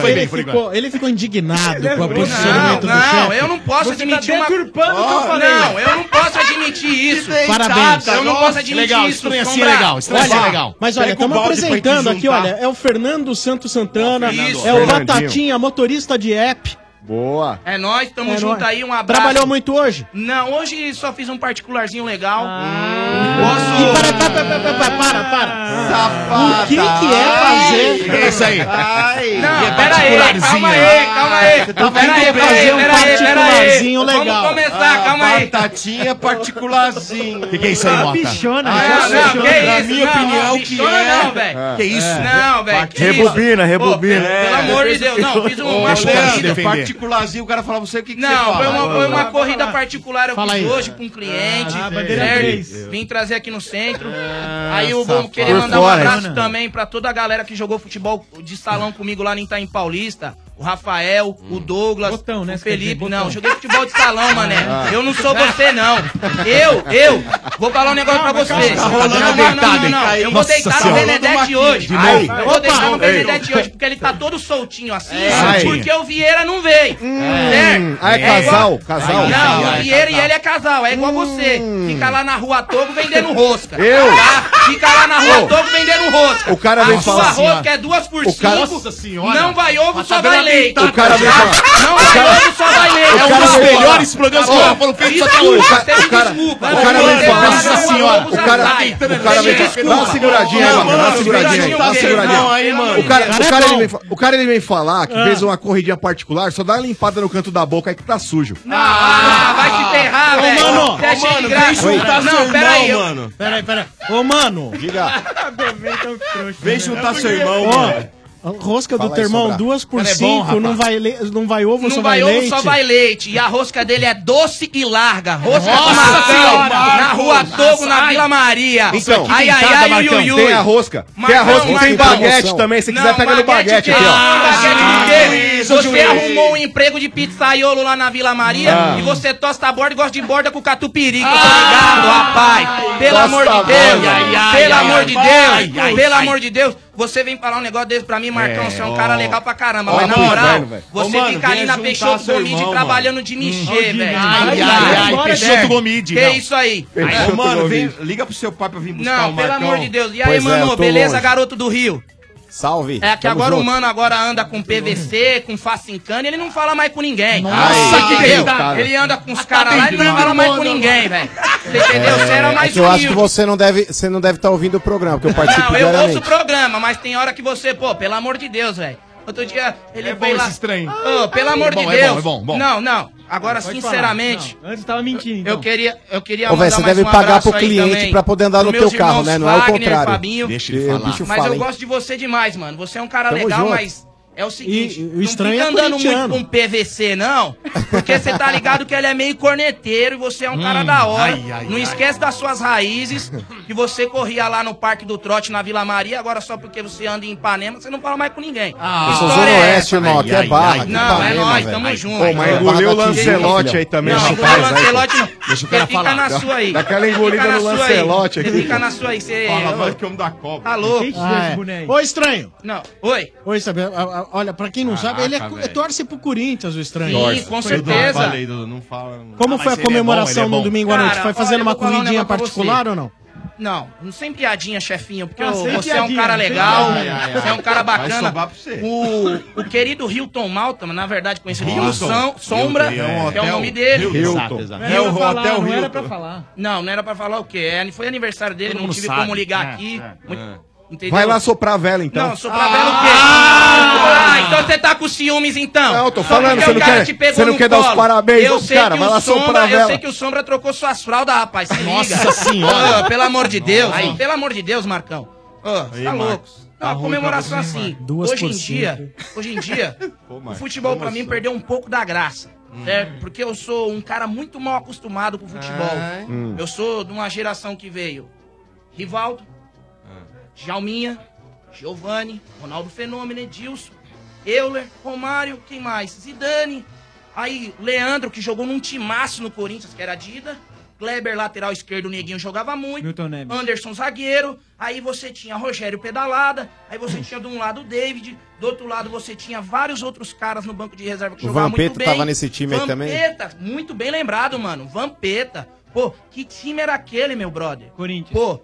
foi bem. Ele ficou indignado com o posicionamento não, do chefe. Não, eu não posso você admitir tá uma... Oh, não, eu não posso admitir isso. Parabéns. Eu não posso admitir legal, isso. Estranho assim é legal, estranho assim é legal. Mas olha, estamos apresentando aqui, olha, é o Fernando Santos Santana, é o Batatinha, motorista gosta de app, Boa. É nós, tamo é junto nóis. aí, um abraço. Trabalhou muito hoje? Não, hoje só fiz um particularzinho legal. Ah. Hum. Posso. E para, para, para, para, para, para. O que, que é fazer? É isso aí. Ai. É não, é pera aí, calma aí, calma aí. Você tá pera aí, pera aí, aí, aí. Legal. Vamos começar, ah, calma aí. Batatinha particularzinho. O que, que é isso aí, ah, Mota? Bichona, ah, não, não, que é isso? Na minha não, opinião, que é. Não, velho. Ah, que isso? Não, velho. Rebobina, rebobina. Pelo é, amor de Deus, não, fiz um macho particularzinho, assim, o cara falava, você o que, que Não, foi uma, foi uma corrida particular, eu fiz hoje pra um cliente. Né, Vim trazer aqui no centro. aí o bom querer mandar um abraço também pra toda a galera que jogou futebol de salão comigo lá no Itaim Paulista o Rafael, hum. o Douglas, botão, né? o Felipe. Não, joguei futebol de salão, mané. Ah. Eu não sou você, não. Eu, eu, vou falar um negócio calma, pra você. Calma. Não, não, não, não, não. Eu vou deitar no Benedete hoje. Ai, eu vou deitar no Benedete hoje, porque ele tá todo soltinho assim, Ai. porque o Vieira não veio. Hum. Certo? Ah, é, é casal, casal. Não, o Vieira e ele é casal, é igual você. Hum. Fica lá na rua Togo vendendo rosca. Eu? Tá? Fica lá na rua Togo vendendo rosca. O cara vem falar. A sua assim, rosca é duas por cinco. Não vai ovo, só vai o cara Não, o cara só. É um dos melhores programas que eu até hoje. O cara me nossa senhora. O cara dá uma seguradinha aí, mano. Dá uma seguradinha aí, dá uma seguradinha. O cara, o cara, ele vem, o cara ele vem falar que fez uma corridinha particular, só dá uma limpada no canto da boca aí que tá sujo. Ah, vai te enterrar, velho. Mano, mano, vem juntar seu irmão, mano. Peraí, peraí. Ô, mano. Diga. Vem juntar seu irmão, mano. Rosca do termão, duas por Cara, cinco, é bom, não, vai le... não vai ovo, não só vai, vai leite. Não vai ovo, só vai leite. E a rosca dele é doce e larga. Rosca Nossa, Marcão, na Rua Togo, na Vila Maria. Então, ai, ai, ai, Marcão, iu, tem a rosca. Marcão, tem a rosca, Marcão, tem baguete também, se quiser pegando baguete aqui, ó. Ah, ah, você arrumou um emprego de pizzaiolo lá na Vila Maria ah. e você tosta a borda e gosta de borda com catupiry, que ligado, rapaz. Pelo amor de Deus, pelo amor de Deus, pelo amor de Deus. Você vem falar um negócio desse pra mim, Marcão, é, você é um ó. cara legal pra caramba. Ó, mas na moral, você mano, fica ali na Peixoto Gomide trabalhando de mexer, hum. velho. Peixoto Gomide. Que isso aí? Ô, mano, liga pro seu pai pra vir buscar o Marcão. Não, pelo amor de Deus. E aí, é, mano, beleza, garoto do Rio? Salve. É que Tamo agora junto. o mano agora anda com PVC, com facincana, ele não fala mais com ninguém. Nossa, Aí, que entendeu? Tá- ele anda com os caras tá lá e não fala mais tá com ninguém, velho. Você entendeu? Você era é, mais é eu acho que você não deve, você não deve estar tá ouvindo o programa, porque eu participo Não, eu ouço o programa, mas tem hora que você, pô, pelo amor de Deus, velho. Outro dia ele é veio lá. Estranho. Oh, pelo é amor é bom, de Deus. É bom, é bom, bom. Não, não. Agora, Pode sinceramente. Antes estava mentindo. Então. Eu queria, eu queria Ô, véio, você deve um pagar pro cliente para poder andar no teu carro, né? Não Wagner, é o contrário. Fabinho, Deixa ele falar. Mas eu gosto de você demais, mano. Você é um cara Tamo legal, junto. mas é o seguinte, e, o não fica é andando muito com PVC, não, porque você tá ligado que ele é meio corneteiro e você é um hum, cara da hora. Ai, ai, não ai, esquece das suas raízes, que você corria lá no Parque do Trote, na Vila Maria, agora só porque você anda em Ipanema, você não fala mais com ninguém. Ah, eu sou Zona é Oeste, irmão, aqui é barra. É não, Ipanema, é nós, véio. tamo junto. Pô, mas engoliu o Lancelote aí também. Não, engoliu o Lancelote não. Deixa o cara fica falar. na sua aí. Daquela engolida no Lancelote aqui. Fica na sua aí. Fala, é vai que homem da cobra. Tá louco. Estranho. Não, oi. Oi, sabe, Olha, pra quem não sabe, ele é, Caraca, velho. torce pro Corinthians, o estranho. Torce. com certeza. Falei, Dudu, não fala. Como Ah, foi a é bom, comemoração é no domingo à noite? Foi fazendo uma um pra particular ou não? Não, não sem piadinha, chefinho, porque Ah, você é um piadinha, cara legal, piadinha. Ai, ai, você é um ai. cara bacana. sobrar pra você. O, o querido Hilton Malta, na verdade conhecido como Hilton. São- Sombra, Hilton, é um que é o nome dele. Hilton. Exato, exato. É o Não ia falar, Hotel não era pra falar. Não, não era pra falar o quê? Foi aniversário dele, Todo não tive sabe. como ligar É, aqui. é. Muito- Entendeu? Vai lá soprar a vela, então. Não, soprar vela o quê? Ah, então você tá com ciúmes, então. Não, tô Só falando, você o não quer- você não quer dar os parabéns eu sei cara, que vai o lá soprar Sombra, a Eu vela. sei que o Sombra trocou suas fraldas, rapaz, se Nossa liga. Senhora. Ah, pelo amor de Deus, pelo amor de Deus, Marcão. Ah, Aí, tá louco. Não, Tá a ruim comemoração assim. Hoje em dia, hoje em dia, o futebol pra mim assim? perdeu um pouco da graça. Certo? Porque eu sou um cara muito mal acostumado com o futebol. Hum. Eu sou de uma geração que veio Rivaldo, Jalminha, Giovanni, Ronaldo Fenômeno, Edilson, Euler, Romário, quem mais? Zidane. Aí, Leandro, que jogou num timaço no Corinthians, que era Dida. Kleber, lateral esquerdo, o Neguinho jogava muito. Milton Neves. Anderson, zagueiro. Aí você tinha Rogério Pedalada. Aí você tinha de um lado o David. Do outro lado você tinha vários outros caras no banco de reserva que O jogavam muito Vampeta bem. tava nesse time aí também? Vampeta, muito bem lembrado, mano. Vampeta. Pô, que time era aquele, meu brother? Corinthians. Pô,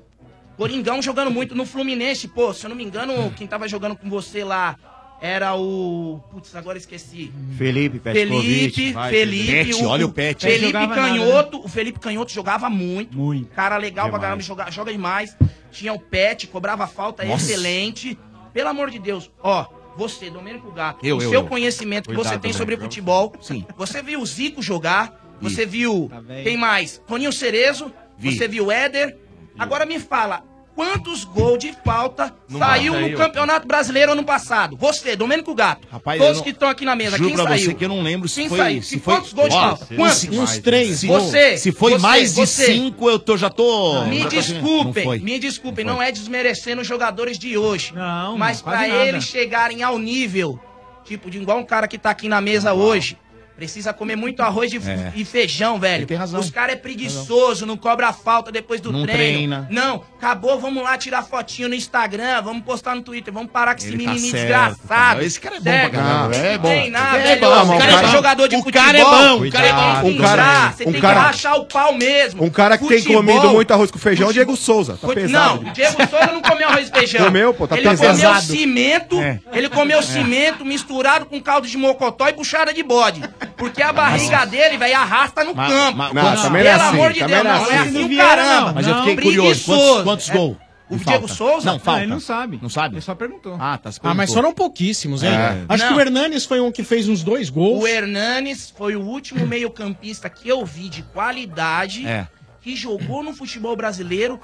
Coringão jogando muito no Fluminense. Pô, se eu não me engano, quem tava jogando com você lá era o. Putz, agora esqueci. Felipe, Felipe, Petkovic. Vai, Felipe, Pet, olha o Pet. Felipe Jogava nada, Canhoto, o Felipe Canhoto jogava muito. Muito. Cara legal pra Demais. caramba, joga, joga demais. Tinha o Pet, cobrava falta Nossa. excelente. Pelo amor de Deus, ó, você, Domênico Gato, Eu, o eu, seu eu. conhecimento que Cuidado, você tem sobre futebol, Sim. você viu o Zico jogar, você Vi. viu, quem mais? Toninho Cerezo, Vi. você viu o Éder. Agora me fala, quantos gols de falta Não saiu no. Campeonato Brasileiro ano passado? Você, Domênico Gato, Rapaz, todos eu não- que estão aqui na mesa, Juro quem pra saiu? você que eu não lembro se Quem foi. saiu? Se E foi quantos gols de Ó, falta? Quantos? Uns três. Você, Se foi você, mais de você. cinco, eu tô, já tô. Me já tô- desculpem, Não me desculpem, Não não, é desmerecendo os jogadores de hoje. Não, mas nada. eles chegarem ao nível, tipo, de igual um cara que tá aqui na mesa hoje, precisa comer muito arroz de- É. e feijão, velho. Ele tem razão. Os caras é preguiçoso, não cobra falta depois do Não treino. treina. Não, acabou, vamos lá tirar fotinho no Instagram, vamos postar no Twitter, vamos parar com esse Ele tá menininho certo, desgraçado. cara. Esse cara é bom pra certo? caramba, Tem é bom. treinar, É velho. bom, o cara- é jogador de o futebol. cara é bom, o cara é bom. Um cara- você um tem cara- que rachar o pau mesmo. Um cara que tem Futebol- comido muito arroz com feijão é o Diego Souza. Tá pesado. Não, o Diego Souza não comeu arroz e feijão. Comeu, pô, tá ele pesado. comeu cimento, É. ele comeu cimento misturado com caldo de mocotó e puxada de bode. Porque a barriga dele, velho, arrasta no Mas- campo. mas- não, também não é Pelo assim, amor de também Deus, não é não, é assim. assim o caramba. Mas eu Não, fiquei curioso. Quantos, quantos É. gols? O Diego falta? Souza? Não, falta. ele não sabe. Não sabe? Ele só perguntou. Ah, tá. se Ah, mas foram pouquíssimos, hein? É. Acho que Não. o Hernanes foi um que fez uns dois gols. O Hernanes foi o último meio-campista que eu vi de qualidade É. que jogou no futebol brasileiro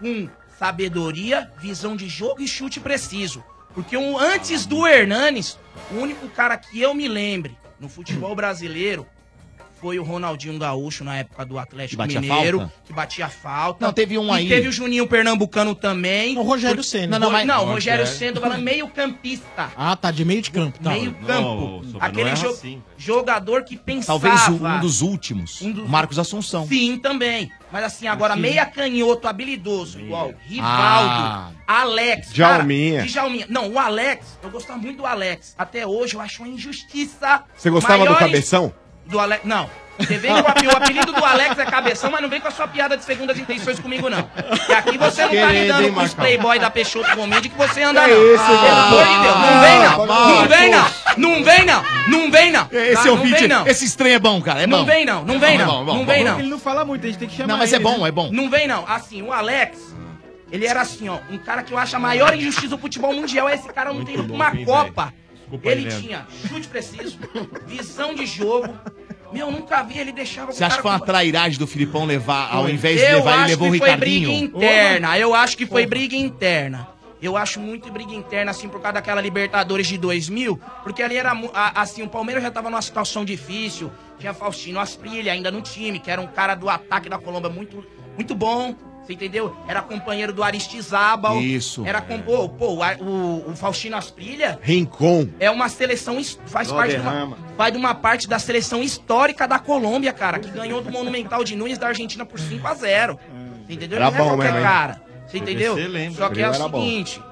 com sabedoria, visão de jogo e chute preciso. Porque um, antes do Hernanes, o único cara que eu me lembre no futebol brasileiro foi o Ronaldinho Gaúcho na época do Atlético Que Mineiro, falta? que batia falta. Não, teve um E aí. teve o Juninho Pernambucano também. O Rogério Por- Ceni. Não, não, Mas- não, o Rogério tô falando meio campista. Ah, tá, de meio de campo. Tá. Meio campo. Aquele não jo- assim. jogador que pensava. Talvez um dos últimos. Um dos- Marcos Assunção. Sim, também. Mas assim, agora, Aqui. meia canhoto habilidoso, igual Ah. Rivaldo, Alex. Djalminha. Cara, Djalminha. Não, o Alex, eu gostava muito do Alex. Até hoje eu acho uma injustiça. Você gostava do Maiores- cabeção? Do Alex. Não. Você vem com a, o apelido do Alex é cabeção, mas não vem com a sua piada de segundas intenções comigo, não. E aqui você não tá lidando com os playboy da Peixoto Comedy que você anda, Que não. isso, Pelo velho? amor de Deus. Não vem, não. Ah, Não vem, não. Não vem, não. Não vem, não. Esse Tá? Não ouvinte, não. esse estranho é bom, cara. É Não bom. vem, não. Não vem, É não. é Não é vem, não. Ele não fala muito, a gente tem que chamar Não, mas é bom, né? é bom. Não vem, não. Assim, o Alex, ele era assim, ó. Um cara que eu acho a maior injustiça do futebol mundial. é Esse cara não ido pra uma Copa. Desculpa Ele aí, tinha chute preciso, visão de jogo. Meu, nunca vi ele deixava Você acha que foi uma trairagem do Filipão levar, ao invés de eu levar, ele acho levou o que foi Ricardinho? briga interna. Eu acho que foi briga interna. Eu acho muito briga interna, assim, por causa daquela Libertadores de 2000, porque ali era, assim, o Palmeiras já tava numa situação difícil, tinha Faustino Asprilha ainda no time, que era um cara do ataque da Colômbia muito, muito bom, você entendeu? Era companheiro do Aristizábal. Isso. Era com, pô, pô, o, o, Faustino Asprilha Rincon. é uma seleção, faz parte de uma, faz de uma parte da seleção histórica da Colômbia, cara, que ganhou do Monumental de Nunes da Argentina por 5 a 0 Entendeu? Era Não é bom qualquer mesmo, hein? cara. Você entendeu? Lembra. Só que é o Era bom. seguinte,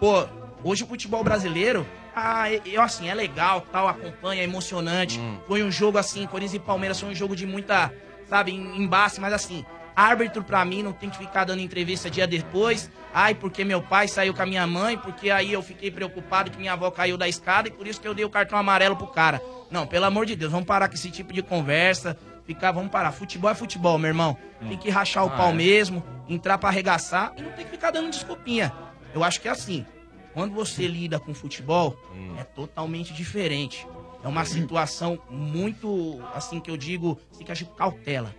pô, hoje o futebol brasileiro, ah, eu assim, é legal, tal, acompanha, é emocionante. Hum. Foi um jogo assim, Corinthians e Palmeiras foi um jogo de muita, sabe, em- embate, mas assim, Árbitro, pra mim, não tem que ficar dando entrevista dia depois. Ai, porque meu pai saiu com a minha mãe, porque aí eu fiquei preocupado que minha avó caiu da escada e por isso que eu dei o cartão amarelo pro cara. Não, pelo amor de Deus, vamos parar com esse tipo de conversa. Ficar, vamos parar. Futebol é futebol, meu irmão. Tem que rachar o Ah, pau é. mesmo, entrar pra arregaçar e não tem que ficar dando desculpinha. Eu acho que é assim. Quando você lida com futebol, é totalmente diferente. É uma situação muito, assim que eu digo, tem que agir com cautela.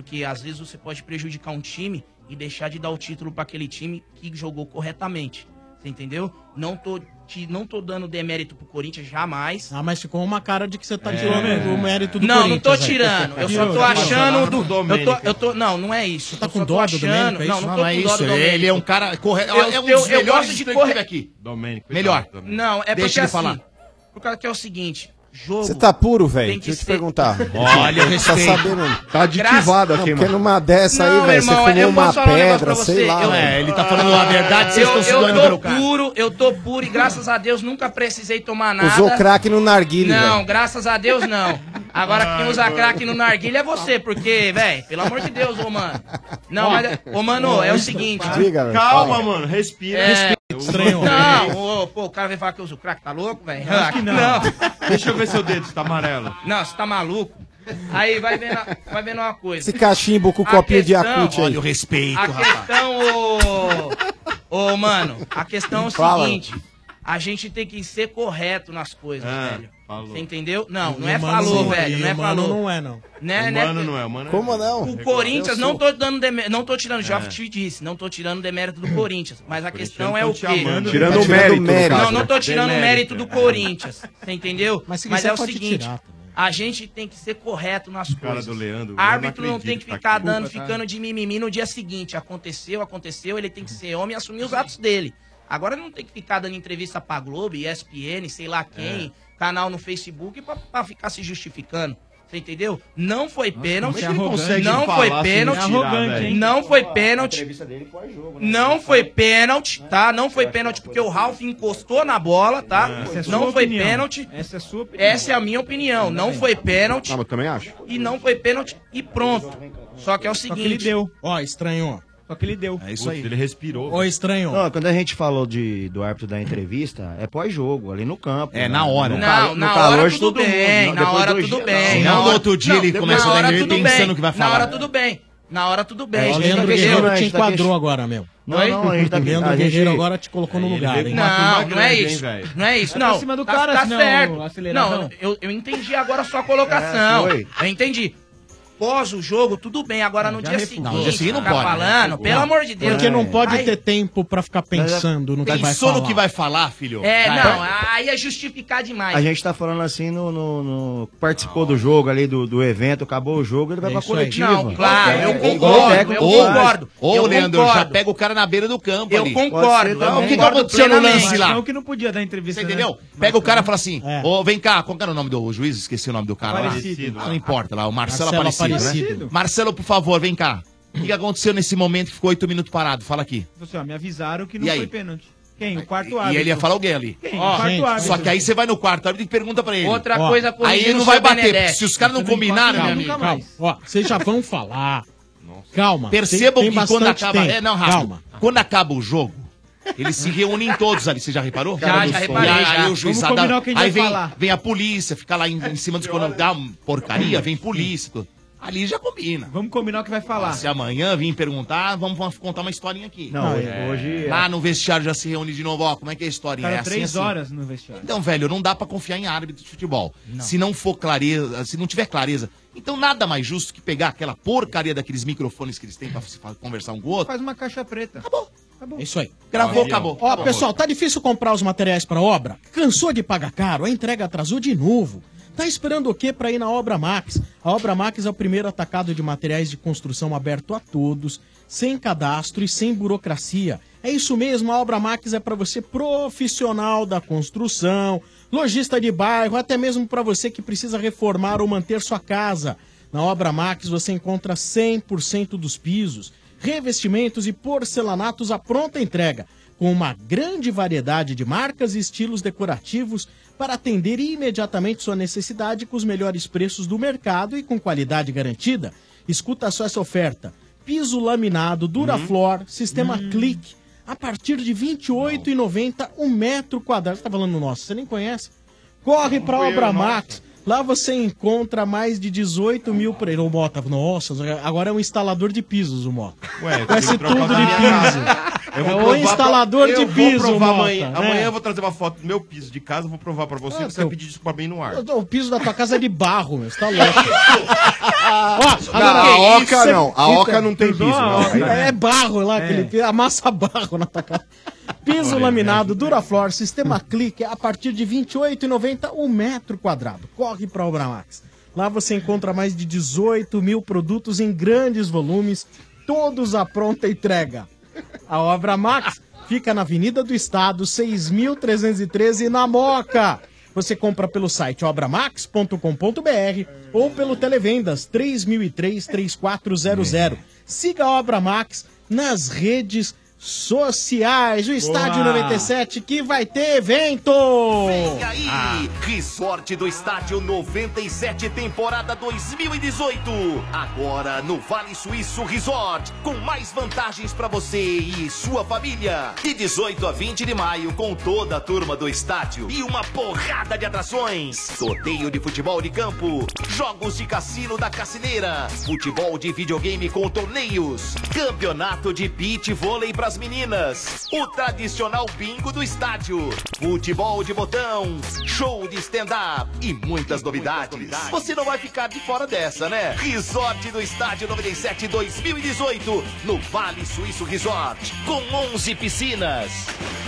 Porque às vezes você pode prejudicar um time e deixar de dar o título para aquele time que jogou corretamente. Você entendeu? Não tô, te, não tô dando demérito pro Corinthians jamais. Ah, mas ficou uma cara de que você tá É. tirando o mérito do não, Corinthians. não tô aí. tirando. Eu só tô achando do. Eu tô, eu tô, não, não é isso. tá Eu com tô dó do. Domênico, é Não, não Não, tô não é isso. Ele é um cara correto. Eu, é um eu, dos eu melhores gosto de correr. aqui. Domênico. Melhor. Não, é Deixa porque assim. falar. Por causa que é o seguinte, jogo. Você tá puro, velho? tem que Deixa eu te ser- perguntar. Olha, Tá respeito. sabendo? Tá aditivado aqui, porque mano. numa dessa Não, aí, velho, você irmão, fumou eu uma posso falar um negócio pedra, pra sei você. lá. Eu-. É, ele tá falando a verdade, vocês eu, estão se eu doendo tô pelo cara. puro, eu tô puro e graças a Deus nunca precisei tomar nada. Usou crack no narguilho, Não, velho. graças a Deus não. Agora quem usa crack no narguilha é você, porque, velho, pelo amor de Deus, ô mano. Não, mas, ô mano, é o seguinte. Diga. Calma, mano. Respira. É, Respira. Estranho. Não, ô, pô, o cara vem falar que eu uso crack, tá louco, velho? Acho que não. Deixa eu ver seu dedo, se tá amarelo. Não, você tá maluco? Aí vai vendo, a- vai vendo uma coisa. Esse cachimbo com o A copinho de questão- Yakut aí. Olha o respeito, A rapaz. questão, ô. Ô, mano, a questão é o Fala. seguinte: a gente tem que ser correto nas coisas, Ah, velho. Falou. Você entendeu? Não, não é o Mano falou, não é, velho. Não é o Mano falou. não é, não. Né, o né? mano não é, o mano é. Como não? O Corinthians, não tô dando demérito, não tô tirando, já te disse, não tô tirando demérito do Corinthians. Mas a questão é o te quê? amando, Tirando Tá o tirando mérito, mérito. Não, caso. não tô tirando o mérito do é. Corinthians. Você entendeu? Mas se Mas é o seguinte: tirar a gente tem que ser correto nas cara coisas. do Leandro, Árbitro não não tem que tá ficar aqui. dando, tá? ficando de mimimi no dia seguinte. Aconteceu, aconteceu, ele tem que ser homem e assumir os atos dele. Agora não tem que ficar dando entrevista pra Globo, ESPN, sei lá quem, É. canal no Facebook pra, pra ficar se justificando. Você entendeu? Não foi pênalti. como é que ele consegue Não falar foi pênalti. tirar, hein? Não foi pênalti. pós-jogo, né? Não foi pênalti, tá? Não foi pênalti porque o Ralf encostou na bola, tá? É Não foi opinião. pênalti. Essa é a sua opinião. Essa é a minha opinião. Não foi pênalti Ah, também acho. e não foi pênalti e pronto. Só que é o Só que ele seguinte. deu. Ó, estranho. Só que ele deu. É isso Putz, aí. Ele respirou. Ó, estranho. Não, quando a gente falou de, do árbitro da entrevista, é pós-jogo, ali no campo. É, né? na hora. No, Não, no na calor hora de tudo mundo. bem, Não, na depois hora do tudo bem. Não, na no hora- outro dia ele não, começa na a dar ele pensando bem. que vai Na falar. hora tudo bem. Na hora tudo bem. O É, gente. Leandro tá Guerreiro te tá enquadrou agora, meu. Não, não, a gente tá O Leandro Guerreiro agora te colocou no Ele lugar, hein? Não, turma não é isso. velho? Não é isso, não. tá, tá certo. Não, eu, eu entendi agora a sua colocação. É, foi. eu entendi. Pós o jogo, tudo bem. Agora no já dia seguinte, Não, no dia seguinte não ficar pode, né? falando, pelo Não. amor de Deus. Porque não pode Ai, ter tempo pra ficar pensando no que vai Pensou falar. no que vai falar, filho? É, não, aí é justificar demais. A gente tá falando assim no. no- no- participou do jogo ali, do, do evento, acabou o jogo, ele vai É pra aí. coletiva. Não, claro, eu É, concordo, igual o técnico eu concordo. Ô, eu Leandro, concordo. já pega o cara na beira do campo Eu ali. concordo. Eu também. O que que concordo aconteceu no plenamente. lance lá? Não que não podia dar entrevista. Você né? entendeu? Pega o cara e fala assim, É. ô, vem cá, qual que era o nome do juiz? Esqueci o nome do cara Aparecido. lá. Não importa lá, o Marcelo, Marcelo Aparecido, Né? Marcelo, por favor, vem cá. O que aconteceu nesse momento que ficou oito minutos parado? Fala aqui. Você, ó, me avisaram que não E aí? foi pênalti. Quem? O quarto E árbitro. ele ia falar alguém ali. Quem? Ó, quarto gente, árbitro. Só que aí você vai no quarto árbitro e pergunta pra ele. Outra Ó, coisa Aí corrigindo ele não vai bater, porque se os caras não combinaram, meu nunca amigo. mais. Calma, ó, vocês já vão falar. Calma. Percebam tem- tem que quando acaba. tempo. É, não, rápido. Calma. Quando acaba o jogo, eles se reúnem todos ali. Você já reparou? Já, já reparei, E aí, já. aí o Vamos juizado. combinar o que a gente Aí vem, vem a polícia, fica lá em, em cima dos dá uma porcaria, vem polícia. tudo. Ali já combina. Vamos combinar o que vai falar. Se amanhã vir perguntar, vamos, contar uma historinha aqui. Não, hoje- hoje- Lá no vestiário já se reúne de novo, ó. Como é que é a historinha? Ficaram é assim, três assim. horas no vestiário. Então, velho, não dá pra confiar em árbitro de futebol. Se não for clareza, se não tiver clareza. Então, nada mais justo que pegar aquela porcaria daqueles microfones que eles têm pra conversar um com o outro. Faz uma caixa preta. Acabou. É isso aí. Gravou, acabou. Ó, Acabou. pessoal, tá difícil comprar os materiais pra obra? Cansou de pagar caro? A entrega atrasou de novo. Tá esperando o quê para ir na Obra Max? A Obra Max é o primeiro atacado de materiais de construção aberto a todos, sem cadastro e sem burocracia. É isso mesmo, a Obra Max é para você profissional da construção, lojista de bairro, até mesmo para você que precisa reformar ou manter sua casa. Na Obra Max você encontra 100% dos pisos, revestimentos e porcelanatos à pronta entrega, com uma grande variedade de marcas e estilos decorativos para atender imediatamente sua necessidade com os melhores preços do mercado e com qualidade garantida. Escuta só essa oferta. piso laminado, Duraflor, sistema Click, a partir de R$ 28,90 um metro quadrado. Você tá falando nossa, você nem conhece? Corre fui eu, Obra. Max. Lá você encontra mais de 18 mil pre... Ô, Mota, nossa, agora é um instalador de pisos, o Mota. Ué, Conhece tem que trocar tudo de minha piso. casa. Eu vou é o provar instalador pra- de eu vou piso, provar Mota. amanhã. né? Amanhã eu vou trazer uma foto do meu piso de casa, vou provar pra você, Ah, você seu- vai pedir desculpa bem no ar. O piso da tua casa é de barro, meu. Você tá louco. Ó, Não, a Oca isso- não. A Oca não tem piso, não. É barro lá, É. aquele piso, amassa barro na tua casa. Piso laminado, Duraflor, sistema Clique, a partir de R$ 28,90 um metro quadrado. Corre pra Obra Max. Lá você encontra mais de 18 mil produtos em grandes volumes, todos à pronta entrega. A Obra Max fica na Avenida do Estado, 6.313, na Moca. Você compra pelo site obramax.com.br ou pelo Televendas 3003-3400. Siga a Obra Max nas redes sociais. O Estádio Boa. 97 que vai ter evento. Vem aí, Resort do Estádio 97, temporada 2018. Agora no Vale Suíço Resort, com mais vantagens pra você e sua família. De 18 a 20 de maio, com toda a turma do estádio e uma porrada de atrações. Sorteio de futebol de campo, jogos de cassino da Cassineira, futebol de videogame com torneios, campeonato de beach vôlei pras meninas, o tradicional bingo do estádio, futebol de botão, show de stand-up e muitas novidades. Você não vai ficar de fora dessa, né? Resort do Estádio 97 2018, no Vale Suíço Resort, com 11 piscinas,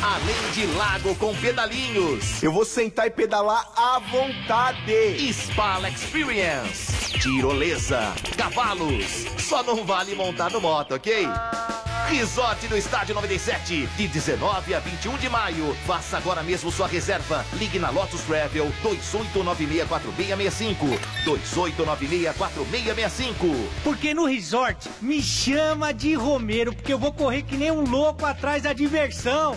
além de lago com pedalinhos. Eu vou sentar e pedalar à vontade. Spala Experience, tirolesa, cavalos. Só não vale montar no moto, ok? Resort do Estádio 97, de 19 a 21 de maio. Faça agora mesmo sua reserva. Ligue na Lotus Travel 28964665. 28964665. Porque no resort me chama de Romero, porque eu vou correr que nem um louco atrás da diversão.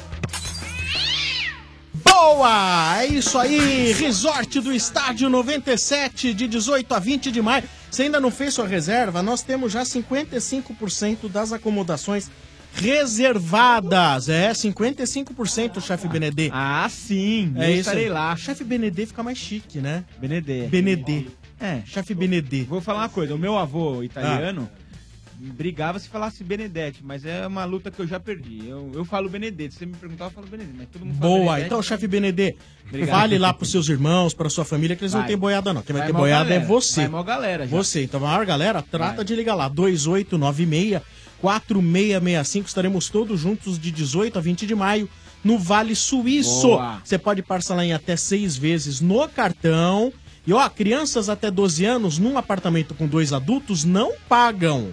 Boa! É isso aí, Resort do Estádio 97, de 18 a 20 de maio. Você ainda não fez sua reserva? Nós temos já 55% das acomodações reservadas. É, 55%, chefe Benedê. Ah, sim. É eu isso estarei aí. lá. Chefe Benedê fica mais chique, né? Benedê. Benedê. É. Chefe Benedê. Vou falar uma coisa. O meu avô italiano Ah. Brigava se falasse Benedetti, mas é uma luta que eu já perdi. Eu, eu falo Benedetti. Se você me perguntar, eu falo Benedetti. Mas todo mundo fala Boa, Benedetti. então, chefe Obrigado. fale lá pros seus irmãos, pra sua família, que eles não Vai. têm boiada, não. Quem vai, Vai ter boiada é galera. você. Vai mó galera já. Você, então, a maior galera, trata de ligar lá. 2896 4665. Estaremos todos juntos de 18 a 20 de maio no Vale Suíço. Boa. Você pode parcelar em até seis vezes no cartão. E ó, crianças até 12 anos num apartamento com dois adultos não pagam.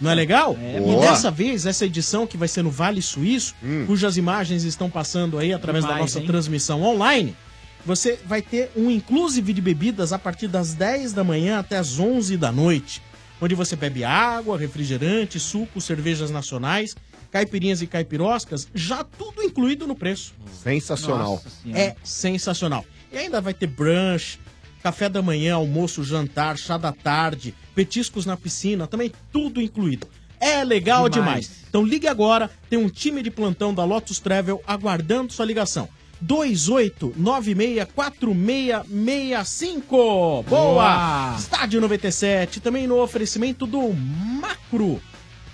Não é legal? e boa. dessa vez, essa edição que vai ser no Vale Suíço, cujas imagens estão passando aí através da Demais, nossa hein? transmissão online, você vai ter um inclusive de bebidas a partir das 10 da manhã até as 11 da noite, onde você bebe água, refrigerante, suco, cervejas nacionais, caipirinhas e caipiroscas, já tudo incluído no preço. Sensacional. É sensacional. E ainda vai ter brunch, café da manhã, almoço, jantar, chá da tarde, petiscos na piscina, também tudo incluído. É legal demais. Demais. Então ligue agora, tem um time de plantão da Lotus Travel aguardando sua ligação. 28964665. Boa! Boa! Estádio 97, também no oferecimento do Macro.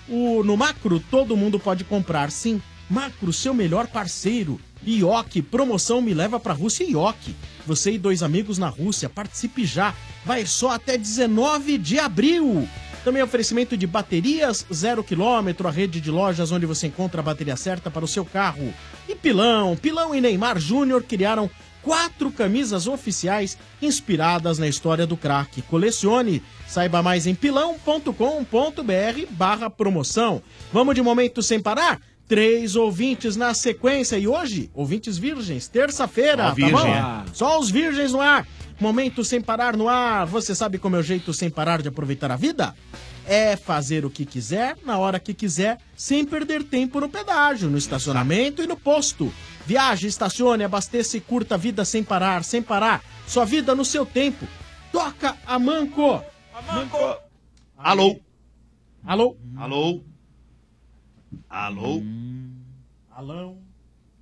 O, no Macro, todo mundo pode comprar, sim. Macro, seu melhor parceiro. Ioki, promoção me leva pra Rússia Ioki. Você e dois amigos na Rússia, participe já. Vai só até 19 de abril. Também oferecimento de baterias zero quilômetro, a rede de lojas onde você encontra a bateria certa para o seu carro. E Pilão, Pilão e Neymar Júnior criaram quatro camisas oficiais inspiradas na história do craque. Colecione, saiba mais em pilão.com.br barra promoção. Vamos de momento sem parar? Três ouvintes na sequência e hoje, ouvintes virgens, terça-feira, tá virgem, bom? Só os virgens no ar. Momento sem parar no ar. Você sabe como é o jeito sem parar de aproveitar a vida? É fazer o que quiser, na hora que quiser, sem perder tempo no pedágio, no estacionamento e no posto. Viaje, estacione, abasteça e curta a vida sem parar, sem parar. Sua vida no seu tempo. Toca a Manco. Alô? Alô? Alô? Alô? Alô?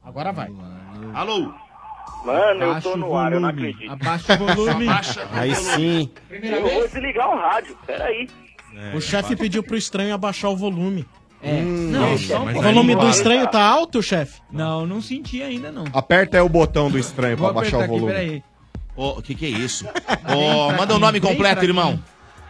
Agora vai. Alô? Mano, eu tô no ar, eu não acredito. Abaixa o volume. Abaixa o Aí sim. Eu vou desligar o rádio, peraí. o chefe pediu pro estranho abaixar o volume. É. Hum, não, só um O volume do estranho tá alto, chefe? Não, não senti ainda não. Aperta aí o botão do estranho Vou pra baixar o apertar aqui, volume. peraí. Ô, o que que é isso? Ô, manda o nome completo, irmão.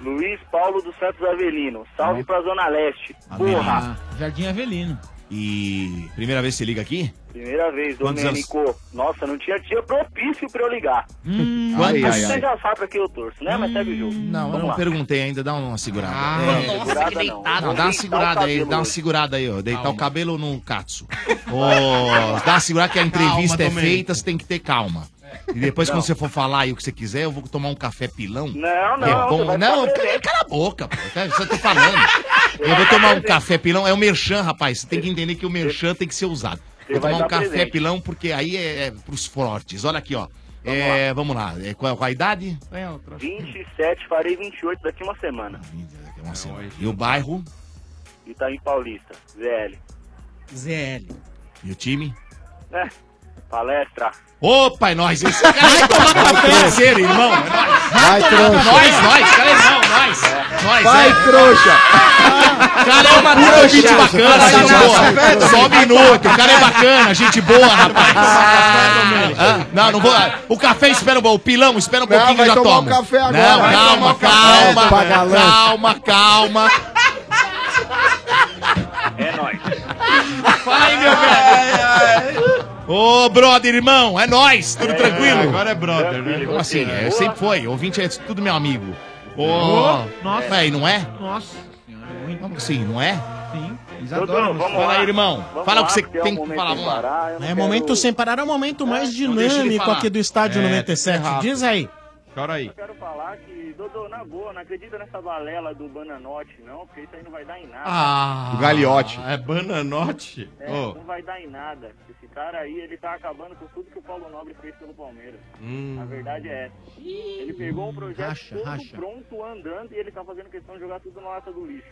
Luiz Paulo dos Santos Avelino. Salve pra Zona Leste. Porra! Ah, Jardim Avelino. E primeira vez que você liga aqui? Primeira vez, Quantos Domênico. Nossa, não tinha dia propício pra eu ligar. Hum, Ai, ai, Você ai. já sabe pra que eu torço, né? Mas segue o jogo. Não, eu Vamos não lá. perguntei ainda, dá uma segurada. Ah, É, nossa, segurada que deitado. Não, Vou dá uma segurada aí, dá uma segurada aí, ó. Deitar Calma. o cabelo no katsu. Ô, dá uma segurada que a entrevista Calma, é Domênico. feita, você tem que ter calma. E depois, Não. quando você for falar aí o que você quiser, eu vou tomar um café pilão. Não, não, É você bom. Não, cala, cala a boca, pô. É eu tô falando. Eu vou tomar um café pilão. É o merchan, rapaz. Você tem que entender que o merchan tem que ser usado. Você Vou tomar um café presente. pilão porque aí é, é pros fortes. Olha aqui, ó. É, vamos lá. É, qual, qual a idade? 27, farei 28 daqui uma semana. E o bairro? Itaim Paulista, ZL. ZL. E o time? Né? Palestra. Opa, é nóis. Esse cara vai tomar café parceiro, irmão. É nóis. Vai, trouxa. Nós, nós. Cara, é irmão, nós. Nós, Vai, é. trouxa. Cara, é uma Pura gente bacana, Vai, gente boa. Só um minuto. O cara é bacana, gente boa, rapaz. Ah, Não, não vou. O café espera um pouco. O pilão espera um Não, pouquinho vai eu já agora. Não, Vai calma, tomar o café. calma. Lanche. Calma, calma. É nóis. Aí, meu velho. Ô, brother, irmão, é nóis, tudo tranquilo? agora é brother, né? Como assim? É, sempre foi, ouvinte é tudo meu amigo. Ô, Ô, nossa. Véi, não é? Nossa senhora, muito. Como assim, não é? Sim, vamos Fala lá. aí, irmão. Vamos Fala o lá, que você porque é um tem que falar, parar, É quero- momento sem parar, é o momento mais dinâmico aqui do Estádio É, 97. tem que ser Diz aí. Chora aí. Eu quero falar que, Dodô, na boa, não acredita nessa balela do Bananote, não, porque isso aí não vai dar em nada. Ah, O Gagliotti. É bananote? É, Ô, não vai dar em nada. Cara aí, ele tá acabando com tudo que o Paulo Nobre fez pelo Palmeiras. hum. A verdade é essa. Ele pegou um projeto Racha, todo racha. pronto, andando, e ele tá fazendo questão de jogar tudo na lata do lixo.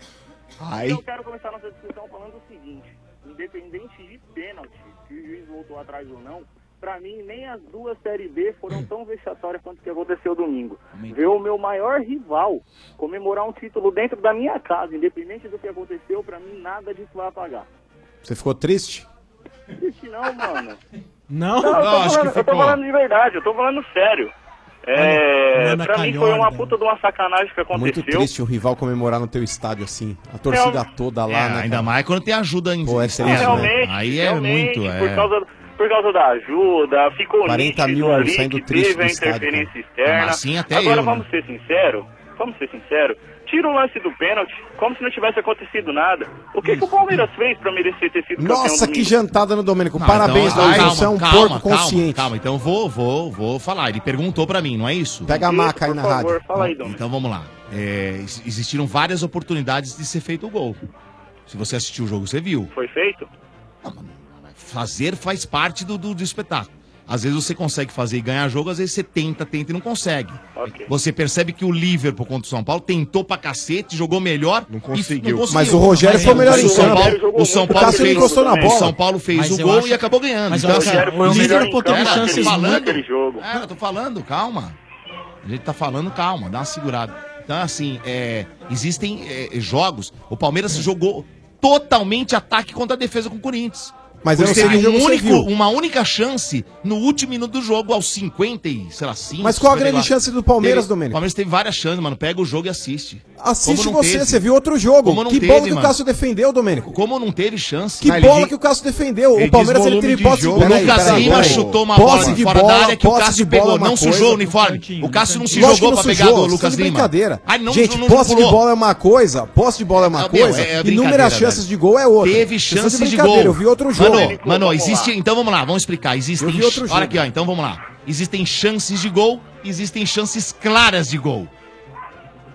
Ai. Então eu quero começar nossa discussão falando o seguinte: independente de pênalti, se o juiz voltou atrás ou não, pra mim nem as duas Série B foram tão vexatórias quanto o que aconteceu domingo. Ver o meu maior rival comemorar um título dentro da minha casa, independente do que aconteceu, pra mim nada disso vai apagar. Você ficou triste? Não, mano. Não? Não, eu, Não, tô acho que falando, eu tô falando de verdade, eu tô falando sério. É, Ana pra mim foi uma puta de uma sacanagem que É muito aconteceu. triste um rival comemorar no teu estádio assim. A torcida toda lá, É, né? ainda cara? mais quando tem ajuda em Pô, é né? Realmente, Aí é realmente, muito, por é. causa por causa da ajuda, ficou 40 nítido mil ali saindo que triste teve a do estádio, interferência Ah, externa. assim até Agora eu, né? vamos ser sinceros, vamos ser sinceros. Tira o lance do pênalti, como se não tivesse acontecido nada. O que, que o Palmeiras fez pra merecer ter sido Nossa, que jantada no Domênico. Não, Parabéns, então, Luiz. calma, Você é um calma, porco calma, consciente. Calma, então eu vou, vou, vou falar. Ele perguntou pra mim, não é isso? Pega a maca aí na rádio. fala aí, Dom. Então vamos lá. É, ex- existiram várias oportunidades de ser feito o gol. Se você assistiu o jogo, você viu. Foi feito? Fazer faz parte do, do, do espetáculo. Às vezes você consegue fazer e ganhar jogo, às vezes você tenta, tenta e não consegue. Ok. Você percebe que o Liverpool contra o São Paulo tentou pra cacete, jogou melhor. Não conseguiu. Mas o Rogério foi o melhor em o São. Paulo, o São O Paulo fez, encostou na o bola. São Paulo fez Mas o gol acho- e acabou ganhando. Mas então, assim, o Liverpool teve chances tô falando, jogo. É, eu tô falando, calma. A gente tá falando, calma, dá uma segurada. Então, assim, é, existem é, jogos. O Palmeiras jogou totalmente ataque contra a defesa com o Corinthians. Mas eu não sei jogo um você único, viu. uma única chance no último minuto do jogo, aos 50 e, sei lá, 5. Mas qual a 50 grande lá. chance do Palmeiras, Teve- Domênico? O Palmeiras teve várias chances, mano. Pega o jogo e assiste. Assiste você, teve? você viu outro jogo. Como não que teve, bola que mano? o Cássio defendeu, Domênico. Como não teve chance? Que bola ele- que o Cássio defendeu. ele O Palmeiras ele teve de posse jogo. de O peraí, Lucas Lima chutou uma Posse bola de fora bola, da área que o posse Cássio de bola pegou. é Não coisa. sujou o uniforme. O Cássio não se jogou não pra sujou, pegar do vocês Lucas Lima. brincadeira. Ai, não, Gente, não posse de bola é uma coisa, posse de bola é uma coisa, é- é e inúmeras chances de gol é outra. Teve chances de brincadeira, gol. Eu vi outro jogo. Mano, mano, existe. Então vamos lá, vamos explicar. Existem. Olha aqui, ó. Então vamos lá. Existem chances de gol, existem chances claras de gol.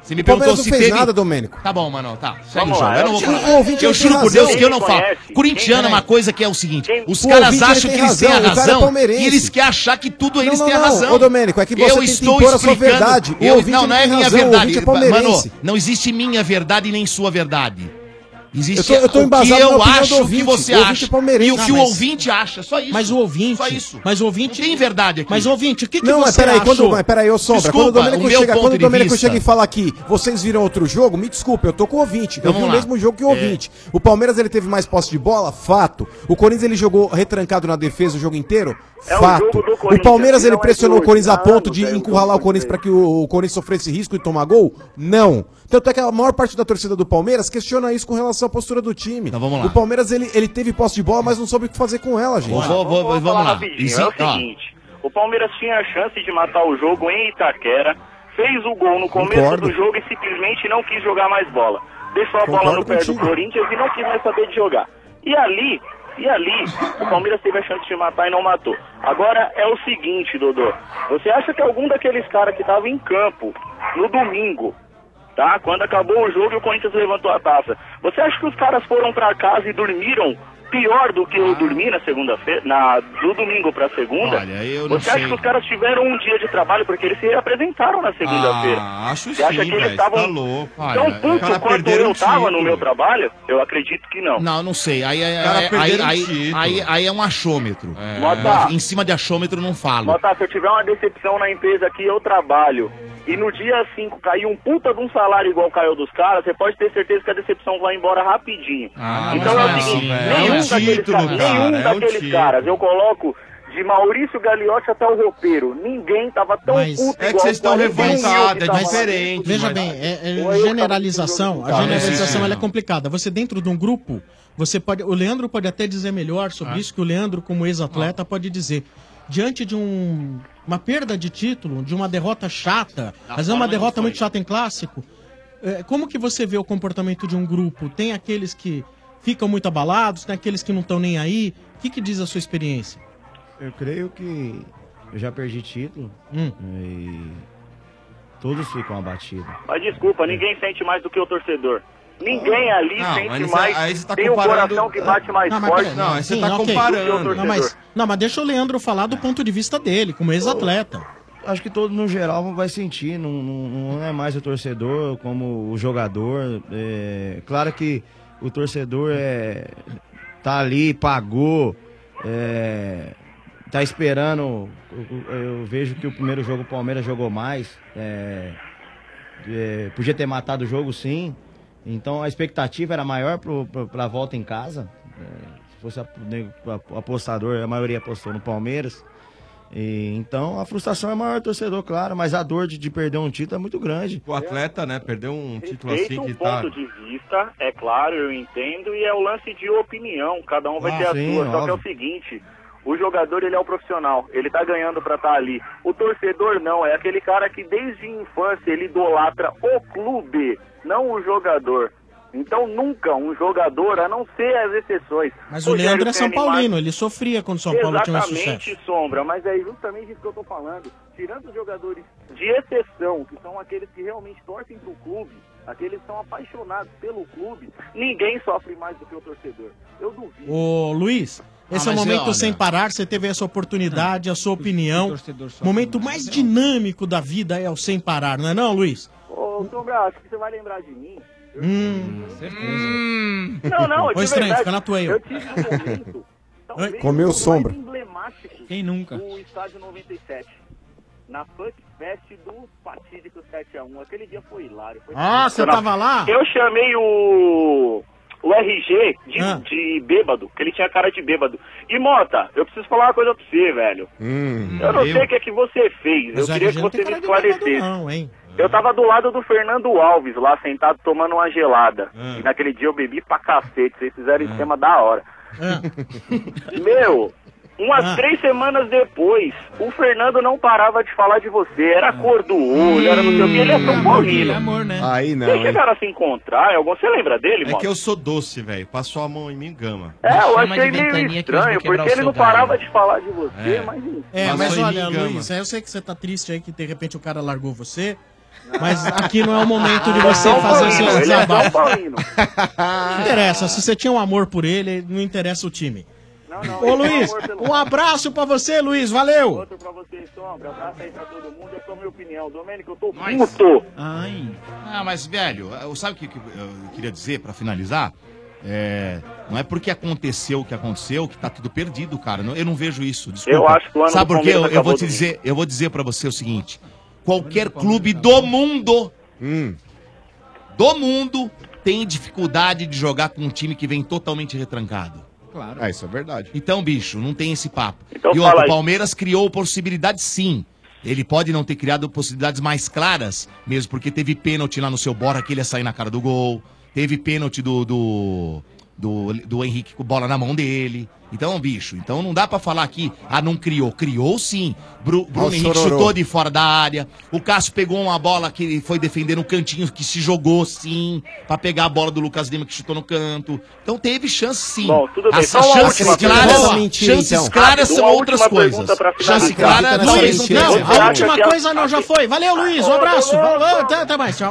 Você me O perguntou não se fez teve... nada, Domênico. Tá bom, mano, tá. Segue Vamos o jogo. lá, Eu não vou o falar. ouvinte Eu juro por. Deus que eu não falo. Corintiano é uma coisa que é o seguinte: os O caras acham que eles têm a razão, o cara é e eles querem achar que tudo eles Não, têm a não, razão. ô, Domênico, é que você eu tem que estou impor a sua explicando- verdade. O Eu, não, não não é minha razão, o verdade. é palmeirense. Mano, não existe minha verdade nem sua verdade. Existe Eu tô- eu tô o que eu acho ouvinte. que você O acha. é. E o Não, que o ouvinte acha, só isso. Mas o ouvinte. Só isso. Mas o ouvinte. Tem verdade aqui. Mas ouvinte, o que, que não, mas você peraí, achou? quando, mas peraí, ô Sombra, Desculpa, quando o Domênico o chega, quando o Domênico vista- chega e fala aqui, vocês viram outro jogo, me desculpa, eu tô com o ouvinte. Então eu vi o lá. mesmo jogo que o É. ouvinte. O Palmeiras ele teve mais posse de bola? Fato. O Corinthians ele jogou retrancado na defesa o jogo inteiro? É o Fato. jogo do o Corinthians, Palmeiras ele não é pressionou de o Corinthians a hoje, ponto de é o encurralar o Corinthians para que o, o Corinthians sofresse risco e tomar gol? Não. Tanto é que a maior parte da torcida do Palmeiras questiona isso com relação à postura do time. Então vamos lá. O Palmeiras ele, ele teve posse de bola, mas não soube o que fazer com ela, gente. Vou- vou- vou- vamos lá. Exi- É o ó. seguinte, o Palmeiras tinha a chance de matar o jogo em Itaquera, fez o gol no começo Concordo. do jogo e simplesmente não quis jogar mais bola. Deixou a bola Concordo no pé do contigo. Corinthians e não quis mais saber de jogar. E ali, e ali, o Palmeiras teve a chance de matar e não matou. Agora é o seguinte, Dodô. Você acha que algum daqueles caras que estavam em campo no domingo, tá? Quando acabou o jogo o Corinthians levantou a taça. Você acha que os caras foram pra casa e dormiram pior do que eu dormi na segunda-feira, na do domingo pra segunda? Olha, eu não Você acha sei. que os caras tiveram um dia de trabalho porque eles se apresentaram na segunda-feira? Ah, acho Você acha sim, que eles velho, estavam tá louco. tão Olha, puto quanto eu o tava no meu trabalho? Eu acredito que não. Não, não sei. Aí, aí, aí, aí, aí, aí, é um achômetro. Mota. Em cima de achômetro não falo. Mota, se eu tiver uma decepção na empresa que eu trabalho e no dia 5 cair um puta de um salário igual caiu dos caras, você pode ter certeza que a decepção vai embora rapidinho. Ah, então é não é o seguinte, assim, velho. É nenhum um daqueles, título, caras, cara, nenhum é daqueles título. caras, eu coloco de Maurício Gagliotti até o roupeiro. Ninguém tava tão Mas- puto É que vocês estão 41 mil que revoltados, é diferente, Veja mas- bem, é, é Ou eu que generalização. A Tá, generalização é. ela é complicada. Você dentro de um grupo, você pode. O Leandro pode até dizer melhor sobre Ah. isso que o Leandro, como ex-atleta, pode dizer. Diante de um, uma perda de título, de uma derrota chata, mas é uma derrota muito chata em clássico. é, como que você vê o comportamento de um grupo? Tem aqueles que ficam muito abalados, tem aqueles que não estão nem aí. O que, que diz a sua experiência? Eu creio que eu já perdi título Hum. e todos ficam abatidos. Mas desculpa, ninguém sente mais do que o torcedor. Ninguém ali Não, sente mas mais, aí você tá tem o comparando- coração que bate mais Não, mas forte. peraí, não, sim, ok. do que o torcedor. Não mas, não, mas deixa o Leandro falar do ponto de vista dele, como ex-atleta. Acho que todo no geral vai sentir, não, não, não é mais o torcedor como o jogador. É, claro que o torcedor é, tá ali, pagou, é, tá esperando. Eu, eu vejo que o primeiro jogo o Palmeiras jogou mais. é, é, podia ter matado o jogo sim. Então a expectativa era maior pro, pra volta em casa. É, se fosse a- a- apostador, a maioria apostou no Palmeiras. E, então a frustração é maior, torcedor, claro, mas a dor de, de perder um título é muito grande. O atleta, né, perdeu um título Respeito assim o que tá. ponto de vista, é claro, eu entendo, e é o lance de opinião, cada um vai Ah, ter a sim, sua. Só que é o seguinte, o jogador ele é o profissional, ele tá ganhando pra estar ali. O torcedor não, é aquele cara que desde a infância ele idolatra o clube, não o jogador. Então nunca um jogador, a não ser as exceções. Mas o Rogério Leandro é São Paulino, ele sofria quando o São Paulo tinha um sucesso. Exatamente, Sombra, mas é justamente isso que eu tô falando. Tirando os jogadores de exceção, que são aqueles que realmente torcem pro clube, aqueles que são apaixonados pelo clube, ninguém sofre mais do que o torcedor. Eu duvido. Ô Luiz, esse Ah, é o momento olha- sem parar, você teve essa oportunidade, a sua opinião. O momento mais dinâmico da vida é o sem parar, não é não, Luiz? Ô, Sombra, acho que você vai lembrar de mim. Hum, Não, não, Ô, de estranho, verdade, fica na tua aí, ó. Eu tive um momento, talvez Comeu sombra. emblemático Quem nunca? do estádio 97. Na Funk Fest do fatídico 7x1. Aquele dia foi hilário. Foi Ah, você tava lá? Eu chamei o. O RG de, Ah. de bêbado, que ele tinha cara de bêbado. E Mota, eu preciso falar uma coisa pra você, velho. eu não sei o que é que você fez. Mas eu queria que você me esclarecesse. não, hein? Eu tava do lado do Fernando Alves lá, sentado tomando uma gelada. E naquele dia eu bebi pra cacete. Vocês fizeram esquema da hora. Meu, umas Ah. três semanas depois, o Fernando não parava de falar de você. Era a cor do olho, era não sei o que. Ele é São Paulino. Aí não, Vocês chegaram a se encontrar? algum- Você lembra dele, É mano? que eu sou doce, velho. Passou a mão em mim, gama. É, eu achei de meio estranho, porque ele não parava de falar de você, É. mas. É, mas em olha. Luiz, eu sei que você tá triste aí, que de repente o cara largou você. Mas aqui não é o momento de você São fazer Paulino, seus é desabafos. Paulino. Não interessa, se você tinha um amor por ele, não interessa o time. Não, Ô ele tem Luiz, um abraço pra você, Luiz, valeu! Outro pra vocês, Sombra. Abraço aí pra todo mundo. Eu sou a minha opinião. Domênico, eu tô puto. Ai. Ah, mas, velho, sabe o que, que eu queria dizer pra finalizar? É, não é porque aconteceu o que aconteceu que tá tudo perdido, cara. Não- Eu não vejo isso. Desculpa. Eu acho que o ano Sabe por quê? Eu, eu vou te dizer, eu vou dizer para você o seguinte: qualquer clube do mundo, do mundo, tem dificuldade de jogar com um time que vem totalmente retrancado. Claro. É, isso é verdade. Então, bicho, não tem esse papo. Então e outra, o. Palmeiras criou possibilidades sim. Ele pode não ter criado possibilidades mais claras, mesmo porque teve pênalti lá no seu Bora que ele ia sair na cara do gol. Teve pênalti do, do, do, do Henrique com bola na mão dele. Então, bicho, então não dá pra falar aqui, ah, não criou. Criou sim. Bru- Bruno Ó o Henrique chutou de fora da área. O Cássio pegou uma bola que ele foi defender no cantinho, que se jogou sim, pra pegar a bola do Lucas Lima que chutou no canto. Então teve chance sim. Bom, tudo bem. Chances claras, pergunta. chances Então. claras são outras coisas. Chance clara, Acredita talvez nessa não mentira? Não, a última coisa não, já foi. Valeu, Luiz, um abraço. Falou, até, até mais, tchau.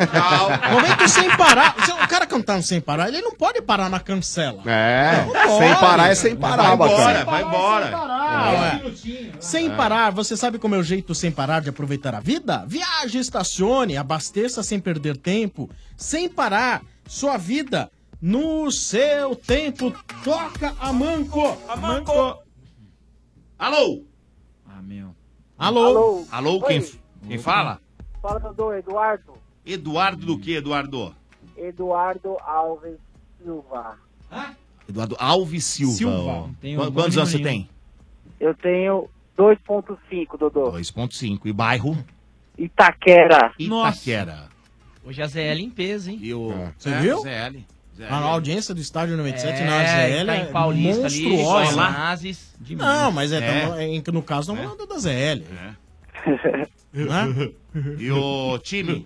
Momento sem parar. O cara cantando sem parar, ele não pode parar na cancela. É, Não sem parar é sem parar, Vai bacana. embora, vai embora. Sem parar, você sabe como é o jeito sem parar de aproveitar a vida? Viaje, estacione, abasteça sem perder tempo. Sem parar, sua vida no seu tempo. Toca a manco. A manco. Alô? Ah, meu. Alô? Alô, quem, quem fala? Fala, Dodô, Eduardo. Eduardo do que, Eduardo? Eduardo Alves Silva. Eduardo Alves Silva. Silva. Qu- Quantos anos você tem? Eu tenho 2.5, Dodô. 2.5. E bairro? Itaquera. Itaquera. Hoje a ZL em peso, hein? E o... Você É, viu? ZL. A audiência do estádio 97 É, na ZL tá é em Paulista ali, monstruosa. Nazes, de Não, mas é, É. tamo- é, no caso estamos falando da ZL. E o time?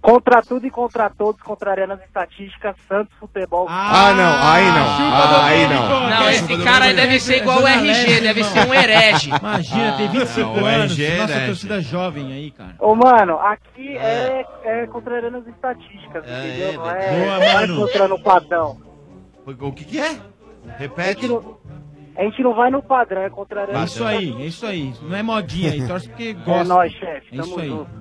Contra tudo e contra todos, contrariando as estatísticas, Santos Futebol. Ah, não, aí não. Ah, aí não. Não, esse cara aí deve ser igual o RG, deve ser um herege. Imagina, tem 25 Ah, anos. RG é Nossa, herege. torcida jovem aí, cara. Ô, mano, aqui é, é contrariando as estatísticas, entendeu? Não é, Boa, não é contra padrão. O que, que é? Repete. a gente não vai no padrão, é contrariando É isso aí, é isso aí. Não é modinha aí, torce porque gosta. É nóis, chefe, É isso tamo aí. junto.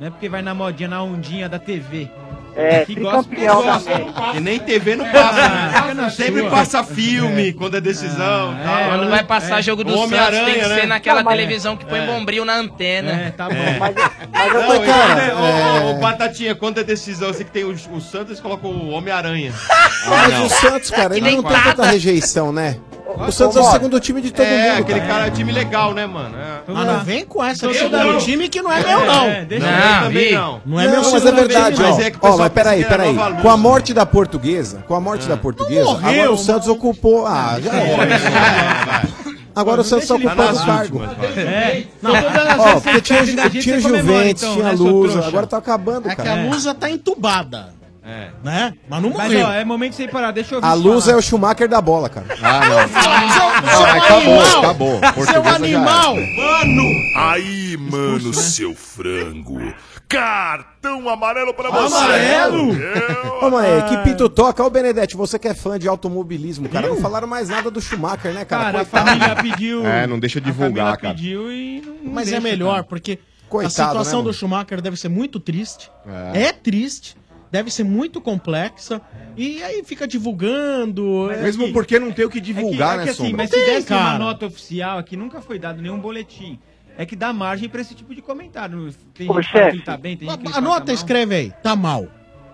Não é porque vai na modinha, na ondinha da TV. É, que gosta da gosta. E nem TV não passa, né? Fica na Sempre sua. passa filme quando é decisão. É, tal. Quando vai passar jogo do Santos, Homem-Aranha, tem que ser né? naquela Não, mas- televisão que põe É. bombril na antena. É, tá bom. Mas, Não, Mas, e cara, quando é- ô, ô, é- Batatinha, quando é decisão, assim que tem o, o Santos, eles colocam o Homem-Aranha. Mas o Santos, cara, ele não tem tanta rejeição, né? O Santos é o segundo time de todo é, mundo. aquele cara. cara é time legal, né, mano? É. Mas não vem com essa Eu de dar não. time que não é meu, não. É, deixa não, eu também não. Não é não, meu mas é verdade, ó. mas é que ó, mas peraí, é peraí. Com a morte da portuguesa, com a morte da portuguesa, morreu, agora o Santos ocupou. Ah, já era. Agora o Santos Tá ocupando o cargo. É. Não, Ó, porque tinha, tinha Juventus, então, tinha né, Lusa, agora tá acabando, É que a cara. Lusa tá entubada. É. Né? Mas não Mas, morreu. ó, é momento de você parar. Deixa eu ouvir A você Lusa é falar. o Schumacher da bola, cara. Ah, não. Seu, seu acabou, animal! acabou. Seu Portuguesa animal! era. Aí, mano, seu frango. Cartão amarelo pra você. Amarelo? Ô, mãe, que pito toca. Ô, Benedetti, você que é fã de automobilismo, cara, não falaram mais nada do Schumacher, né, cara? Cara, a Coitado. família pediu. É, não deixa a divulgar, cara. pediu e não, não Mas é deixa, melhor, cara. porque Coitado, a situação né, do mano? Schumacher deve ser muito triste. É. É. triste. Deve ser muito complexa. E aí fica divulgando. é Mesmo que- porque não tem o que É que, divulgar, é que né, assim, Sombra? mas Não se desse uma nota oficial aqui, nunca foi dado nenhum boletim. É que dá margem pra esse tipo de comentário. Tem Ô, gente que que chefe, ele tá bem, tem gente que que Anota, tá escreve aí. Tá mal.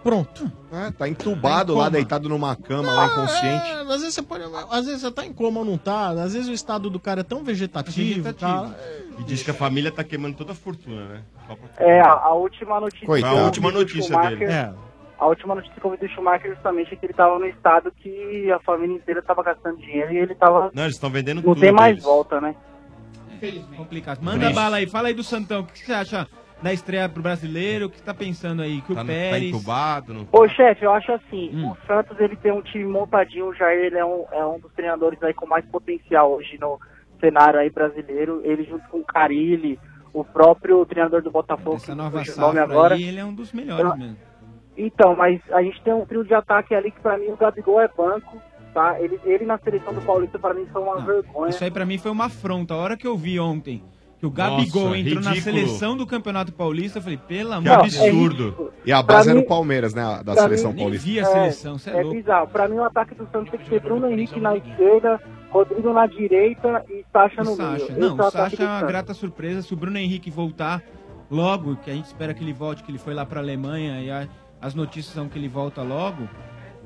Pronto. É, tá entubado Tá lá, deitado numa cama, lá inconsciente. É, às vezes você pode. Às vezes você tá em coma ou não tá. Às vezes o estado do cara é tão vegetativo. Vegetativo. Tá? E diz que a família tá queimando toda a fortuna, né? Só pra- É, a, a última notícia. Coitado. que A última notícia dele. É. A última notícia que eu ouvi do Schumacher justamente é que ele tava no estado que a família inteira tava gastando dinheiro e ele tava. Não, eles estão vendendo Não tudo. tem mais deles. volta, né? Complicado. Manda Triste. bala aí, fala aí do Santão. O que você acha da estreia pro brasileiro? O que você tá pensando aí? Que o Tá, no- tá Pérez. entubado. Não... Ô, chefe, eu acho assim, Hum. o Santos ele tem um time montadinho, o Jair ele é um, é um dos treinadores aí com mais potencial hoje no cenário aí brasileiro, ele junto com o Carilli, o próprio treinador do Botafogo, Essa nova que o nome agora. aí, ele é um dos melhores Eu- mesmo. Então, mas a gente tem um trio de ataque ali que pra mim o Gabigol é banco, tá? Ele, ele na seleção do Paulista pra mim foi uma vergonha. Isso aí pra mim foi uma afronta. A hora que eu vi ontem que o Gabigol Nossa, entrou na ridículo. seleção do Campeonato Paulista, eu falei, pelo amor de absurdo. Deus. E a base Pra era mim- o Palmeiras, né? Da seleção mim- paulista. vi a seleção, é é louco. bizarro. Pra mim o ataque do Santos tem que ser Bruno Henrique na esquerda, Rodrigo na direita e Sacha no Sacha. meio. Não, é o Sacha é uma grata surpresa. Se o Bruno Henrique voltar logo, que a gente espera que ele volte, que ele foi lá pra Alemanha e a- as notícias são que ele volta logo.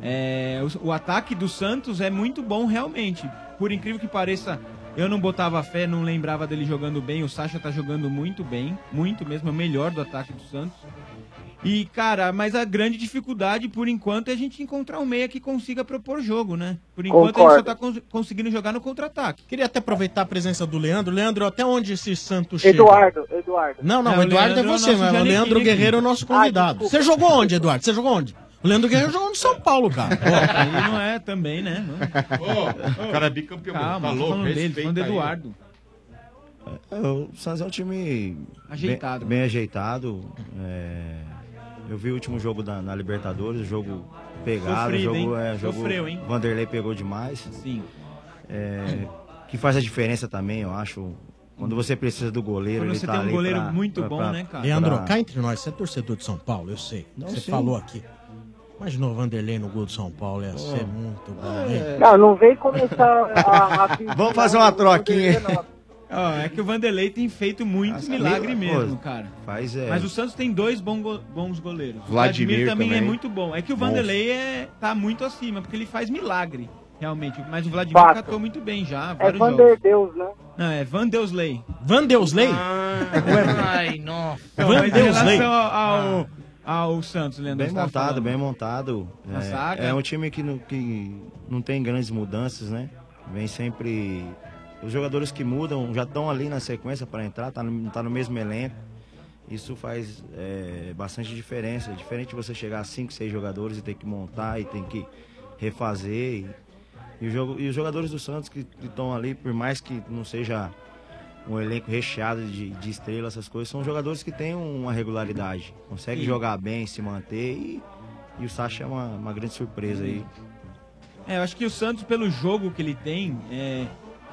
é, o, o ataque do Santos é muito bom realmente. Por incrível que pareça, eu não botava fé, não lembrava dele jogando bem. O Sacha tá jogando muito bem, muito mesmo, é o melhor do ataque do Santos. E, cara, mas a grande dificuldade, por enquanto, é a gente encontrar um meia que consiga propor jogo, né? Por enquanto, a gente só tá cons- conseguindo jogar no contra-ataque. Queria até aproveitar a presença do Leandro. Leandro, até onde esse Santos chega? Eduardo, Eduardo. Não, não, É, Eduardo Leandro é é você, nosso mas o Leandro aqui. Guerreiro é o nosso convidado. desculpa. você jogou onde, Eduardo? Você jogou onde? O Leandro Guerreiro jogou no São Paulo, cara. Aí não é também, né? O cara é bicampeão. Calma, tá louco? dele, falando do. Eduardo. É, o Santos é um time Ajeitado. Bem, bem ajeitado. é, eu vi o último jogo da, na Libertadores, o jogo pegado, Sofrido, jogo, hein? é, jogo Sofreu, hein? Vanderlei pegou demais. Sim. É, que faz a diferença também, eu acho. Quando você precisa do goleiro, Quando ele você tá tem um goleiro pra- muito pra- bom, pra- né, cara? Leandro, pra- cá entre nós, você é torcedor de São Paulo, eu sei. Não, você sim. falou aqui. Imaginou o Vanderlei no gol do São Paulo, ia ser muito bom, hein? Não, não vem começar a... a Vamos fazer uma troquinha. Ó, é que o Vanderlei tem feito muito Nossa, milagre mesmo, pô, cara. faz, é. Mas o Santos tem dois bom go- bons goleiros. O Vladimir também, é muito bom. É que o. Vanderlei é, tá muito acima, porque ele faz milagre, realmente. Mas o Vladimir Fato. catou muito bem já, É vários Vander jogos. Deus, né? Não, é Van Deusley. Van Deusley? Ai, nossa. Não, Van mas em ao, ao, ao Santos, Leandro, Bem montado, falando. bem montado. É, é um time que não, que não tem grandes mudanças, né? Vem sempre. Os jogadores que mudam já estão ali na sequência para entrar, tá no, tá no mesmo elenco. Isso faz é, bastante diferença. É diferente você chegar a 5, 6 jogadores e ter que montar e tem que refazer. E, e, o jogo, e os jogadores do Santos que estão ali, por mais que não seja um elenco recheado de, de estrelas, essas coisas, são jogadores que têm uma regularidade. Conseguem jogar bem, se manter e, e o Sacha é uma, uma grande surpresa aí. É, eu acho que o Santos, pelo jogo que ele tem, é,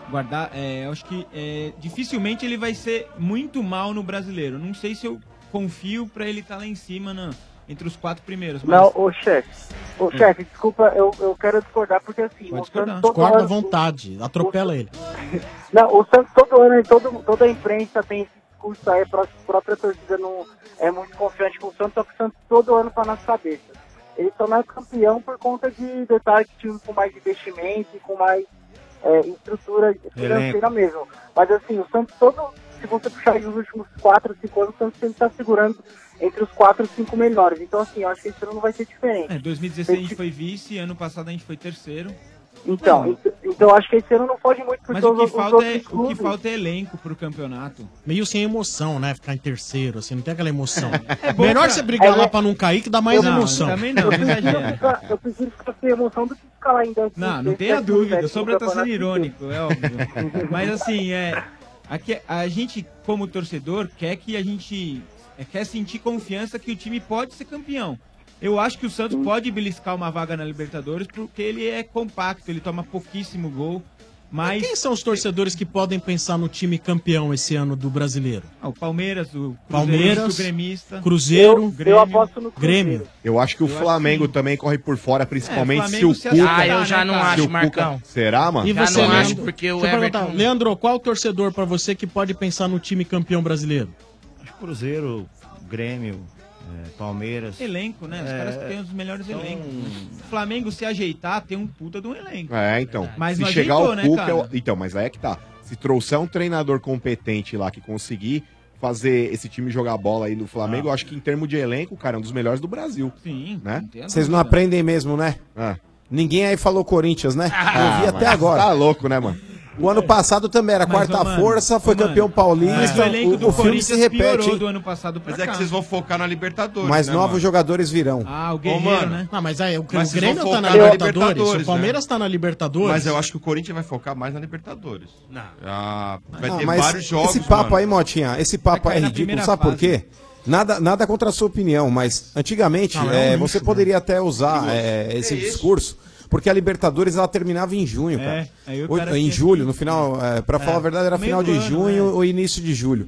guardar, é, eu acho que é, dificilmente ele vai ser muito mal no brasileiro. Não sei se eu confio pra ele estar lá em cima na- entre os quatro primeiros. Mas... Não, ô chefe. Ô chefe, desculpa, eu, eu quero discordar porque assim, o Santos todo Discorda à ano- vontade, atropela ele. Não, o Santos todo ano, todo, toda a imprensa tem esse discurso aí, a pró- própria torcida não é muito confiante com o Santos, só que o Santos todo ano tá nas cabeças. Ele só não é campeão por conta de detalhes de time com mais investimento e com mais é, estrutura financeira mesmo. Mas assim, o Santos todo, se você puxar aí os últimos 4, 5 anos, o Santos sempre tá segurando entre os 4 e 5 melhores. Então assim, eu acho que esse ano não vai ser diferente. É, 2016 a gente foi vice, ano passado a gente foi terceiro. Então, Não. Ent- então eu acho que esse ano não foge muito porque Mas o que, os, os falta outros é, o que falta é elenco pro campeonato. Meio sem emoção, né? Ficar em terceiro, assim, não tem aquela emoção. É bom Melhor você brigar é, lá né? pra não cair, que dá mais Não, emoção. também não, não exagera. Fica- Eu prefiro ficar sem emoção do que ficar lá em décimo Não, não tenha dúvida. O sétimo Sombra tá sendo irônico, é óbvio. Mas assim, é. Aqui, a gente, como torcedor, quer que a gente. é, quer sentir confiança que o time pode ser campeão. Eu acho que o Santos pode beliscar uma vaga na Libertadores porque ele é compacto, ele toma pouquíssimo gol. Mas. Quem são os torcedores que podem pensar no time campeão esse ano do brasileiro? Ah, o Palmeiras, o Palmeiras, o gremista. Cruzeiro, Grêmio. Grêmio. Eu acho que o Eu Flamengo também corre por fora, principalmente É, se o Cuca... Ah, eu já não acho, se o Cuca- Marcão. Será, mano? E Já você, não acho, Leandro? porque o eu Everton- Leandro, qual torcedor pra você que pode pensar no time campeão brasileiro? Acho que Cruzeiro, Grêmio, é, Palmeiras. Elenco, né? Os É, caras têm os melhores então- elencos. O Flamengo, se ajeitar, tem um puta de um elenco. É, então. Mas se não chegar ajeitou, o né, Cuca... eu- Então, mas aí é que tá. Se trouxer um treinador competente lá que conseguir fazer esse time jogar bola aí no Flamengo, eu acho que em termos de elenco, cara, é um dos melhores do Brasil. Sim. Né? Vocês não aprendem mesmo, né? Ah. Ninguém aí falou Corinthians, né? Eu vi Ah, até agora. Tá louco, né, mano? O ano passado também era mas, quarta mano, força, foi mano, campeão paulista. É. O, o, o filme se repete. Do ano passado mas cá. é que vocês vão focar na Libertadores. Mas né, novos mano? jogadores virão. Ah, o Guerreiro, Ô, mano, né? Não, mas aí, o, mas o Grêmio tá na, na Libertadores. Libertadores. O Palmeiras né? tá na Libertadores. Mas eu acho que o Corinthians vai focar mais na Libertadores. Não. Ah, vai não, ter vários jogos. Esse papo aí, Motinha, esse papo é ridículo. Sabe por quê? Nada, nada contra a sua opinião, mas antigamente é um eh, é, lixo, você né? poderia até usar é, esse discurso porque a Libertadores ela terminava em junho, cara. O cara em julho, no final, é, para falar a verdade, era final de ano, junho ou início de julho.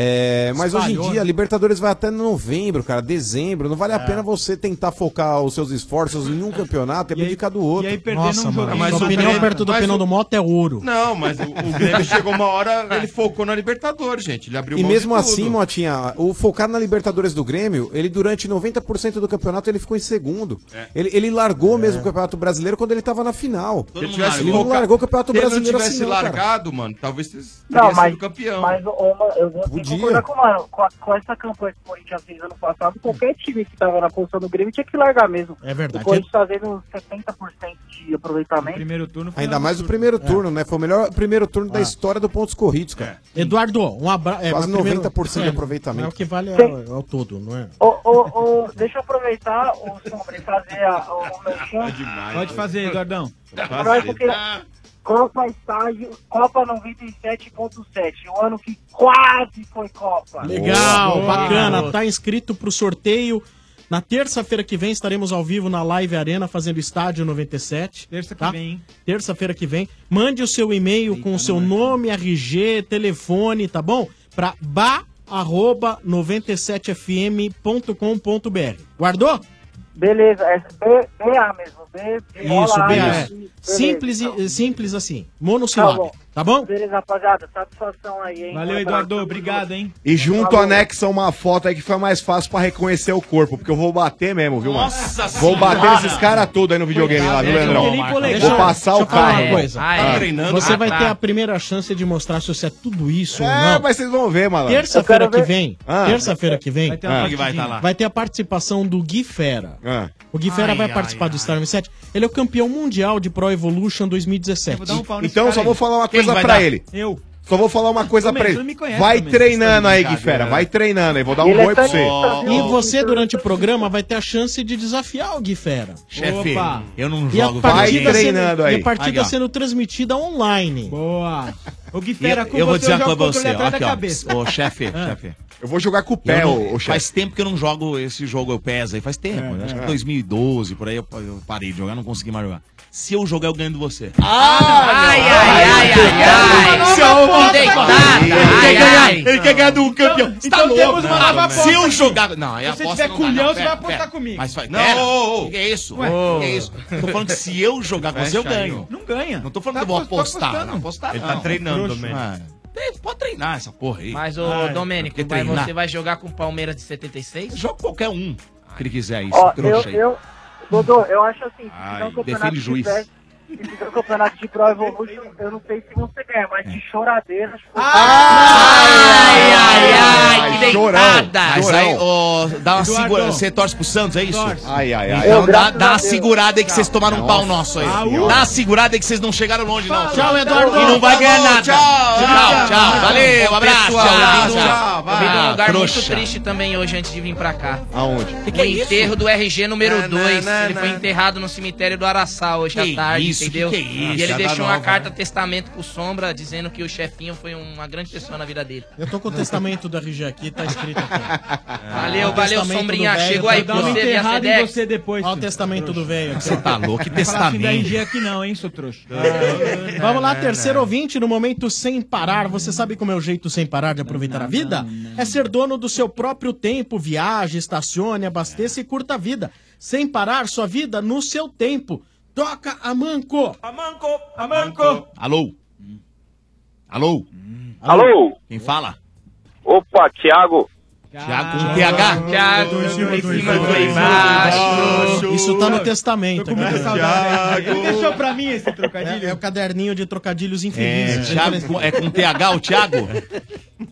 É, mas hoje em dia, a Libertadores vai até novembro, cara, dezembro. Não vale é. a pena você tentar focar os seus esforços em um campeonato é e abrir de cada outro. E aí perdendo Nossa, um jogo. Mas o opinião perto do pneu do moto é ouro. Não, mas o, o Grêmio chegou uma hora, ele focou na Libertadores, gente. Ele abriu E mesmo assim, Motinha, o focar na Libertadores do Grêmio, ele durante 90% do campeonato ele ficou em segundo. É. Ele, ele largou é. mesmo o Campeonato Brasileiro quando ele tava na final. Todo ele, tivesse ele largou. largou o Campeonato Brasileiro Se ele tivesse assim, largado, cara. mano, talvez teria não, mas, sido campeão. Mas uma, eu vou dia. Com, com, com, essa campanha que o Corinthians fez ano passado, qualquer time que estava na posição do Grêmio tinha que largar mesmo. É verdade. O Corinthians tá fazendo 70% de aproveitamento. O primeiro turno Ainda mais é. turno. o primeiro turno, é. né? Foi o melhor primeiro turno ah. da história do pontos corridos, cara. É. Eduardo, um abraço. É, Quase 90% primeiro... de é, aproveitamento. É o que vale ao, ao, todo, não é? O, o, o... deixa eu aproveitar o Sombra e fazer a, o, meu é chão. Né? Pode fazer, Eduardão. Faz porque... Copa estágio, Copa 97.7, o ano que quase foi Copa. Legal, boa, bacana. Tá inscrito pro sorteio. Na terça-feira que vem estaremos ao vivo na Live Arena fazendo estádio 97. Terça que tá? vem. Terça-feira que vem. Mande o seu e-mail com o seu é. nome, RG, telefone, tá bom? Para ba97fm.com.br. Guardou? Beleza, é B, BA mesmo. B, Isso, BA. Simples, então. simples assim, tá monossilábico. Tá Tá bom? Beleza, rapaziada. Satisfação aí, hein? Valeu, Eduardo. Obrigado, hein? E junto Valeu. anexa uma foto aí que foi mais fácil pra reconhecer o corpo, porque eu vou bater mesmo, viu, mano? Nossa Vou senhora. bater esses caras tudo aí no videogame lá, viu, Leandrão? Vou passar o carro. Uma coisa. Ah, treinando. Você vai ter a primeira chance de mostrar se você é tudo isso é, ou não. É, mas vocês vão ver, malandro. Terça-feira que vem, ah. terça-feira que vem, vai ter, ah. vai, tá lá. vai ter a participação do Gui Fera. Ah. O Gui Fera ai, vai ai, participar ai, do Star 7. Ele é o campeão mundial de Pro Evolution 2017. Então, só vou falar uma coisa coisa para ele. Eu. Só vou falar uma coisa também, pra ele. Conhece, vai também, treinando aí, Gui Fera. É. Vai treinando aí. Vou dar um ele é oi é pra você. E você, durante o programa, vai ter a chance de desafiar o Gui Fera. Chefe, eu não jogo. E a partida vai treinando sendo, aí. E a partida Legal. sendo transmitida online. Boa. O Gui com eu, eu vou dizer uma coisa pra você, ó, aqui, ó, ô, chefe, ah. chefe. Eu vou jogar com o pé, não, chefe. Faz tempo que eu não jogo esse jogo, eu peso aí, faz tempo. É, acho que é. 2012, por aí eu, parei de jogar, não consegui mais jogar. Se eu jogar, eu ganho de você. Ah, ai, ai, ai, ai, ai. ai. Se eu vou Ele, quer ganhar, ele quer ganhar do então, campeão. Tá então, temos uma então se eu jogar. Não, é aposta. Se você tiver culhão, você vai apostar comigo. Mas faz. Não. Que é isso? Ué, que é isso? Tô falando que se eu jogar com você, eu ganho. Não ganha. Não tô falando tá que eu vou apostar. Tá apostar. Ele tá treinando treinando, Domênico. Ah. Pode treinar essa porra aí. Mas, ô, Domênico, você vai jogar com o Palmeiras de 76? Joga qualquer um que ele quiser isso, Ó, eu, aí. eu, Dodô, eu acho assim, Ai, se não campeonato juiz. tivesse, se fizer o campeonato de Pro Evolution, eu não sei se você ganha, mas de é. choradeira. Ai, ai, ai, ai, que deitada! Mas aí, dá uma segurada. Você torce pro Santos, é isso? Ai, ai, ai. Então dá, dá uma segurada aí que vocês tomaram um pau nosso aí. Dá uma segurada aí que vocês não chegaram longe, não. Tchau, Eduardo. E não vai ganhar nada. Tchau, tchau, tchau. Valeu, abraço. Tchau, Eu vim num lugar muito triste também hoje antes de vir pra cá. Aonde? É o enterro do RG número 2. Ele foi enterrado no cemitério do Araçá hoje à tarde isso, entendeu? Que que é isso? E ele deixou nova, uma carta né? testamento pro Sombra dizendo que o chefinho foi uma grande pessoa na vida dele. Eu tô com o testamento da RG aqui, tá escrito aqui. Ah, valeu, valeu, Sombrinha. Chegou aí, tá você vê a em você depois. Olha o testamento do velho. Você tá louco? Que testamento. Não RG aqui não, hein, seu trouxa. É, é, Vamos lá, né, terceiro né? ouvinte, no momento sem parar. Você sabe como é o jeito sem parar de aproveitar a vida? É ser dono do seu próprio tempo, viaje, estacione, abasteça e curta a vida. Sem parar sua vida no seu tempo. Toca a manco. A manco, a manco. Alô? Hum. Alô? Hum. Alô? Quem fala? Opa, Thiago. Tiago ah, com TH? Tiago, em cima do embaixo. Isso tá no testamento. Aqui, né? Ele deixou pra mim esse trocadilho. É, é o caderninho de trocadilhos infelizes. É, Thiago, é com TH o Tiago?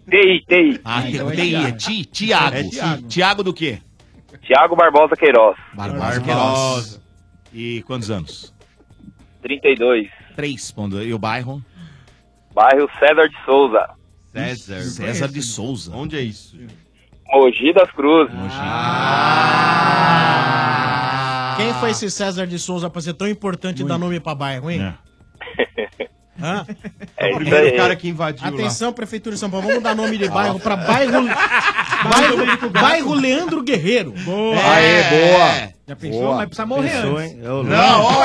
TI, TI. Ah, TI, é Ti, Tiago. Tiago do quê? Tiago Barbosa Queiroz. Barbosa Queiroz. E quantos anos? 32. 3. E o bairro? Bairro César de Souza. César. César de Souza. Onde é isso? Mogi das Cruzes. Quem foi esse César de Souza pra ser tão importante dar nome pra bairro, hein? Hã? É o primeiro cara que invadiu Atenção, Prefeitura de São Paulo, vamos mudar nome de bairro pra bairro, bairro, bairro Leandro Guerreiro. Boa. Aê, boa. Já pensou? Mas precisa morrer Pensou, antes. hein? Eu Não, lembro.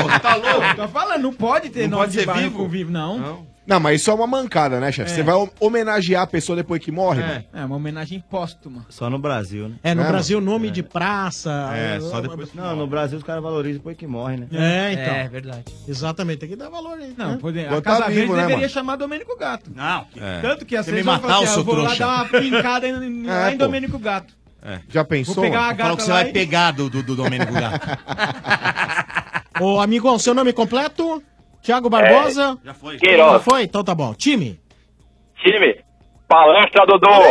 ô, ô, ô, tá louco? Tô falando, não pode ter Não nome pode de ser bairro vivo? com vivo, não. Não, mas isso é uma mancada, né, chefe? É. Você vai hom- homenagear a pessoa depois que morre? mano? É uma homenagem póstuma. Só no Brasil, né? É, no É, Brasil, nome de praça. É, só depois que Não, no Brasil os caras valorizam depois que morre, né? É, então. É, verdade. Exatamente, tem que dar valor aí. Não, né? pode, a Casa tá Verde vivo, né, deveria mano? chamar Domênico Gato. Não. É. Tanto que a Você me César matar, assim, ô, ah, seu vou lá dar uma pincada em, lá É, em. Domênico Gato. Já pensou? Vou pegar a mano? gata Falou que você lá vai e- pegar do, do, do Domênico Gato. Ô, amigão, seu nome completo? Tiago Barbosa? Já foi. Queiroz. Já foi? Então tá bom. Time? Time. Palestra Dodô. Nós!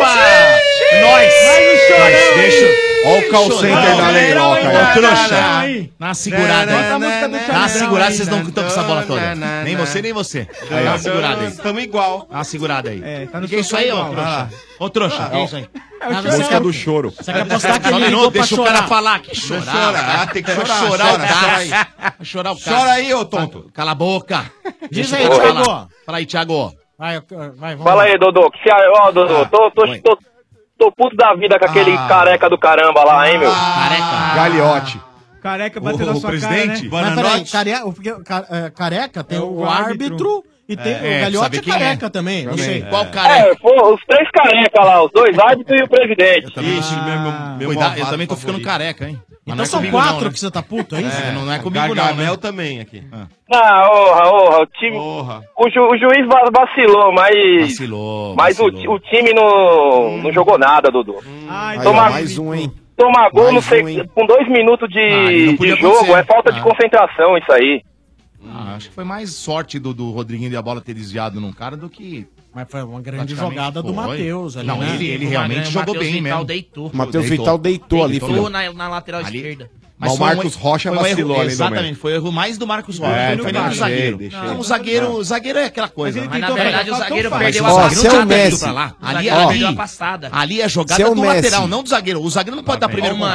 Nós, deixa. Ó o call center da Leiroca aí. Ô, trouxa. uma segurada Bota a aí. música do Dá uma Charlie segurada, vocês não estão com essa bola toda. Nem você, nem você. Aí, dá uma segurada aí. Tamo igual. Dá uma segurada aí. É, tá no O que é isso aí, ô, igual. trouxa? Ô, trouxa, o que é isso aí? Ah, Música do choro. Você quer apostar que um ele ligou deixa o chorar? cara falar. Que chorar. chorar, tem que chorar, chorar chora, o cara. chora chorar o cara. Chora aí, ô tonto. Cala a boca. Diz Deixa aí, Thiago. Fala aí, Thiago. Vai, vai, vamos Fala lá. aí, Dodô. Que se, ó, Dodô, tô, tô, tô, tô puto da vida com aquele Ah. careca do caramba lá, hein, meu? Careca. Galiote. Careca bateu na sua presidente, cara, né? Mas peraí, care... o- ca- é, careca tem É o, o árbitro, e tem É, o Galhote sabe é quem careca é. também, não Também. sei. Qual careca? É, pô, os três careca lá, os dois árbitros e o presidente. Ixi, meu, meu, meu Cuidado, eu também tô ficando careca, hein? Mas Então não é são comigo quatro não, né? que você tá puto, é isso? É, não é comigo não, Gargamel né? também aqui. Não, orra, orra, o time. Porra. O, ju- o juiz va- vacilou, mas. Vacilou, Mas o, vacilou. o time não, não jogou nada, Dudu. Ai, Aí, Toma- ó, mais um, hein? Tomar gol Mais no se- um, hein? com dois minutos de, Ah, não de jogo acontecer. é falta de Ah. concentração isso aí. Ah, acho que foi mais sorte do, do Rodriguinho de a bola ter desviado num cara do que. Mas foi uma grande praticamente jogada do foi. Matheus ali, Não, né? ele, ele Uma realmente grande- jogou Matheus bem Vital mesmo. deitou. Matheus Vital deitou ali, Deitou filho. na, na lateral Ali- esquerda. Mas o foi um Marcos Rocha foi um erro- vacilou Exatamente, meio. foi o erro mais do Marcos Rocha. É, foi nem do zagueiro. deixei. Não, o zagueiro, o zagueiro é aquela coisa. Mas né? Mas na verdade o fazer zagueiro perdeu a o. O Ali- ali- perdeu a passada. Ali é jogada o do Messi- lateral, não do zagueiro. O zagueiro não pode dar primeiro mano.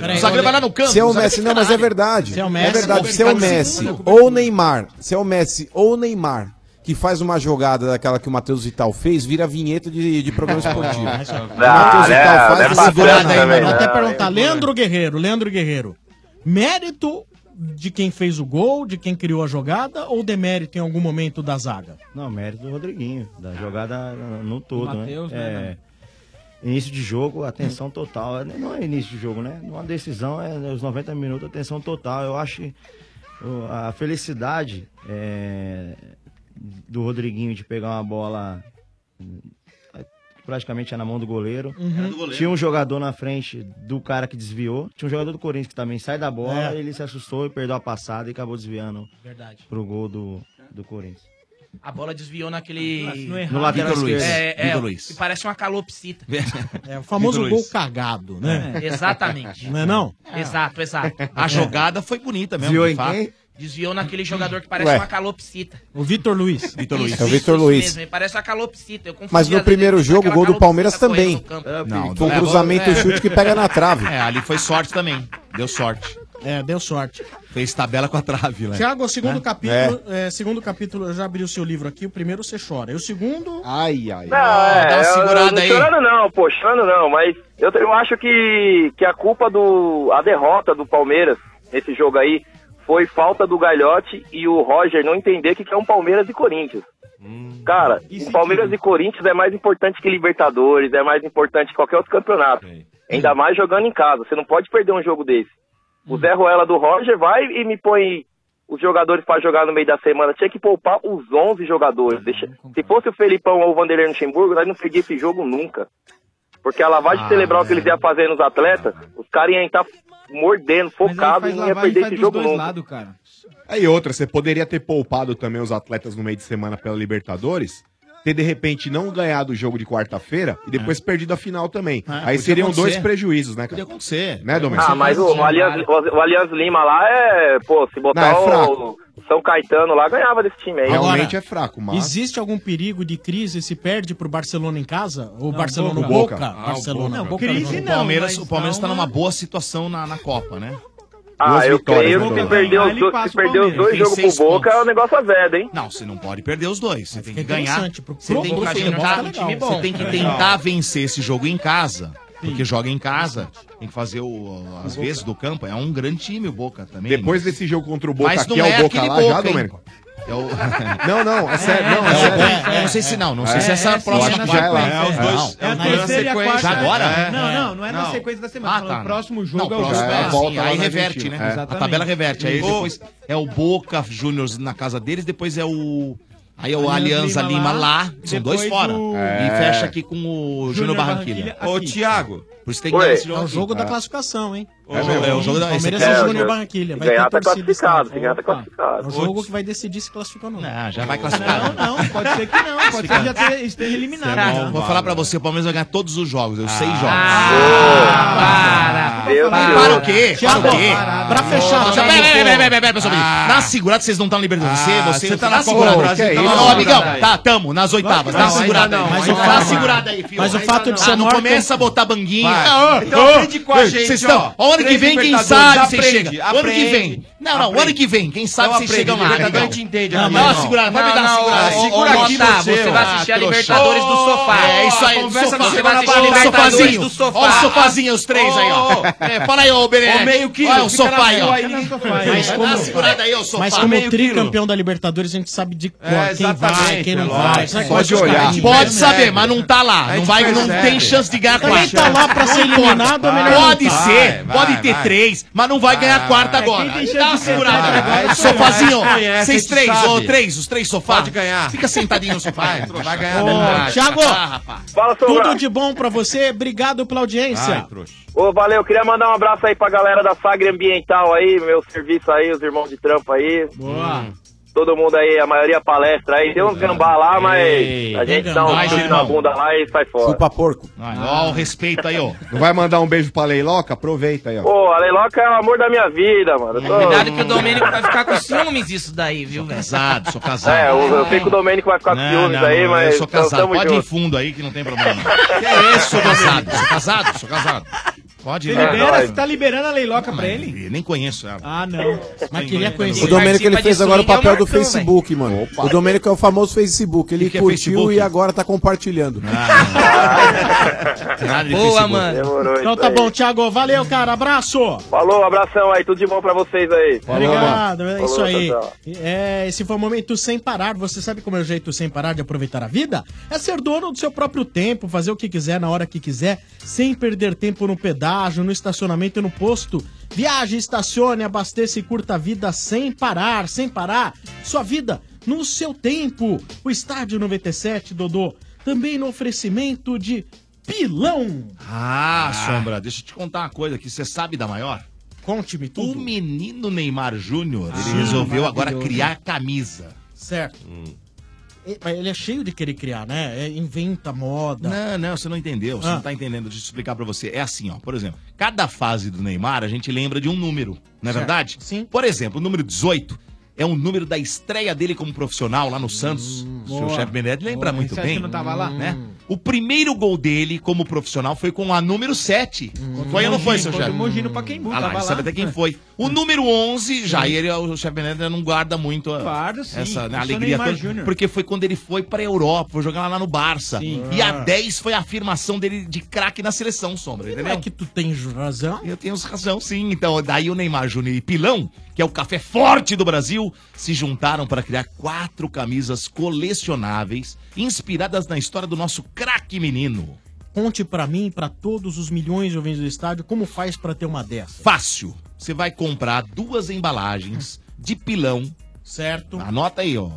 Peraí, O zagueiro vai lá no campo. Se é o zagueiro Messi, não, mas é verdade. Se é o Messi, verdade. vai Se é o ficar no Messi ou o Neymar, se é o Messi ou o Neymar que faz uma jogada daquela que o Matheus Vital fez, vira vinheta de, de programa esportivo. O Ah, Matheus né, Vital é faz essa passando segurada aí, mano. Vou até perguntar, é- Leandro Guerreiro, Leandro Guerreiro, mérito de quem fez o gol, de quem criou a jogada, ou demérito em algum momento da zaga? Não, mérito do Rodriguinho, da jogada no todo, Matheus, né? né, É, início de jogo, atenção total. Não é início de jogo, né? Numa decisão, é os 90 minutos, atenção total. Eu acho que o- a felicidade é, do Rodriguinho de pegar uma bola é, praticamente é na mão do goleiro. Tinha um jogador na frente do cara que desviou. Tinha um jogador do Corinthians que também sai da bola, É. ele se assustou e perdeu a passada e acabou desviando Verdade. pro gol do, do Corinthians. A bola desviou naquele... No. No lateral Luiz. É, é, Luiz. que parece uma calopsita. É o famoso Vitor gol Luiz. cagado, né? É, exatamente. Não é não? Exato, exato. A jogada foi bonita mesmo. Desviou de em fato. quem? Desviou naquele jogador que parece Ué. uma calopsita. O Vitor Luiz. Vitor Isso, Luiz. É o Vitor isso Luiz. mesmo, ele parece uma calopsita. Eu confundi, Mas no primeiro jogo, o gol do Palmeiras também. campo. Não, Foi um é, cruzamento é. chute que pega na trave. É, ali foi sorte também. Deu sorte. É, deu sorte. Fez tabela com a trave, né? Tiago, o segundo capítulo, é, segundo capítulo, eu já abri o seu livro aqui, o primeiro você chora. E o segundo, Ai, ai. Não, é, dá uma eu- segurada não aí. chorando não, pô, chorando não, mas eu, eu acho que, que a culpa do. a derrota do Palmeiras nesse jogo aí foi falta do Galhote e o Roger não entender o que é um Palmeiras e Corinthians. Cara, o Palmeiras e Corinthians é mais importante que Libertadores, é mais importante que qualquer outro campeonato. Ainda mais jogando em casa. Você não pode perder um jogo desse. O Zé Ruela do Roger vai e me põe os jogadores pra jogar no meio da semana. Tinha que poupar os 11 jogadores. Deixa- Se fosse o Felipão ou o Vanderlei Luxemburgo, nós não perdia esse jogo nunca. Porque a lavagem Ah, cerebral que eles iam fazer nos atletas, os caras iam estar mordendo, faz e não ia perder esse dos jogo dois nunca. lados, cara. Aí outra, você poderia ter poupado também os atletas no meio de semana pela Libertadores ter de repente não ganhado o jogo de quarta-feira e depois é. perdido a final também. É, Aí seriam acontecer. dois prejuízos, né, cara? Podia acontecer. Né, Domingos? Ah, mas o, o, o, Lima lá é, pô, se botar não, é o, São Caetano lá, ganhava desse time aí. Realmente Agora, é fraco, mas... Existe algum perigo de crise se perde pro Barcelona em casa? Ou não, Barcelona no Boca. Boca. Ah, Barcelona. Não, Boca. Crise não, o Palmeiras, o Palmeiras tá numa né? boa situação na, na Copa, né? Ah, eu creio né, que perder perdeu, os, do, se perdeu os dois jogos pro Boca, pontos. É um negócio azedo, hein? Não, você não pode perder os dois. Você tem que ganhar. Tipo, você tem que tentar, você tem que tentar vencer esse jogo em casa. Porque joga em casa, tem que fazer o, as vezes do campo. É um grande time o Boca também. Depois desse jogo contra o Boca, Mas aqui é o é Boca lá Boca, já, Domênico? É o... Não, não, é sério. É, não, é. É, é, é não sei se não, não sei se é, é essa próxima já é lá. É, os dois, é, na sequência. Agora? Não, não, não é na sequência da semana. Ah, tá. O próximo jogo não, o é o jogo. Assim, aí reverte, né? A tabela reverte. Aí depois é o Boca Juniors na casa deles, depois é o. Aí o Aliança Lima, lá, são dois fora. E fecha aqui com o Júnior Barranquilha. Ô, Thiago. Por isso tem que esse jogo. É o jogo da classificação, hein? É, é o jogo da Palmeiras é, o jogo é, Barranquilha. Vai ganhar tá classificado, ganhar tá classificado. Um jogo que vai decidir se classifica ou não. Não, já vai classificar. Não, não, pode ser que não. Pode ser que já esteja eliminado. É Vou falar pra você, o Palmeiras vai ganhar todos os jogos, os seis ah, jogos. Para! Para o quê? Para o quê? Pra fechar. Peraí, peraí, peraí, pessoal. Na ah. segurada vocês não estão na ah, Você, Você tá, tá na segurada. Não, amigão, tá, tamo, nas oitavas. Tá segurada aí. Tá segurada aí, filho. Mas o fato de você não começa a é- botar banguinha. Então aprende com a gente, ó ano que vem, quem sabe você chega. Aprende, ano que vem. Não, não, aprende. ano que vem, quem sabe você chega lá. Libertadores então. te entende, não, não, segurada, vai me dar segurada. Segura aqui você, você vai assistir a Libertadores do sofá. É isso aí, conversa você vai assistir a Libertadores do sofá. Olha o sofazinho, os três aí, ó. É, fala aí, ô Bené. meio que. Olha é o sofá aí, ó. Mas como tricampeão da Libertadores, a gente sabe de quem vai, quem não vai. Pode olhar. Pode saber, mas não tá lá. Não vai, não tem chance de ganhar quatro. Quem tá lá pra ser eliminado é melhor. Pode ser, pode 33, vai. mas não vai ganhar a quarta é agora. Né? É, quem Dá uma segurada. Sofazinho, ó. Vocês três, ou três, os três sofás. Pode ganhar. Fica sentadinho no sofá. Vai, vai ganhar. Ô, né? Thiago, tudo de bom pra você. Obrigado pela audiência. Ô, valeu, queria mandar um abraço aí pra galera da Sagre Ambiental aí, meu serviço aí, os irmãos de trampa aí. Boa. Hum todo mundo aí, a maioria palestra aí. Tem uns é. gambá lá, mas Ei, a gente dá um nós, na bunda lá e sai fora. Chupa porco. Ah, ah. Ó, o respeito aí, ó. Não vai mandar um beijo pra Leiloca? Aproveita aí, ó. Pô, a Leiloca é o amor da minha vida, mano. Tô... Cuidado que o Domênico vai ficar com ciúmes disso daí, viu, velho? Casado, sou casado. É, eu, eu sei que o Domênico vai ficar com não, ciúmes não, aí, mas. Eu sou então casado, pode junto. ir fundo aí que não tem problema. que é isso, sou casado, sou casado, sou casado. Pode ir. Você lá. É, você tá liberando a leiloca não, pra ele? Nem conheço ela. Ah, não. Mas queria conhecer. O Domênico ele fez agora é o papel do Facebook, mano. O Domênico é o famoso Facebook. Ele é curtiu e agora tá compartilhando. Ah. Boa, mano. Demorou, então tá aí. bom, Thiago. Valeu, cara. Abraço. Falou, abração aí. Tudo de bom pra vocês aí. Falou, Obrigado. Falou, isso aí. É, esse foi o momento sem parar. Você sabe como é o jeito sem parar de aproveitar a vida? É ser dono do seu próprio tempo, fazer o que quiser na hora que quiser, sem perder tempo no pedal pedágio, no estacionamento e no posto. Viaje, estacione, abasteça e curta a vida sem parar, sem parar. Sua vida no seu tempo. O Estádio 97, Dodô, também no oferecimento de pilão. Ah, ah, Sombra, deixa eu te contar uma coisa que você sabe da maior. Conte-me tudo. O menino Neymar Júnior, ah, resolveu agora criar camisa. Certo. Hum. Ele é cheio de querer criar, né? É, inventa moda. Não, não, você não entendeu. Você Ah. não tá entendendo. Deixa eu explicar pra você. É assim, ó. Por exemplo, cada fase do Neymar a gente lembra de um número, não é Certo. verdade? Sim. Por exemplo, o número 18 é um número da estreia dele como profissional lá no Santos. Hum, Seu chefe Benedetti lembra Boa. muito Você bem. que não tava lá? Né? Hum. O primeiro gol dele como profissional foi com a número 7. Hum. Foi ou não foi, seu chefe? Mogino pra quem ah, sabe é até quem foi. O número 11, já ele, o chefe Benedito não guarda muito ah, guarda, sim. essa né, alegria toda, porque foi quando ele foi pra Europa, foi jogar lá no Barça. Sim. E a ah. 10 foi a afirmação dele de craque na seleção, Sombra, entendeu? É que tu tens razão. Eu tenho razão, sim. Então, daí o Neymar Júnior e Pilão, que é o café forte do Brasil, se juntaram para criar quatro camisas colecionáveis inspiradas na história do nosso craque menino. Conte para mim para todos os milhões de ouvintes do estádio como faz para ter uma dessa. Fácil. Você vai comprar duas embalagens de pilão. Certo. Anota aí, ó.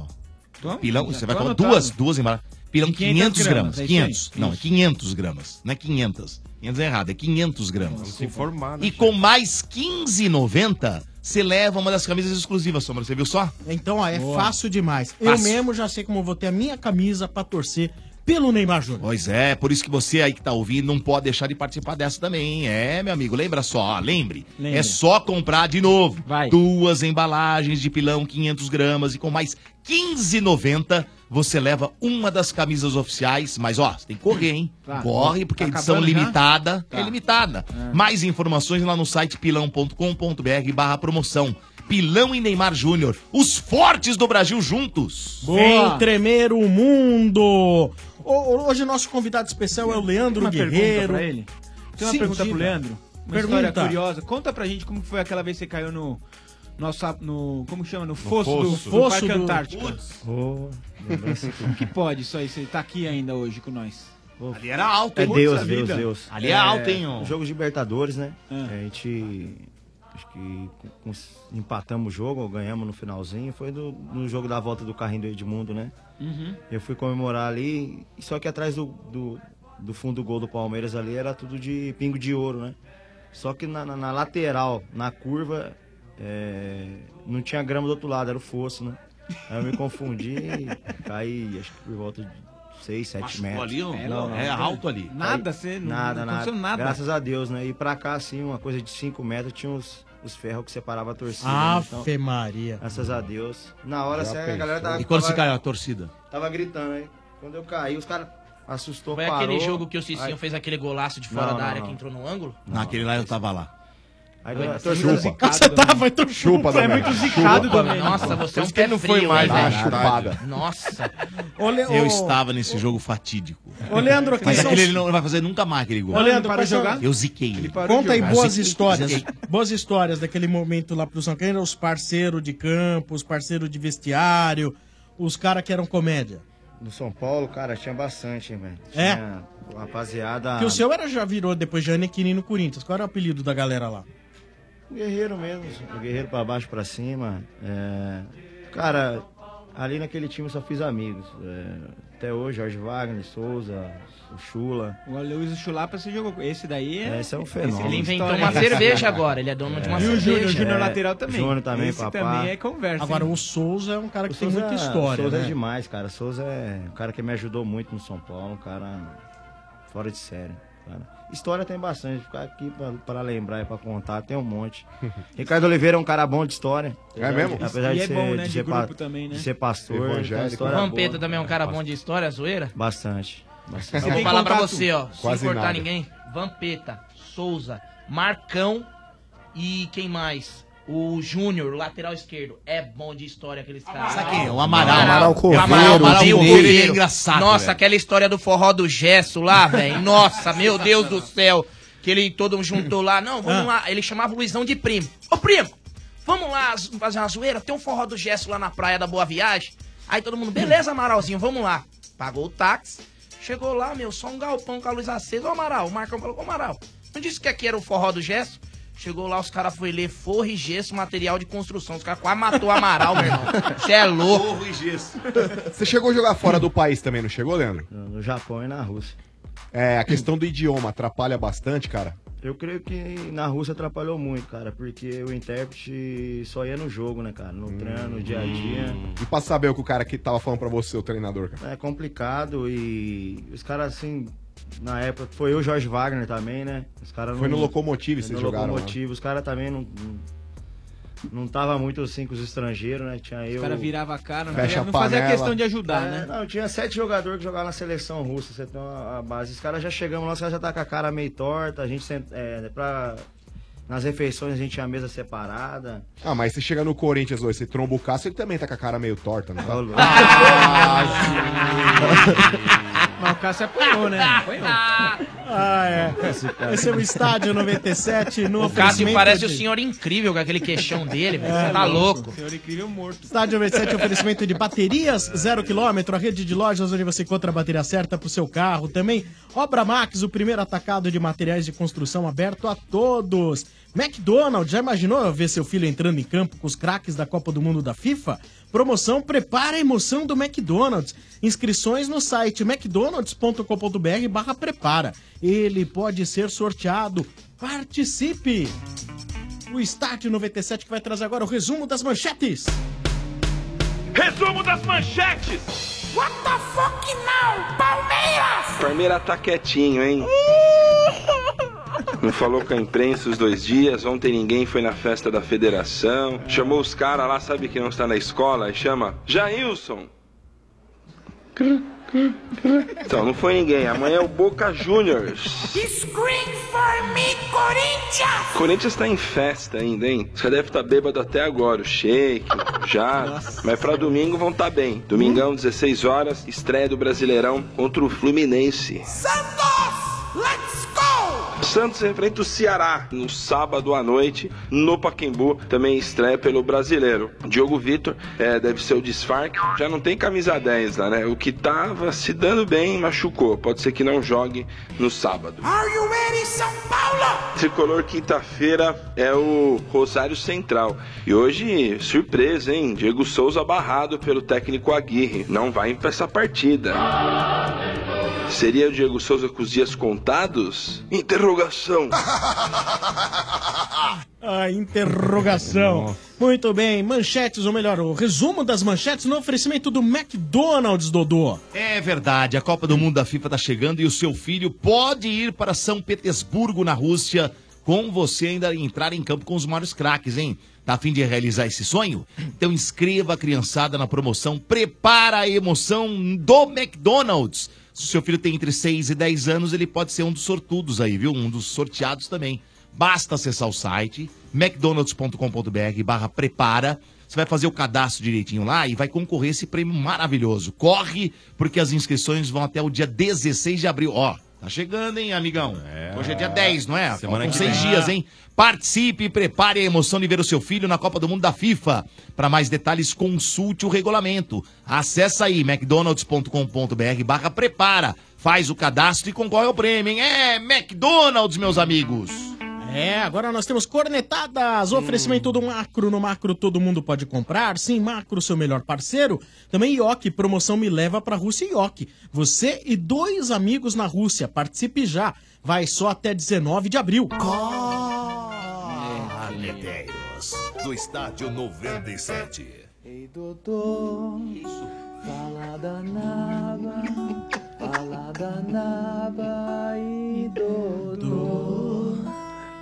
Pilão, você vai comprar anotado. duas, duas embalagens. Pilão 500, 500 gramas. gramas. É 500. Não, é 500 gramas, não é 500. 500 é errado, é 500 gramas. Se informar, né, E com mais 15,90, você leva uma das camisas exclusivas, Sombra. Você viu só? Então, ó, é Boa. fácil demais. Eu Fácil. mesmo já sei como eu vou ter a minha camisa pra torcer pelo Neymar Júnior. Pois é, por isso que você aí que tá ouvindo não pode deixar de participar dessa também. hein? É, meu amigo, lembra só, ó, lembre. Lembra. É só comprar de novo. Vai. Duas embalagens de pilão 500 gramas e com mais 15,90 você leva uma das camisas oficiais. Mas ó, você tem que correr, hein? Tá. Corre, porque Tá a edição limitada Tá. é limitada. Mais informações lá no site pilão.com.br barra promoção. Pilão e Neymar Júnior, os fortes do Brasil juntos. Vem tremer o mundo! Ho- Hoje nosso convidado especial é o Leandro Uma Guerreiro. pergunta pra ele? Tem uma Sim, pergunta pro diga. Leandro? Uma Pergunta. história curiosa. Conta pra gente como foi aquela vez que você caiu no. Nosso, no como chama? No fosso, do, fosso. do Fosso Parque do- Antártico. Oh, Como que pode isso aí? Você tá aqui ainda hoje com nós. Ali era alto, É? Deus, Deus. Deus. Ali é alto, hein, ó. Jogo de Libertadores, né? Ah. A gente. Acho que empatamos o jogo, ganhamos no finalzinho. Foi do- no jogo da volta do carrinho do Edmundo, né? Uhum. Eu fui comemorar ali, só que atrás do, do, do fundo do gol do Palmeiras ali era tudo de pingo de ouro, né? Só que na, na- na lateral, na curva, é, não tinha grama do outro lado, era o fosso, né? Aí eu me confundi e caí, acho que por volta de 6, 7 Machucou metros. ali, ó? É alto ali. Nada, você não- nada, não nada. aconteceu nada. Graças a Deus, né? E pra cá, assim, uma coisa de 5 metros, tinha os, os ferros que separavam a torcida. né? Ave Maria. Graças a Deus. Na hora, assim, a galera tava... E quando tava- você caiu, a torcida? Tava gritando aí. Quando eu caí, os caras assustou, Foi parou. aquele jogo que o Cicinho Aí- fez aquele golaço de fora Não, da não, área não. que entrou no ângulo? Naquele lá eu tava lá. Aí Foi a muito torcida- zicado Você tava, então Chupa, Você é muito zicado, Chupa. Domênico. Nossa, você é um pé não foi frio, mais na velho? chupada. Nossa. Ô, Le- Eu estava nesse jogo fatídico. Ô, Leandro, quem Mas são aquele ele não vai fazer nunca mais aquele gol. Ô, Leandro, quais são- Eu ziquei ele. Conta aí boas histórias. ziquei. Boas histórias daquele momento lá pro São Caetano, os parceiros de campo, os parceiros de vestiário, os caras que eram comédia. No São Paulo, cara, tinha bastante, hein, velho. É? Tinha rapaziada... Que o seu era, já virou depois de Anequini no Corinthians. Qual era o apelido da galera lá? Guerreiro mesmo, o guerreiro pra baixo, pra cima. É... Cara, ali naquele time eu só fiz amigos. É... Até hoje, Jorge Wagner, Souza, o Chula. O Aloysio Chulapa você jogou. Esse daí é. Esse é um fenômeno. Ele inventou História. uma cerveja agora, ele é dono de uma E o cerveja. Júnior, o Júnior É, lateral também. Júnior também, Esse papá. também é conversa. Agora, hein? o Souza é um cara que O tem Souza- muita história. O Souza né? é demais, cara. O Souza é um cara que me ajudou muito no São Paulo, um cara fora de série. Cara. História tem bastante, ficar aqui pra, pra lembrar e pra contar, tem um monte. Ricardo Oliveira é um cara bom de história. É mesmo? Apesar E de é ser, bom, né, de de ser grupo pa- também, né? De ser pastor. uma Evangélico. Vampeta boa. também é um cara bom de história, zoeira? Bastante. bastante. Eu vou falar pra contato? você, ó. Quase sem cortar nada. ninguém. Vampeta, Souza, Marcão e quem mais? O Júnior, o lateral esquerdo. É bom de história aqueles caras. Sabe quem é? O Amaral. Amaral Coveiro, Amaral, Amaral. Ele é engraçado, Nossa, velho. aquela história do forró do Gesso lá, velho. Nossa, meu Deus do céu. Que ele todo mundo juntou lá. Não, vamos Ah. lá. Ele chamava o Luizão de primo. Ô, primo, vamos lá fazer uma zoeira? Tem um forró do Gesso lá na praia da Boa Viagem. Aí todo mundo, beleza, Amaralzinho, vamos lá. Pagou o táxi. Chegou lá, meu, só um galpão com a luz acesa. Ô, Amaral, o Marcão falou, ô, Amaral, não disse que aqui era o forró do Gesso? Chegou lá, os caras foi ler forro e gesso, material de construção. Os caras quase matou o Amaral, meu irmão. Você é louco. Você chegou a jogar fora do país também, não chegou, Leandro? No no Japão e na Rússia. É, a questão do idioma atrapalha bastante, cara. Eu creio que na Rússia atrapalhou muito, cara, porque o intérprete só ia no jogo, né, cara? No treino, no dia a dia. E pra saber o que o cara que tava falando pra você, o treinador, cara. É complicado e os caras, assim, na época, foi eu e o Jorge Wagner também, né? Os caras Foi não- no Locomotive vocês no jogaram lá. Locomotive, os caras também não, não. Não tava muito assim com os estrangeiros, né? Tinha eu. Os caras viravam a cara, não, Fecha não a fazia panela. questão de ajudar, É, né? Não, tinha sete jogadores que jogavam na seleção russa, você tem uma, a base. Os caras já chegamos lá, os caras já tá com a cara meio torta, a gente senta, é, pra, nas refeições a gente tinha a mesa separada. Ah, mas você chega no Corinthians hoje, você tromba o Cássio, ele também tá com a cara meio torta, não tá? Mas o Cássio apanhou, né? Apanhou. Ah, é. Esse é o Estádio 97 no O Cássio parece o de- senhor incrível com aquele queixão dele, velho. É, Você tá louco. louco. Senhor incrível morto. Estádio 97 oferecimento de baterias zero quilômetro, a rede de lojas onde você encontra a bateria certa para o seu carro. Também Obra Max, o primeiro atacado de materiais de construção aberto a todos. McDonald's, já imaginou ver seu filho entrando em campo com os craques da Copa do Mundo da FIFA? Promoção Prepara a Emoção do McDonald's. Inscrições no site mcdonalds.com.br barra prepara. Ele pode ser sorteado. Participe! O Estádio 97 que vai trazer agora o resumo das manchetes. Resumo das manchetes. What the fuck now, Palmeiras? Palmeiras tá quietinho, hein? Não falou com a imprensa os dois dias. Ontem ninguém foi na festa da federação. Chamou os caras lá, sabe que não está na escola? E chama Jailson. Então, não foi ninguém. Amanhã é o Boca Juniors. Scream for me, Corinthians! Corinthians tá em festa ainda, hein? Você deve estar bêbado até agora. O Shake, o Jado. Mas pra domingo vão estar bem. Domingão, 16 horas, estreia do Brasileirão contra o Fluminense. Santos! Let's go! Santos enfrenta o Ceará no sábado à noite no Paquembu, também estreia pelo Brasileiro. Diogo Vitor é, deve ser o desfarque, já não tem camisa 10 lá, né? O que tava se dando bem machucou, pode ser que não jogue no sábado. Are you ready, São Paulo? Tricolor quinta-feira é o Rosário Central. E hoje, surpresa, hein? Diego Souza barrado pelo técnico Aguirre. Não vai para essa partida. Seria o Diego Souza com os dias contados? Interrogação. A interrogação. Muito bem, manchetes, ou melhor, o resumo das manchetes no oferecimento do McDonald's, Dodô. É verdade, a Copa do Mundo da FIFA tá chegando e o seu filho pode ir para São Petersburgo, na Rússia, com você ainda entrar em campo com os maiores craques, hein? Tá a fim de realizar esse sonho? Então inscreva a criançada na promoção Prepara a Emoção do McDonald's. Se o seu filho tem entre 6 e 10 anos, ele pode ser um dos sortudos aí, viu? Um dos sorteados também. Basta acessar o site mcdonalds.com.br barra prepara. Você vai fazer o cadastro direitinho lá e vai concorrer esse prêmio maravilhoso. Corre, porque as inscrições vão até o dia 16 de abril. Ó, tá chegando, hein, amigão? Hoje é dia 10, não é? Semana Faltam seis vem. dias, hein? Participe e prepare a emoção de ver o seu filho na Copa do Mundo da FIFA. Para mais detalhes, consulte o regulamento. Acesse aí mcdonalds.com.br barra prepara. Faz o cadastro e concorre ao prêmio, hein? É McDonald's, meus amigos. É, agora nós temos cornetadas, oferecimento do Macro. No Macro todo mundo pode comprar. Sim, Macro, seu melhor parceiro. Também Ioki, promoção me leva pra Rússia Ioki. Você e dois amigos na Rússia. Participe já. Vai só até 19 de abril. Do estádio 97. Ei, Dodô, fala da naba, fala da naba e Dodô.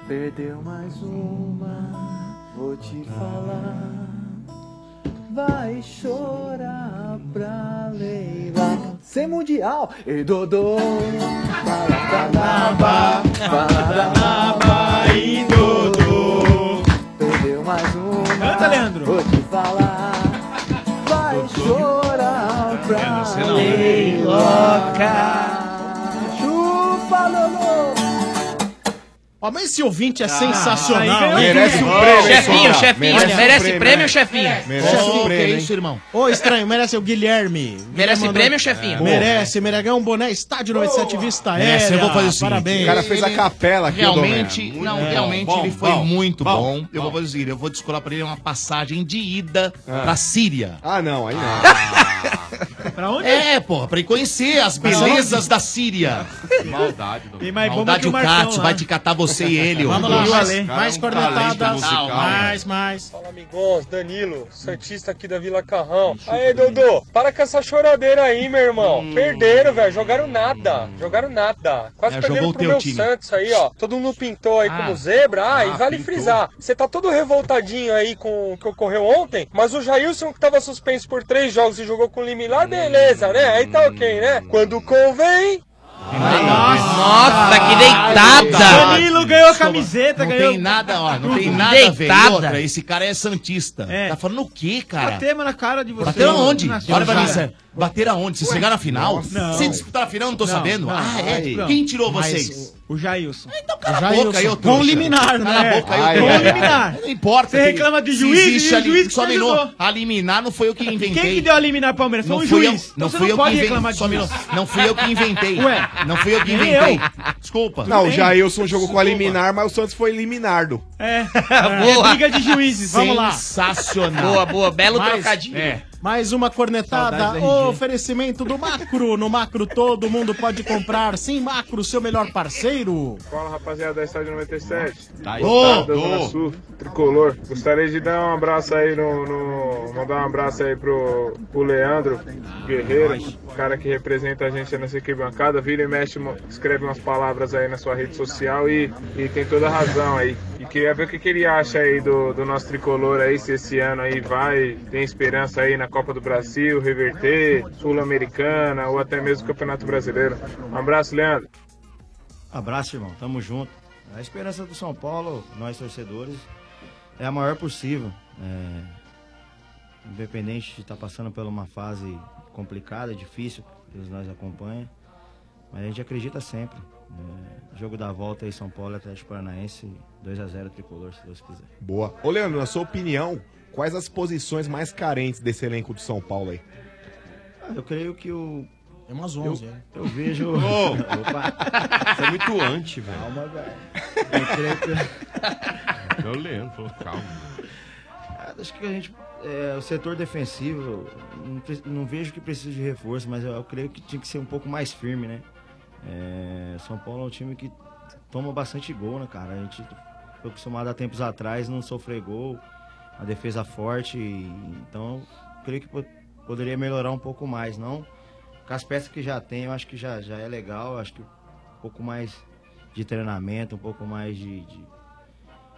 Perdeu mais uma, vou te falar. Vai chorar pra Leila. Sem mundial, ei Dodô, fala da naba, fala da naba e Dodô. Canta, Leandro. Vou te falar. Vai chorar pra você não. Leiloca. Chupa, Ó, mas esse ouvinte é Ah, sensacional, Merece um prêmio, Chefinho, chefinho, Merece merece prêmio, prêmio, né? chefinho? Merece Ô, um que prêmio, é hein? isso, irmão? Ô, estranho, merece o Guilherme. Merece Guilherme prêmio, mandou- chefinho? Merece, merece ganhar um boné Estádio 97 Vista Merece, Aérea. eu vou fazer o seguinte. Parabéns. O cara fez a capela aqui, Realmente, não, Muito realmente bom, ele foi bom, muito bom, bom. Eu vou fazer o seguinte, eu vou descolar pra ele uma passagem de ida Ah. pra Síria. Ah, não, aí não. pra onde? É, pô, pra ele conhecer as belezas da Síria. Maldade, do bomba Maldade o o lá. vai te catar você e ele. Vamos lá, Dudu. mais, mais um cornetadas. mais, mais. Fala, amigões, Danilo, Santista aqui da Vila Carrão. Aí, Dodô, para com essa choradeira aí, meu irmão. Perderam, velho, jogaram nada. Jogaram nada. Quase É, perderam o pro teu meu time. Santos aí, ó. Todo mundo pintou aí Ah. como zebra. Ah, e Ah, vale pintou. frisar. Você tá todo revoltadinho aí com o que ocorreu ontem, mas o Jailson que tava suspenso por três jogos e jogou com liminar, beleza, né? Aí tá ok, né? Quando convém... Nossa, que deitada! Danilo ganhou a camiseta, Não ganhou. tem nada, ó, não tem nada a ver. Deitada. outra, esse cara é santista. É. Tá falando o quê, cara? Batemos na cara de você. Bateram aonde? Nasceu Olha pra mim, já. sério. Bateram aonde? Vocês chegaram na final? Nossa. Não. Vocês disputaram a final? Não tô Não, sabendo. não. ah, é? Quem tirou Mas vocês? O Jailson. Então cala a boca aí, ô Com trouxa. liminar, Cala a né? boca aí, trouxa. liminar. Não importa. Você que- reclama de juiz existe e o juiz que Só ajudou. A liminar não foi eu que inventei. Quem que deu a liminar Palmeiras? Foi Não um juiz. eu, Então não você fui não eu pode que inventei. reclamar de Só juiz. minuto. Não fui eu que inventei. Ué, não fui eu que inventei. eu. desculpa. Não, o Jailson jogou com a liminar, mas o Santos foi eliminardo. É. Boa. É briga de juízes. Vamos lá. Sensacional. Boa, boa, belo trocadilho. é. Mais uma cornetada. Oferecimento do Macro. No Macro todo mundo pode comprar. Sim, Macro, seu melhor parceiro. Fala rapaziada da Estádio 97. Tá aí. Estado da Ô, Zona. Sul, tricolor. Gostaria de dar um abraço aí no. no- mandar um abraço aí pro, pro Leandro Guerreiro, cara que representa a gente nessa arquibancada. Vira e mexe, escreve umas palavras aí na sua rede social e, e tem toda a razão aí. E queria ver o que, que ele acha aí do, do nosso tricolor aí, se esse ano aí vai, tem esperança aí na Copa do Brasil, reverter, Sul-Americana ou até mesmo Campeonato Brasileiro. Um abraço, Leandro. Abraço, irmão. Tamo junto. A esperança do São Paulo, nós torcedores, é a maior possível. É, Independente de estar passando por uma fase complicada, difícil, que eles nós acompanham. Mas a gente acredita sempre. É, jogo da volta aí, São Paulo e Atlético Paranaense, 2x0 tricolor, se Deus quiser. Boa. Ô, Leandro, na sua opinião, quais as posições mais carentes desse elenco do São Paulo aí? Ah, Eu creio que o. É umas eu, 11, é. eu vejo. Ô, Opa! Você é muito anti, velho. Calma, velho. Eu creio que. Eu lembro, falou, calma. Ah, Acho que a gente. é, o setor defensivo, não, não vejo que precisa de reforço, mas eu, eu creio que tinha que ser um pouco mais firme, né? É, São Paulo é um time que toma bastante gol, né, cara? A gente foi acostumado há tempos atrás não sofrer gol, a defesa forte, então eu creio que po- poderia melhorar um pouco mais, não? Com as peças que já tem, eu acho que já, já é legal, acho que um pouco mais de treinamento, um pouco mais de- de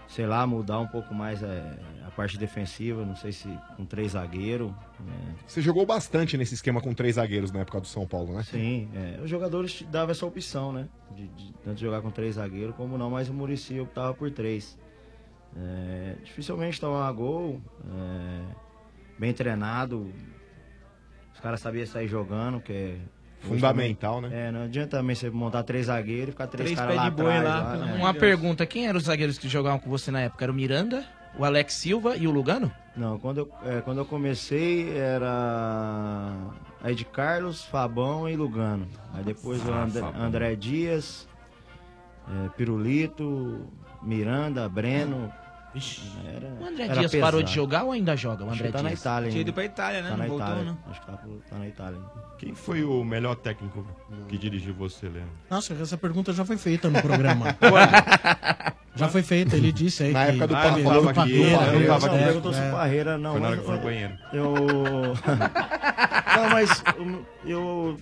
sei lá, mudar um pouco mais é, a parte defensiva, não sei se com três zagueiros. né? Você jogou bastante nesse esquema com três zagueiros na época do São Paulo, né? Sim, é, os jogadores davam essa opção, né? De, de tanto jogar com três zagueiros como não, mas o Murici optava por três. É, dificilmente tomava gol, é, bem treinado, os caras sabiam sair jogando, que é. Fundamental, né? É, não adianta também você montar três zagueiros e ficar três, Três caras pés lá de boi atrás. lá, lá, né? Uma pergunta, quem eram os zagueiros que jogavam com você na época? Era o Miranda, o Alex Silva e o Lugano? Não, quando eu, é, quando eu comecei era Ed Carlos, Fabão e Lugano. Aí depois o Ah, André, Fabão. André Dias, é, Pirulito, Miranda, Breno. Era, O André era Dias parou pesado. de jogar ou ainda joga? O Acho André que tá na Dias? Itália Tinha ido pra Itália, né? Tá Não na voltou, Itália. não. Acho que tá, tá na Itália. Quem foi o melhor técnico que dirigiu você, Leandro? Nossa, essa pergunta já foi feita no programa. já foi feita, ele disse aí. Na que época do Ah, Parreira, tava é, aqui. é, perguntou se é. o Parreira não. Foi na hora mas que foi no banheiro. Eu. não, mas eu, eu,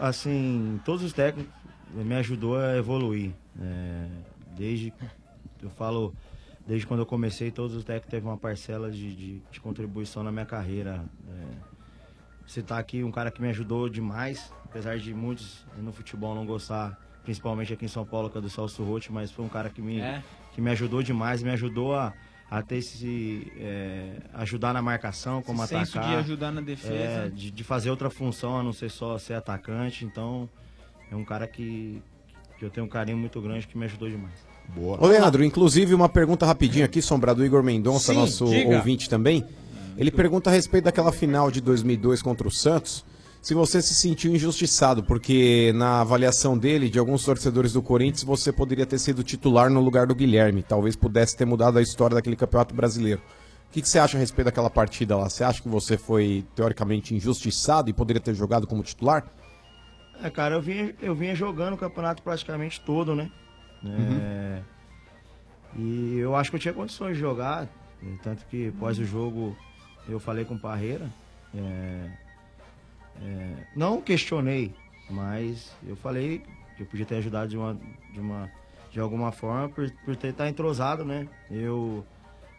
assim, todos os técnicos me ajudou a evoluir. É, desde, eu falo, desde quando eu comecei, todos os técnicos teve uma parcela de, de, de contribuição na minha carreira. É, citar aqui um cara que me ajudou demais, apesar de muitos no futebol não gostar, principalmente aqui em São Paulo, que é do Celso Rotti, mas foi um cara que me, É. que me ajudou demais, me ajudou a, a ter esse. é, ajudar na marcação, como Esse atacar. de ajudar na defesa. é, de, de fazer outra função, a não ser só ser atacante. Então, é um cara que, que eu tenho um carinho muito grande que me ajudou demais. Boa. Ô, Leandro, inclusive uma pergunta rapidinho aqui, Sombra, do Igor Mendonça, Sim, nosso diga. ouvinte também. Ele pergunta a respeito daquela final de 2002 contra o Santos, se você se sentiu injustiçado, porque na avaliação dele, de alguns torcedores do Corinthians, você poderia ter sido titular no lugar do Guilherme, talvez pudesse ter mudado a história daquele campeonato brasileiro. O que, que você acha a respeito daquela partida lá? Você acha que você foi, teoricamente, injustiçado e poderia ter jogado como titular? É, cara, eu vinha, eu vinha jogando o campeonato praticamente todo, né? É, E eu acho que eu tinha condições de jogar. e Tanto que após o jogo eu falei com o Parreira. é, é, não questionei, mas eu falei que eu podia ter ajudado de uma. De uma de alguma forma, por, por ter estar entrosado, né? Eu,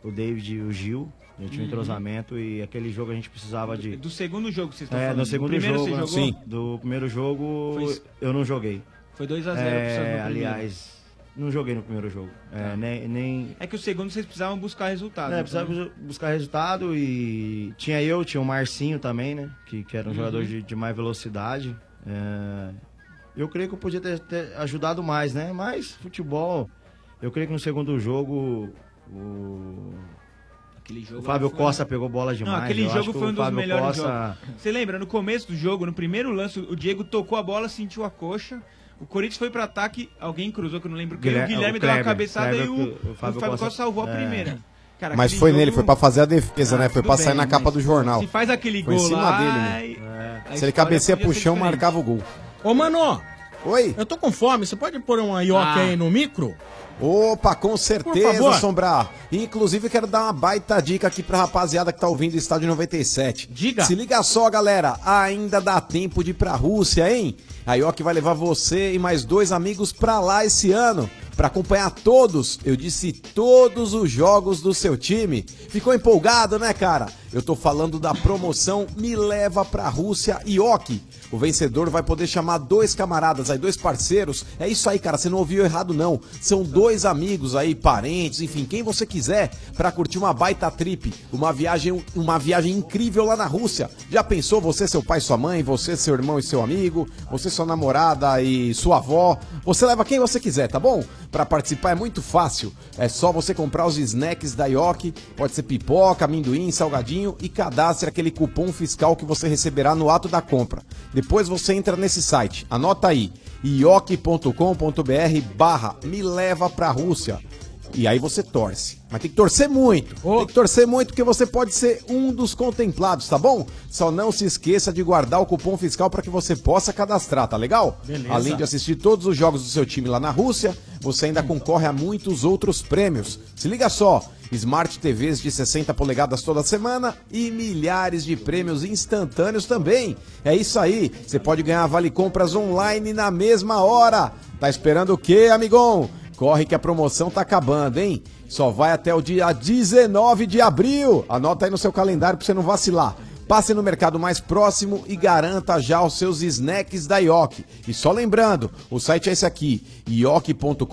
o David e o Gil, a gente tinha um Uhum. entrosamento e aquele jogo a gente precisava de. Do segundo jogo que vocês estão É, falando. no Do segundo primeiro jogo. você jogou? Do primeiro jogo Foi- eu não joguei. Foi 2 a 0 é. Aliás, não joguei no primeiro jogo. É, Tá. nem, nem... É que o segundo vocês precisavam buscar resultado. É, então. precisava bus- buscar resultado e tinha eu, tinha o Marcinho também, né? Que, que era um Uhum. jogador de, de mais velocidade. É, eu creio que eu podia ter, ter ajudado mais, né? Mas futebol, eu creio que no segundo jogo o, Aquele jogo o Fábio foi- Costa pegou bola demais. Não, aquele Eu jogo foi um dos melhores Costa- jogos. Você lembra, no começo do jogo, no primeiro lance, o Diego tocou a bola, sentiu a coxa. O Corinthians foi pro ataque, alguém cruzou, que eu não lembro quem. Guilherme- o Guilherme o deu uma Kleber, cabeçada Kleber e o, o o Fábio Fábio, Costa, Costa- salvou a é. primeira. Cara, Mas foi jogo- nele, foi pra fazer a defesa, né? Foi tudo pra bem, sair na mas capa do jornal. Se faz aquele Foi em gol cima lá, dele, né? a Se ele cabeceia pro chão, diferente. marcava o gol. Ô, mano. Oi. Eu tô com fome. Você pode pôr uma ioki Ah. aí no micro? Opa, com certeza. Sombrar. Inclusive, quero dar uma baita dica aqui pra rapaziada que tá ouvindo o Estádio 97. Diga. Se liga só, galera. Ainda dá tempo de ir pra Rússia, hein? A IOC vai levar você e mais dois amigos pra lá esse ano. Pra acompanhar todos, eu disse todos os jogos do seu time. Ficou empolgado, né, cara? Eu tô falando da promoção Me Leva pra Rússia IOC. O vencedor vai poder chamar dois camaradas aí, dois parceiros. É isso aí, cara, você não ouviu errado não. São dois amigos aí, parentes, enfim, quem você quiser pra curtir uma baita trip, uma viagem, uma viagem incrível lá na Rússia. Já pensou você, seu pai, sua mãe, você, seu irmão e seu amigo, você, sua namorada e sua avó? Você leva quem você quiser, tá bom? Pra participar é muito fácil. É só você comprar os snacks da Yoki, pode ser pipoca, amendoim, salgadinho e cadastre aquele cupom fiscal que você receberá no ato da compra. Depois você entra nesse site, anota aí, ioki.com.br barra me leva pra Rússia. E aí você torce. Mas tem que torcer muito. Tem que torcer muito porque você pode ser um dos contemplados, tá bom? Só não se esqueça de guardar o cupom fiscal para que você possa cadastrar, tá legal? Beleza. Além de assistir todos os jogos do seu time lá na Rússia, você ainda concorre a muitos outros prêmios. Se liga só: Smart TVs de 60 polegadas toda semana e milhares de prêmios instantâneos também. É isso aí. Você pode ganhar vale compras online na mesma hora. Tá esperando o quê, amigão? Corre que a promoção tá acabando, hein? Só vai até o dia 19 de abril. Anota aí no seu calendário pra você não vacilar. Passe no mercado mais próximo e garanta já os seus snacks da Ioki. E só lembrando, o site é esse aqui, ioki.com.br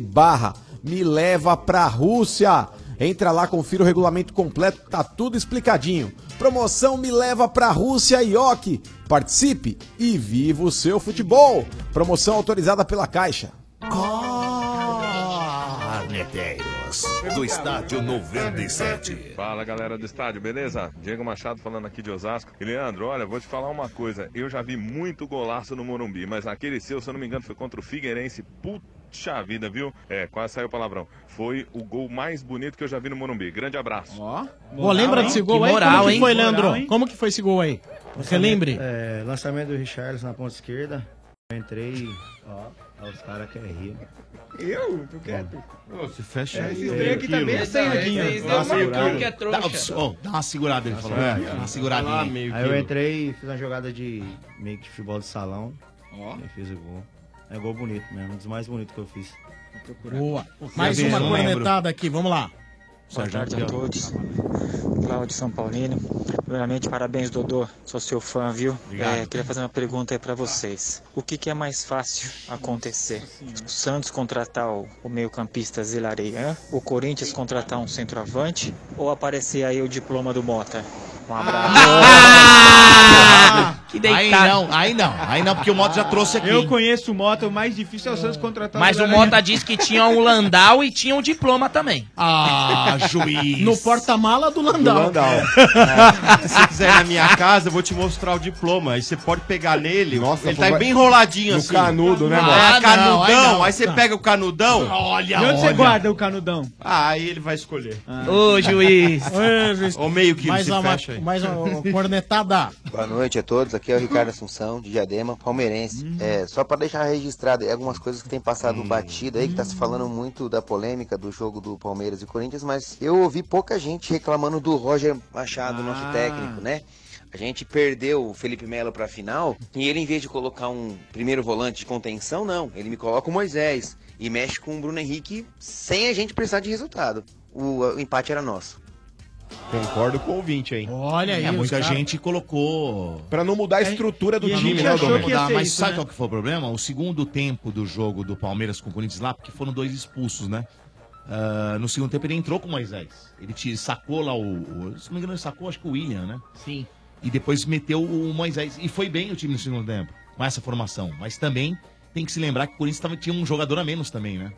barra me leva pra Rússia. Entra lá, confira o regulamento completo, tá tudo explicadinho. Promoção Me Leva pra Rússia Ioki. Participe e viva o seu futebol. Promoção autorizada pela Caixa. Corneteiros do Estádio 97. Fala galera do estádio, beleza? Diego Machado falando aqui de Osasco. E Leandro, olha, vou te falar uma coisa. Eu já vi muito golaço no Morumbi, mas aquele seu, se eu não me engano, foi contra o Figueirense. Puxa vida, viu? É, quase saiu o palavrão. Foi o gol mais bonito que eu já vi no Morumbi. Grande abraço. Ó, Pô, lembra desse gol aí? Como que foi, Leandro? Como que foi esse gol aí? Você lembre? É, lançamento do Richarlison na ponta esquerda. Eu entrei, ó, ó, os caras querem rir. Eu? Tô quieto. Ô, se fecha É, aí. esse ô, trem aqui também é senhadinha. Vocês Dá dão uma segurada. que é trouxa. Dá, ô, dá uma segurada, ele falou. É, Dá uma seguradinha. aí. Aí eu entrei e fiz uma jogada de meio que de futebol de salão. E fiz o gol. É gol bonito mesmo, um dos mais bonitos que eu fiz. Boa. Mais Quer uma cornetada aqui, vamos lá. Boa tarde a todos. Cláudio São Paulino. Primeiramente, parabéns, Dodô. Sou seu fã, viu? Obrigado. É, queria fazer uma pergunta aí pra vocês. O que, que é mais fácil acontecer? O Santos contratar o, o meio-campista Zilareian? O Corinthians contratar um centroavante? Ou aparecer aí o diploma do Mota? Um abraço. Que Aí não, aí não. Aí não, porque o Moto já trouxe aqui. Eu conheço o Mota, o mais difícil é o Santos contratar Mas o. Mota disse que tinha um Landau e tinha um diploma também. Ah, juiz. No porta-mala do Landau. Se você quiser ir na minha casa, eu vou te mostrar o diploma. Aí você pode pegar nele. Nossa, ele vai- tá bem enroladinho no assim. canudo, né, Ah, mano? É, Ah, canudão. aí Aí, não. você pega o canudão. Olha, E onde você guarda o canudão? Ah, aí ele vai escolher. Ô, juiz. Ô, juiz. Ô, meio quilo, mais se uma, fecha aí. mais uma cornetada. Boa noite a todos, aqui é o Ricardo Assunção, de Diadema, palmeirense. É, só para deixar registrado aí algumas coisas que tem passado batida aí, que tá se falando muito da polêmica do jogo do Palmeiras e Corinthians, mas eu ouvi pouca gente reclamando do Roger Machado, nosso técnico, né? A gente perdeu o Felipe Melo pra final e ele, em vez de colocar um primeiro volante de contenção, não. Ele me coloca o Moisés e mexe com o Bruno Henrique sem a gente precisar de resultado. O, o empate era nosso. Concordo com o ouvinte aí. Olha aí, É, muita cara- gente colocou. Pra não mudar a estrutura do E time, né, ser Mas isso, sabe né? qual que foi o problema? O segundo tempo do jogo do Palmeiras com o Corinthians lá, porque foram dois expulsos, né? Ah, no segundo tempo ele entrou com o Moisés. Ele te sacou lá o, o- Se não me engano, ele sacou acho que o William, né? Sim. E depois meteu o Moisés. E foi bem o time no segundo tempo, com essa formação. Mas também tem que se lembrar que o Corinthians tava, tinha um jogador a menos também, né?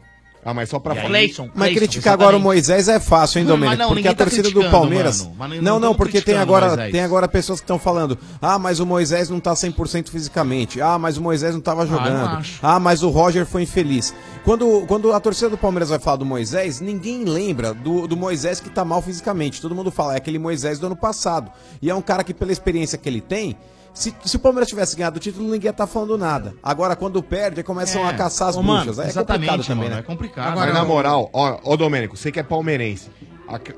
Ah, mas só pra falar. Cleison, Mas Cleison. criticar agora o Moisés é fácil, hein, Domênico? não, porque a tá torcida do Palmeiras. mano. Não Não, não, porque tem agora, tem agora pessoas que estão falando: ah, mas o Moisés não tá 100% fisicamente. Ah, mas o Moisés não tava jogando. acho. Ah, mas o Roger foi infeliz. Quando, quando a torcida do Palmeiras vai falar do Moisés, ninguém lembra do, do Moisés que tá mal fisicamente. Todo mundo fala, é aquele Moisés do ano passado. E é um cara que, pela experiência que ele tem. Se, se o Palmeiras tivesse ganhado o título, ninguém ia estar falando nada. Agora, quando perde, começam É. a caçar as Ô, bruxas. Aí é exatamente, complicado também, mano, né? é complicado. Mas na moral, ó, ó Domênico, você que é palmeirense.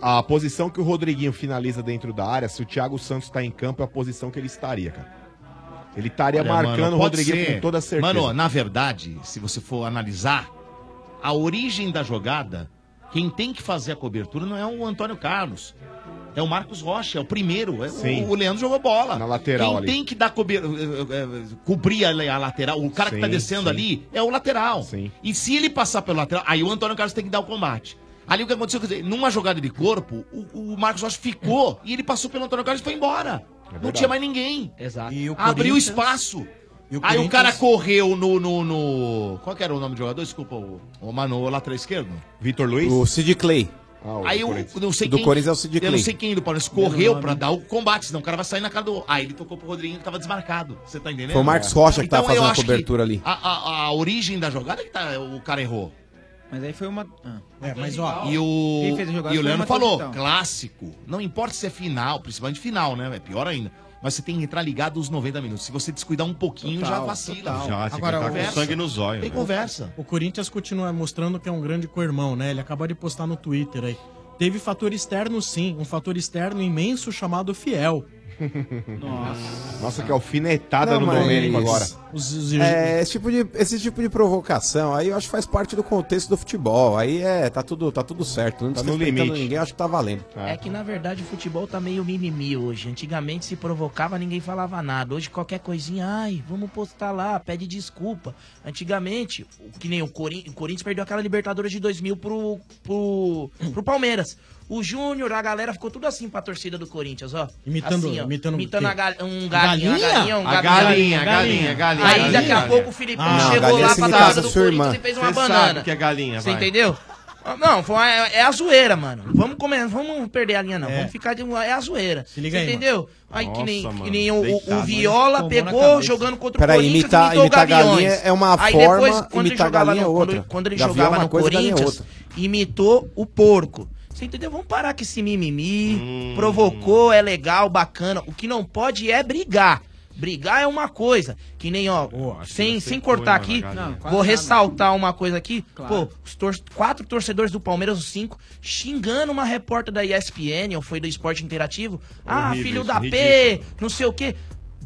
A, a posição que o Rodriguinho finaliza dentro da área, se o Thiago Santos tá em campo, é a posição que ele estaria, cara. Ele estaria Olha, marcando mano, o Rodriguinho ser. com toda certeza. Mano, na verdade, se você for analisar, a origem da jogada, quem tem que fazer a cobertura não é o Antônio Carlos. É o Marcos Rocha, é o primeiro. É Sim. o, o Leandro jogou bola. Na lateral Quem ali. tem que dar cober- eh, eh, cobrir a, a lateral, o cara que tá Sim, descendo sim. ali é o lateral. E se ele passar pelo lateral, aí o Antônio Carlos tem que dar o combate. Ali o que aconteceu, quer dizer, numa jogada de corpo, o, o Marcos Rocha ficou e ele passou pelo Antônio Carlos e foi embora. não verdade. tinha mais ninguém. Exato. Abriu Corinthians- espaço. E o Aí o cara correu no, no, no- Qual que era o nome do jogador? Desculpa, o, o mano, o lateral esquerdo. Vitor Luiz? O Sid Clay. Aí eu não sei do quem. Corinthians é o Sid Eu não sei quem do Palmeiras correu pra dar o combate, senão o cara vai sair na cara do. Aí ele tocou pro Rodriguinho que tava desmarcado. Você tá entendendo? Foi o Marcos Rocha que tava Então, eu fazendo a cobertura ali. A, a- a origem da jogada é que tá, o cara errou. Mas aí foi uma. É, mas ó. E o, Quem fez a jogada e o Leandro falou, Vital. clássico. Não importa se é final, principalmente final, né? É pior ainda. Mas você tem que entrar ligado os 90 minutos. Se você descuidar um pouquinho, Total, já vacila. total. Já, Agora, tem o- conversa. sangue no zóio. Tem conversa. O Corinthians continua mostrando que é um grande co-irmão, né? Ele acabou de postar no Twitter aí. Teve fator externo, sim. Um fator externo imenso chamado Fiel. Nossa. Nossa, que alfinetada Não, no mas- Domênico agora. É, esse tipo, de, esse tipo de provocação aí eu acho que faz parte do contexto do futebol. Aí é, tá tudo, tá tudo certo. Não Tá no limite. ninguém, eu acho que tá valendo. É que na verdade o futebol tá meio mimimi hoje. Antigamente se provocava, ninguém falava nada. Hoje qualquer coisinha, ai, vamos postar lá, pede desculpa. Antigamente, o- que nem o, Corin- o Corinthians perdeu aquela Libertadores de 2000 pro, pro, pro Palmeiras. O Júnior, a galera ficou tudo assim pra torcida do Corinthians, ó. Imitando- assim, ó, imitando o imitando a gal- um galinha, galinha? galinha, um A galinha. galinha, galinha, galinha, Aí galinha. daqui a pouco o Filipão Ah, chegou lá se pra imitasse torcida a do Corinthians irmã. e fez uma sabe banana. que é galinha, Você vai. entendeu? Não, foi uma- é, é a zoeira, mano. Vamos comer, vamos perder a linha, não. É. Vamos ficar de é a zoeira. Se liga aí, entendeu? Aí que Nossa, nem, que nem o, o- deitado, o? Viola pegou jogando contra o Corinthians imitar, imitou o imitar Gaviões. galinha é uma Aí forma, depois, quando ele imitar jogava galinha é no, outra. quando, quando ele Gavião é jogava uma no coisa, é Corinthians, imitou o porco. Você entendeu? Vamos parar com esse mimimi. Hum. Provocou, é legal, bacana. O que não pode é brigar. Brigar é uma coisa. Que nem, ó, sem, sem cortar aqui, vou ressaltar uma coisa aqui. Pô, os tor- quatro torcedores do Palmeiras, os cinco, xingando uma repórter da ESPN, ou foi do Esporte Interativo. ah, Horrível filho isso, da ridículo. P, não sei o quê.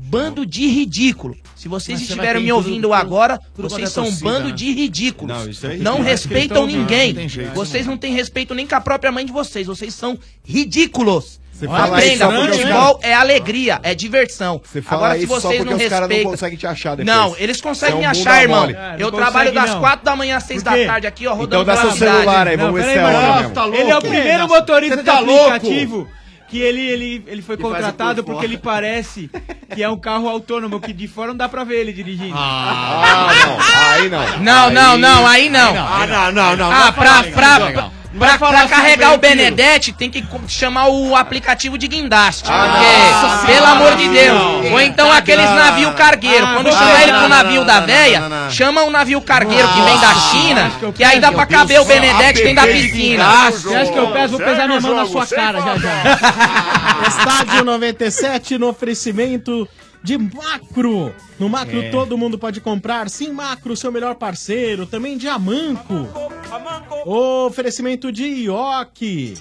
Bando de ridículo. Se vocês Mas estiverem me ouvindo tudo- agora, tudo vocês é são um bando né? de ridículos. Não, isso aí- não respeitam eles tão- ninguém. não tem jeito. Vocês não têm respeito nem com a própria mãe de vocês. Vocês são ridículos. Você fala Aprenda, isso os futebol é alegria, é diversão. Você fala Agora, se vocês porque não os caras não respeitam... conseguem te achar depois. Não, eles conseguem me é um achar, irmão. É, Eu trabalho das não. 4 da manhã às 6 Por da tarde aqui, ó, rodando Então dá seu celular aí, vamos ver peraí, se é mano. hora tá louco? Ele é o primeiro motorista tá aplicativo que ele, ele, ele foi Que contratado por porque ele parece que é um carro autônomo, que de fora não dá pra ver ele dirigindo. Ah, não. Aí não. Não, não, não, aí não. Ah, não, não, não. Ah, pra, pra, isso, pra, pra- falar pra carregar o. Benedetti, tem que chamar o aplicativo de guindaste. Ah, porque, nossa pelo amor de Deus. não. Ou então Tá aqueles grana. navio cargueiro. Ah, Quando não, chamar não, ele pro navio não, da véia, chama um navio cargueiro que vem da China, que aí dá pra caber o. Benedetti que tem da piscina. Você acha que eu peço? Vou pesar minha mão na sua cara já já. Estádio 97 no oferecimento de Macro. No Macro É. todo mundo pode comprar. Sim, Macro, seu melhor parceiro. Também de Amanco. Oferecimento de Ioki.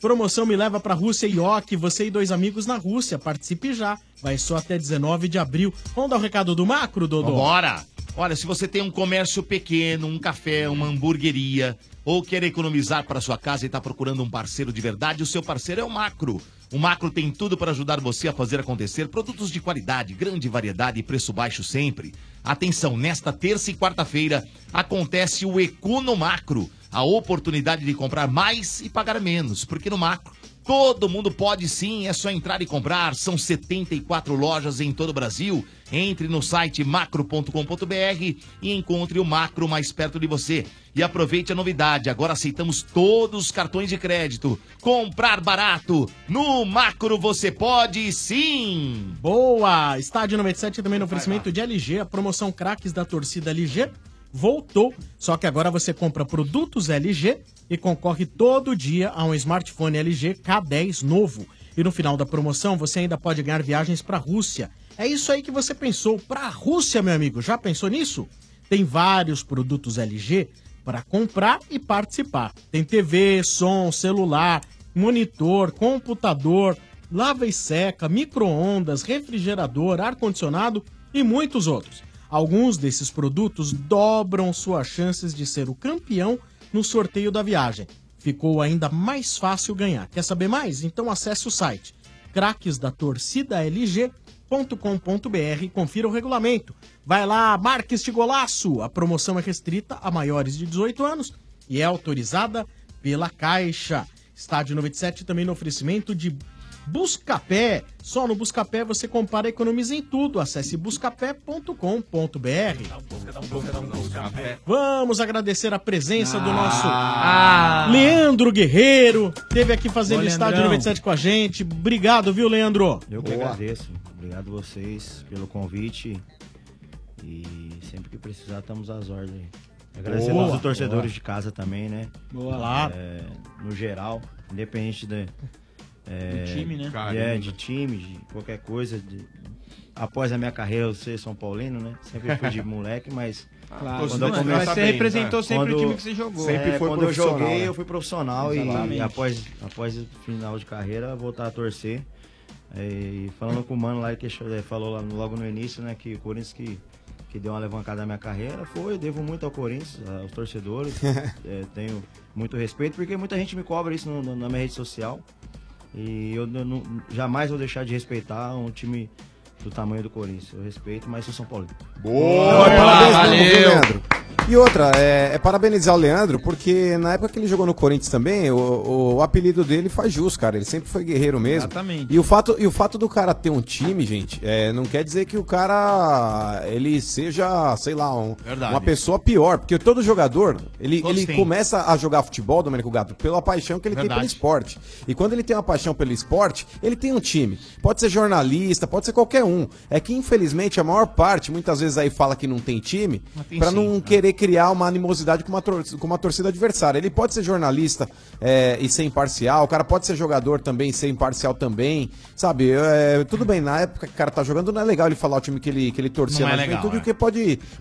Promoção Me Leva pra Rússia Ioki. Você e dois amigos na Rússia. Participe já. Vai só até 19 de abril. Vamos dar o recado do Macro, Dodô? Bora! Olha, se você tem um comércio pequeno, um café, uma hamburgueria, ou quer economizar para sua casa e está procurando um parceiro de verdade, o seu parceiro é o Macro. O Macro tem tudo para ajudar você a fazer acontecer produtos de qualidade, grande variedade e preço baixo sempre. Atenção, nesta terça e quarta-feira acontece o Econo Macro, a oportunidade de comprar mais e pagar menos, porque no Macro Todo mundo pode sim, é só entrar e comprar. São 74 lojas em todo o Brasil. Entre no site macro.com.br e encontre o macro mais perto de você. E aproveite a novidade, agora aceitamos todos os cartões de crédito. Comprar barato. No macro você pode sim. Boa! Estádio 97 também no oferecimento de LG, a promoção craques da torcida LG voltou. Só que agora você compra produtos LG e concorre todo dia a um smartphone LG K10 novo. E no final da promoção você ainda pode ganhar viagens para a Rússia. É isso aí que você pensou. Para a Rússia, meu amigo, já pensou nisso? Tem vários produtos LG para comprar e participar. Tem TV, som, celular, monitor, computador, lava e seca, micro-ondas, refrigerador, ar-condicionado e muitos outros. Alguns desses produtos dobram suas chances de ser o campeão no sorteio da viagem. Ficou ainda mais fácil ganhar. Quer saber mais? Então acesse o site craquesdatorcidalg.com.br e confira o regulamento. Vai lá, marque este golaço! A promoção é restrita a maiores de 18 anos e é autorizada pela Caixa. Estádio 97 também no oferecimento de Buscapé. Só no Buscapé você compara e economiza em tudo. Acesse buscapé.com.br. Vamos agradecer a presença do nosso Ah. Leandro Guerreiro. Teve aqui fazendo Boa, Estádio Leandrão. 97 com a gente. Obrigado, viu, Leandro? Eu que agradeço. Obrigado vocês pelo convite. E sempre que precisar, estamos às ordens. Agradecer Boa, aos torcedores boa. de casa também, né? Boa. É, no geral, independente de, é, Do time, né? é, né? de time, de qualquer coisa. de- após a minha carreira, eu ser São Paulino, né? Sempre fui de moleque, mas. Claro. Quando eu Mas comecei- você representou sempre o time que você jogou. Sempre foi quando eu joguei, né? eu fui profissional e, Exatamente. e após, após o final de carreira, voltar a torcer. É, E falando com o mano lá que falou lá logo no início, né, que o Corinthians que, que deu uma alavancada na minha carreira, foi, eu devo muito ao Corinthians, aos torcedores. É, tenho muito respeito, porque muita gente me cobra isso no- no- na minha rede social. E eu não- não- jamais vou deixar de respeitar um time do tamanho do Corinthians. Eu respeito, mas sou São Paulo. Boa, parabéns viu, Leandro? E outra, é, é parabenizar o Leandro, porque na época que ele jogou no Corinthians também, o, o apelido dele faz jus, cara. Ele sempre foi guerreiro mesmo. Exatamente. E o fato, e o fato do cara ter um time, gente, é, não quer dizer que o cara ele seja, sei lá, um- uma pessoa pior. Porque todo jogador, ele, Todos ele começa a jogar futebol, Domênico Gato, pela paixão que ele tem Verdade. pelo esporte. E quando ele tem uma paixão pelo esporte, ele tem um time. Pode ser jornalista, pode ser qualquer um. É que, infelizmente, a maior parte, muitas vezes aí fala que não tem time, sim, não querer criar uma animosidade com uma, tor- com uma torcida adversária. Ele pode ser jornalista é, e ser imparcial, o cara pode ser jogador também e ser imparcial também, sabe? É, tudo bem, na época que o cara tá jogando, não é legal ele falar o time que ele, que ele torcia Não é na legal, juventude, é. porque pode,